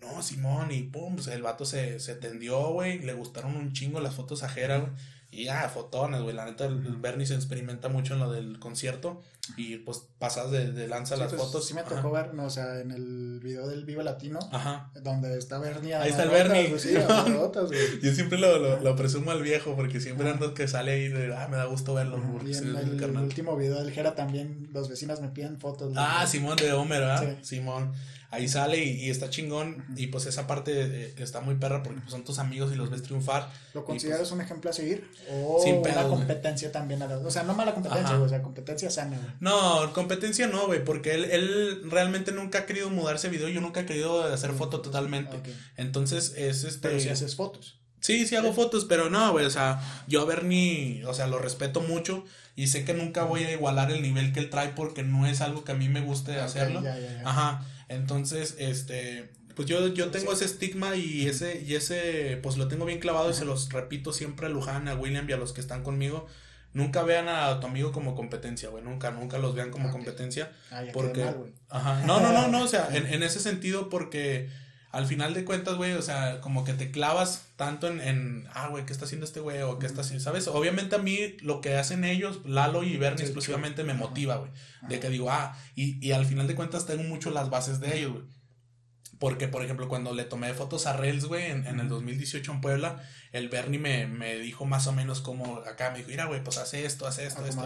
S2: No, Simón, y pum, pues el vato se, se tendió, güey. Le gustaron un chingo las fotos a Jera, güey. Y ya, fotones, güey. La neta, el, Bernie se experimenta mucho en lo del concierto. Y pues pasas de, de lanza las pues, fotos.
S1: Sí, me tocó ver, no, o sea, en el video del Viva Latino. Ajá. Donde está Bernie.
S2: Ahí está el Bernie. [laughs] Yo siempre lo, lo, lo, presumo al viejo porque siempre ando que sale ahí de, ah, me da gusto verlo.
S1: Y en el, último video del Jera también, los vecinos me piden fotos.
S2: Ah, Simón de Homer, ¿verdad? Simón ahí sale y, está chingón. Y pues esa parte eh, está muy perra porque pues, son tus amigos y los ves triunfar.
S1: ¿Lo consideras pues un ejemplo a seguir? ¿O sin una competencia también? O sea, no mala competencia, o sea, competencia sana.
S2: No, competencia no, güey, porque él, él realmente nunca ha querido mudarse video. Yo nunca he querido hacer foto totalmente. Entonces, es este.
S1: Pero si haces fotos.
S2: Sí, sí hago fotos, pero no, güey, o sea, yo a Bernie, o sea, lo respeto mucho y sé que nunca voy a igualar el nivel que él trae porque no es algo que a mí me guste hacerlo. Ajá. Entonces, este, pues yo, yo tengo ese estigma y ese, y ese, pues lo tengo bien clavado y se los repito siempre a Luján, a William y a los que están conmigo. Nunca vean a tu amigo como competencia, güey. Nunca, nunca los vean como competencia. porque. ajá. No, no, no, no. O sea, [laughs] en, en ese sentido, porque al final de cuentas, güey, o sea, como que te clavas tanto en, en ah, güey, ¿qué está haciendo este güey? O qué está haciendo, ¿sabes? Obviamente a mí lo que hacen ellos, Lalo y Bernie exclusivamente, me motiva, güey. De que digo, ah, y, y al final de cuentas tengo mucho las bases de ellos, güey. Porque, por ejemplo, cuando le tomé fotos a Rels, güey, en, en, el 2018 en Puebla, el Bernie me, me dijo más o menos como acá, me dijo, mira, güey, pues hace esto, hace esto, ah, esto.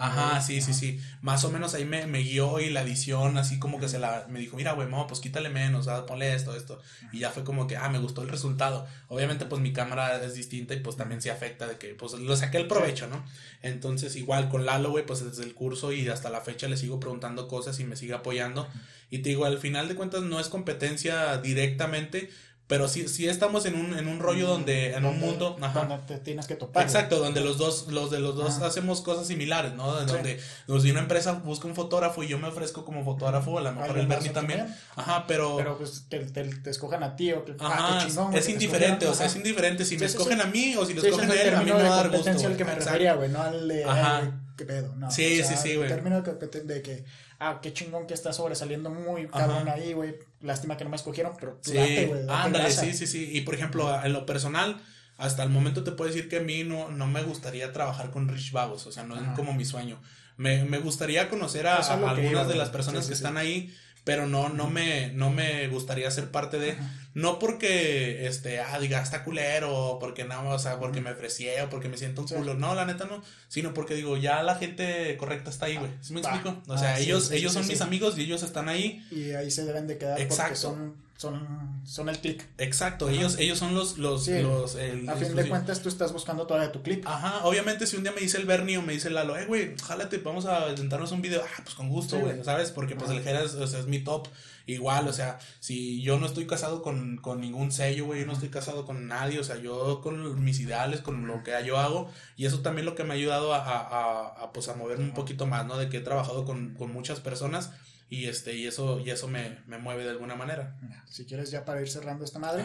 S2: Ajá, sí, sí, sí. Más o menos ahí me, me, guió y la edición, así como que se la, me dijo, mira, güey, no, pues quítale menos, ah, ponle esto, esto. Y ya fue como que, ah, me gustó el resultado. Obviamente, pues mi cámara es distinta y pues también se afecta de que, pues lo saqué el provecho, ¿no? Entonces, igual con Lalo, güey, pues desde el curso y hasta la fecha le sigo preguntando cosas y me sigue apoyando. Y te digo, al final de cuentas no es competencia directamente, pero sí, sí estamos en un, en un rollo donde, en un mundo.
S1: Ajá. Donde te tienes que topar.
S2: Exacto, donde los dos, los de los dos hacemos cosas similares, ¿no? Donde, si una empresa busca un fotógrafo y yo me ofrezco como fotógrafo, a lo mejor el Bernie también. Ajá, pero.
S1: Pero pues te, te, escojan a ti o que.
S2: Ajá, chingón, es indiferente, o sea, es indiferente. Si me escogen a mí o si lo escogen a él, a mí me va a dar gusto.
S1: el que me refería, güey, no al de. Ajá. ¿Qué pedo? No.
S2: Sí, sí, sí, güey.
S1: Término de que ah, qué chingón que está sobresaliendo muy cabrón ahí, güey. Lástima que no me escogieron, pero
S2: sí, güey. Ándale, sí, sí, sí. Y por ejemplo, en lo personal, hasta el momento te puedo decir que a mí no, no me gustaría trabajar con Rich Vagos, o sea, no es como mi sueño. Me, me gustaría conocer a, algunas de las personas que están ahí pero no, no me, no me gustaría ser parte de, no porque, este, ah, diga, está culero, porque no, o sea, porque me ofrecí o porque me siento un culo, no, la neta no, sino porque digo, ya la gente correcta está ahí, güey, ¿sí me explico? O sea, ah, ellos, ellos son mis amigos y ellos están ahí.
S1: Y ahí se deben de quedar Exacto. porque son son, son el click.
S2: Exacto, ellos, ellos son los, los, los
S1: A fin de cuentas tú estás buscando todavía tu clip.
S2: Ajá, obviamente si un día me dice el Bernie o me dice Lalo, eh, güey, jálate, vamos a intentarnos un video, ah, pues con gusto, güey, ¿sabes? Porque pues el Jera es, es, mi top. Igual, o sea, si yo no estoy casado con, con ningún sello, güey, yo no estoy casado con nadie, o sea, yo con mis ideales, con lo que yo hago, y eso también lo que me ha ayudado a, a, a, pues a moverme un poquito más, ¿no? De que he trabajado con, con muchas personas y este, y eso, y eso me, mueve de alguna manera.
S1: Si quieres ya para ir cerrando esta madre.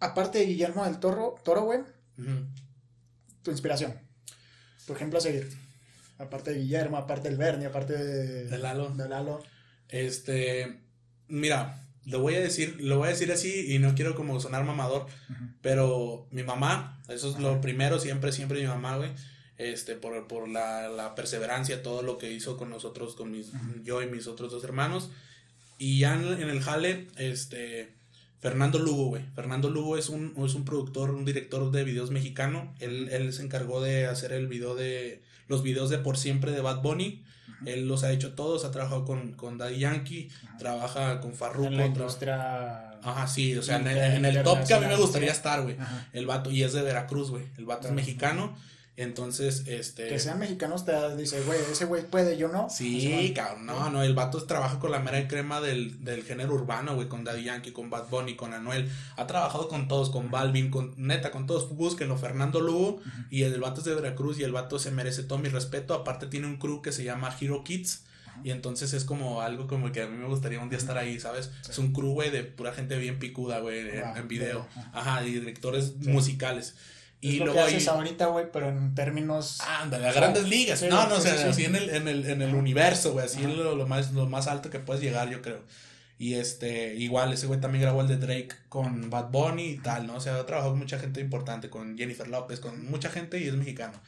S1: Aparte de Guillermo del Toro, Toro, güey. Tu inspiración. Por ejemplo, a seguir. Aparte de Guillermo, aparte del Bernie, aparte de,
S2: Lalo.
S1: De Lalo.
S2: Este, mira, lo voy a decir, lo voy a decir así y no quiero como sonar mamador, pero mi mamá, eso es lo primero, siempre, siempre mi mamá, güey este, por, por la, la, perseverancia, todo lo que hizo con nosotros, con mis, yo y mis otros dos hermanos. Y ya en, el jale, este, Fernando Lugo, güey. Fernando Lugo es un, es un productor, un director de videos mexicano. Él, él se encargó de hacer el video de, los videos de Por Siempre de Bad Bunny. Él los ha hecho todos, ha trabajado con, con Daddy Yankee, trabaja con Farruko. En
S1: la industria...
S2: Ajá, sí, o sea, en, el top que a mí me gustaría estar, güey. El vato, y es de Veracruz, güey. El vato es mexicano. Entonces, este.
S1: Que sean mexicanos te dice, güey, ese güey puede, yo no.
S2: Sí, cabrón, no, no, el vato trabaja con la mera crema del, del género urbano, güey, con Daddy Yankee, con Bad Bunny, con Anuel. Ha trabajado con todos, con Balvin, con neta, con todos. Búsquenlo, Fernando Lugo. Y el vato es de Veracruz y el vato se merece todo mi respeto. Aparte, tiene un crew que se llama Hero Kids. Y entonces es como algo como que a mí me gustaría un día estar ahí, ¿sabes? Es un crew, güey, de pura gente bien picuda, güey, en, video. Ajá, y directores musicales.
S1: Y lo que haces ahorita, güey, pero en términos.
S2: Ándale, a grandes ligas. no, no, o sea, así en el, en el, en el universo, güey, así lo, lo, más, lo más alto que puedes llegar, yo creo. Y este, igual, ese güey también grabó el de Drake con Bad Bunny y tal, ¿no? O sea, ha trabajado con mucha gente importante, con Jennifer López, con mucha gente y es mexicano.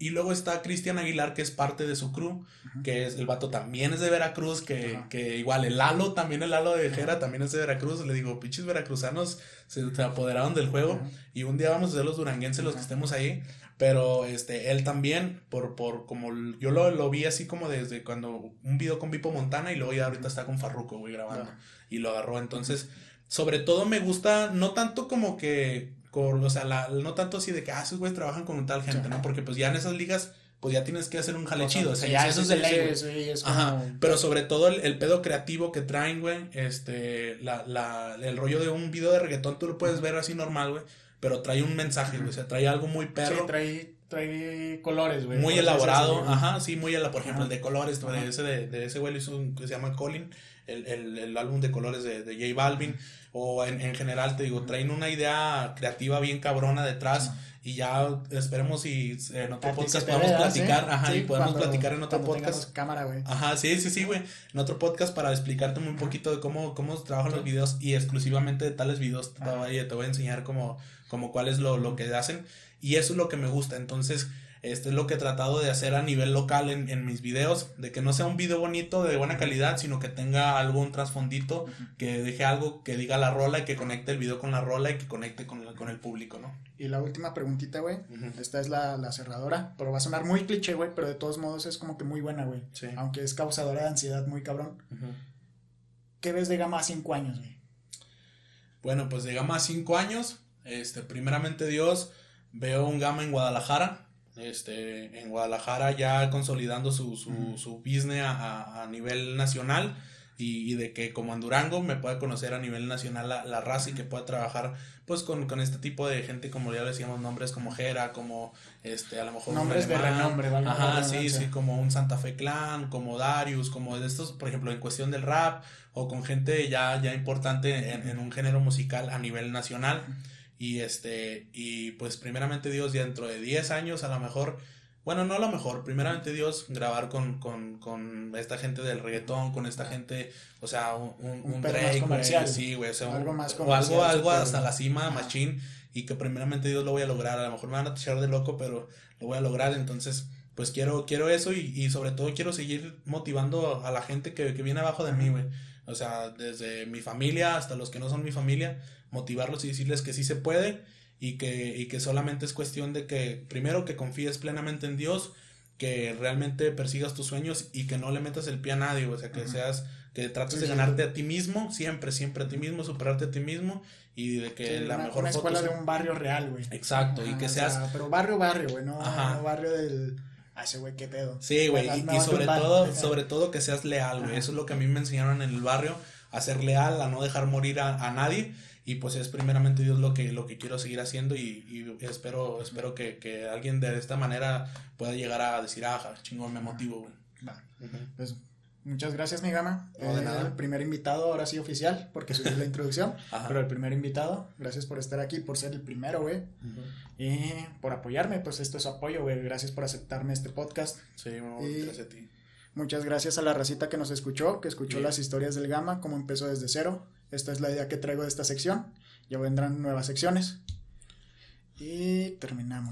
S2: Y luego está Cristian Aguilar, que es parte de su crew, que es el vato también es de Veracruz, que, que igual el Lalo, también el Lalo de Jera, también es de Veracruz. Le digo, pinches veracruzanos se, apoderaron del juego y un día vamos a ser los duranguenses los que estemos ahí. Pero este, él también, por, por como yo lo, lo, vi así como desde cuando un video con Vipo Montana y luego ya ahorita está con Farruko, güey, grabando. Y lo agarró. Entonces, sobre todo me gusta, no tanto como que o sea, la, no tanto así de que, ah, esos güeyes trabajan con tal gente, ¿no? Porque pues ya en esas ligas, pues ya tienes que hacer un jale chido. O sea, ya eso es de ley, Ajá, pero sobre todo el, pedo creativo que traen, güey, este, la, la, el rollo de un video de reggaetón, tú lo puedes ver así normal, güey, pero trae un mensaje, güey, o sea, trae algo muy perro. Sí,
S1: trae, trae colores, güey.
S2: Muy elaborado, ajá, sí, muy elaborado, por ejemplo, el de colores, de ese, de, ese güey hizo un que se llama Colin, el, el, el álbum de colores de, de J Balvin o en, en general, te digo, traen una idea creativa bien cabrona detrás y ya esperemos y en otro podcast podamos platicar, ajá, y podemos platicar en otro podcast.
S1: cámara, güey.
S2: Ajá, sí, sí, sí, güey. En otro podcast para explicarte un poquito de cómo, cómo trabajan los videos y exclusivamente de tales videos te, voy, te voy a enseñar como, como cuál es lo, lo que hacen y eso es lo que me gusta. Entonces, este es lo que he tratado de hacer a nivel local en, en, mis videos, de que no sea un video bonito de buena calidad, sino que tenga algún trasfondito, que deje algo que diga la rola y que conecte el video con la rola y que conecte con, con el público, ¿no?
S1: Y la última preguntita, güey, esta es la, la, cerradora, pero va a sonar muy cliché, güey, pero de todos modos es como que muy buena, güey. Aunque es causadora de ansiedad muy cabrón. ¿Qué ves de Gama a 5 años, güey?
S2: Bueno, pues de Gama a 5 años, este, primeramente Dios, veo un Gama en Guadalajara, este, en Guadalajara ya consolidando su, su, su business a, a, nivel nacional y, y, de que como en Durango me pueda conocer a nivel nacional la, la raza y que pueda trabajar pues con, con, este tipo de gente como ya decíamos nombres como Jera, como este a lo mejor
S1: nombres de renombre, ¿vale?
S2: Ajá, sí, sí, como un Santa Fe Clan, como Darius, como de estos, por ejemplo, en cuestión del rap o con gente ya, ya importante en, en un género musical a nivel nacional. Y este, y pues primeramente Dios, dentro de 10 años a lo mejor, bueno, no a lo mejor, primeramente Dios, grabar con, con, con esta gente del reggaetón, con esta gente, o sea, un, un, un Drake, comercial. sí, güey, o sea, algo más o algo, algo hasta la cima, machín, y que primeramente Dios lo voy a lograr, a lo mejor me van a echar de loco, pero lo voy a lograr, entonces, pues quiero, quiero eso y, y sobre todo quiero seguir motivando a la gente que, que viene abajo de mí, güey, o sea, desde mi familia hasta los que no son mi familia, motivarlos y decirles que sí se puede y que, y que solamente es cuestión de que primero que confíes plenamente en Dios, que realmente persigas tus sueños y que no le metas el pie a nadie, o sea, que seas, que trates de ganarte a ti mismo, siempre, siempre a ti mismo, superarte a ti mismo y de que la mejor
S1: una escuela de un barrio real, güey.
S2: Exacto, y que seas...
S1: pero barrio, barrio, güey, no, no barrio del... Ah, ese güey, qué pedo.
S2: Sí, güey, y, y, sobre todo, sobre todo que seas leal, güey. Eso es lo que a mí me enseñaron en el barrio, a ser leal, a no dejar morir a, a nadie y pues es primeramente Dios lo que, lo que quiero seguir haciendo y, y espero, espero que, que, alguien de esta manera pueda llegar a decir, ah, chingón, me motivo, güey.
S1: Pues muchas gracias, mi gama. No, de eh, nada. El primer invitado, ahora sí oficial, porque soy la [laughs] introducción, pero el primer invitado, gracias por estar aquí, por ser el primero, güey. Y por apoyarme, pues esto es apoyo, güey. Gracias por aceptarme este podcast.
S2: Sí, y gracias a ti.
S1: Muchas gracias a la racita que nos escuchó, que escuchó las historias del Gama, cómo empezó desde cero esta es la idea que traigo de esta sección. Ya vendrán nuevas secciones. Y terminamos.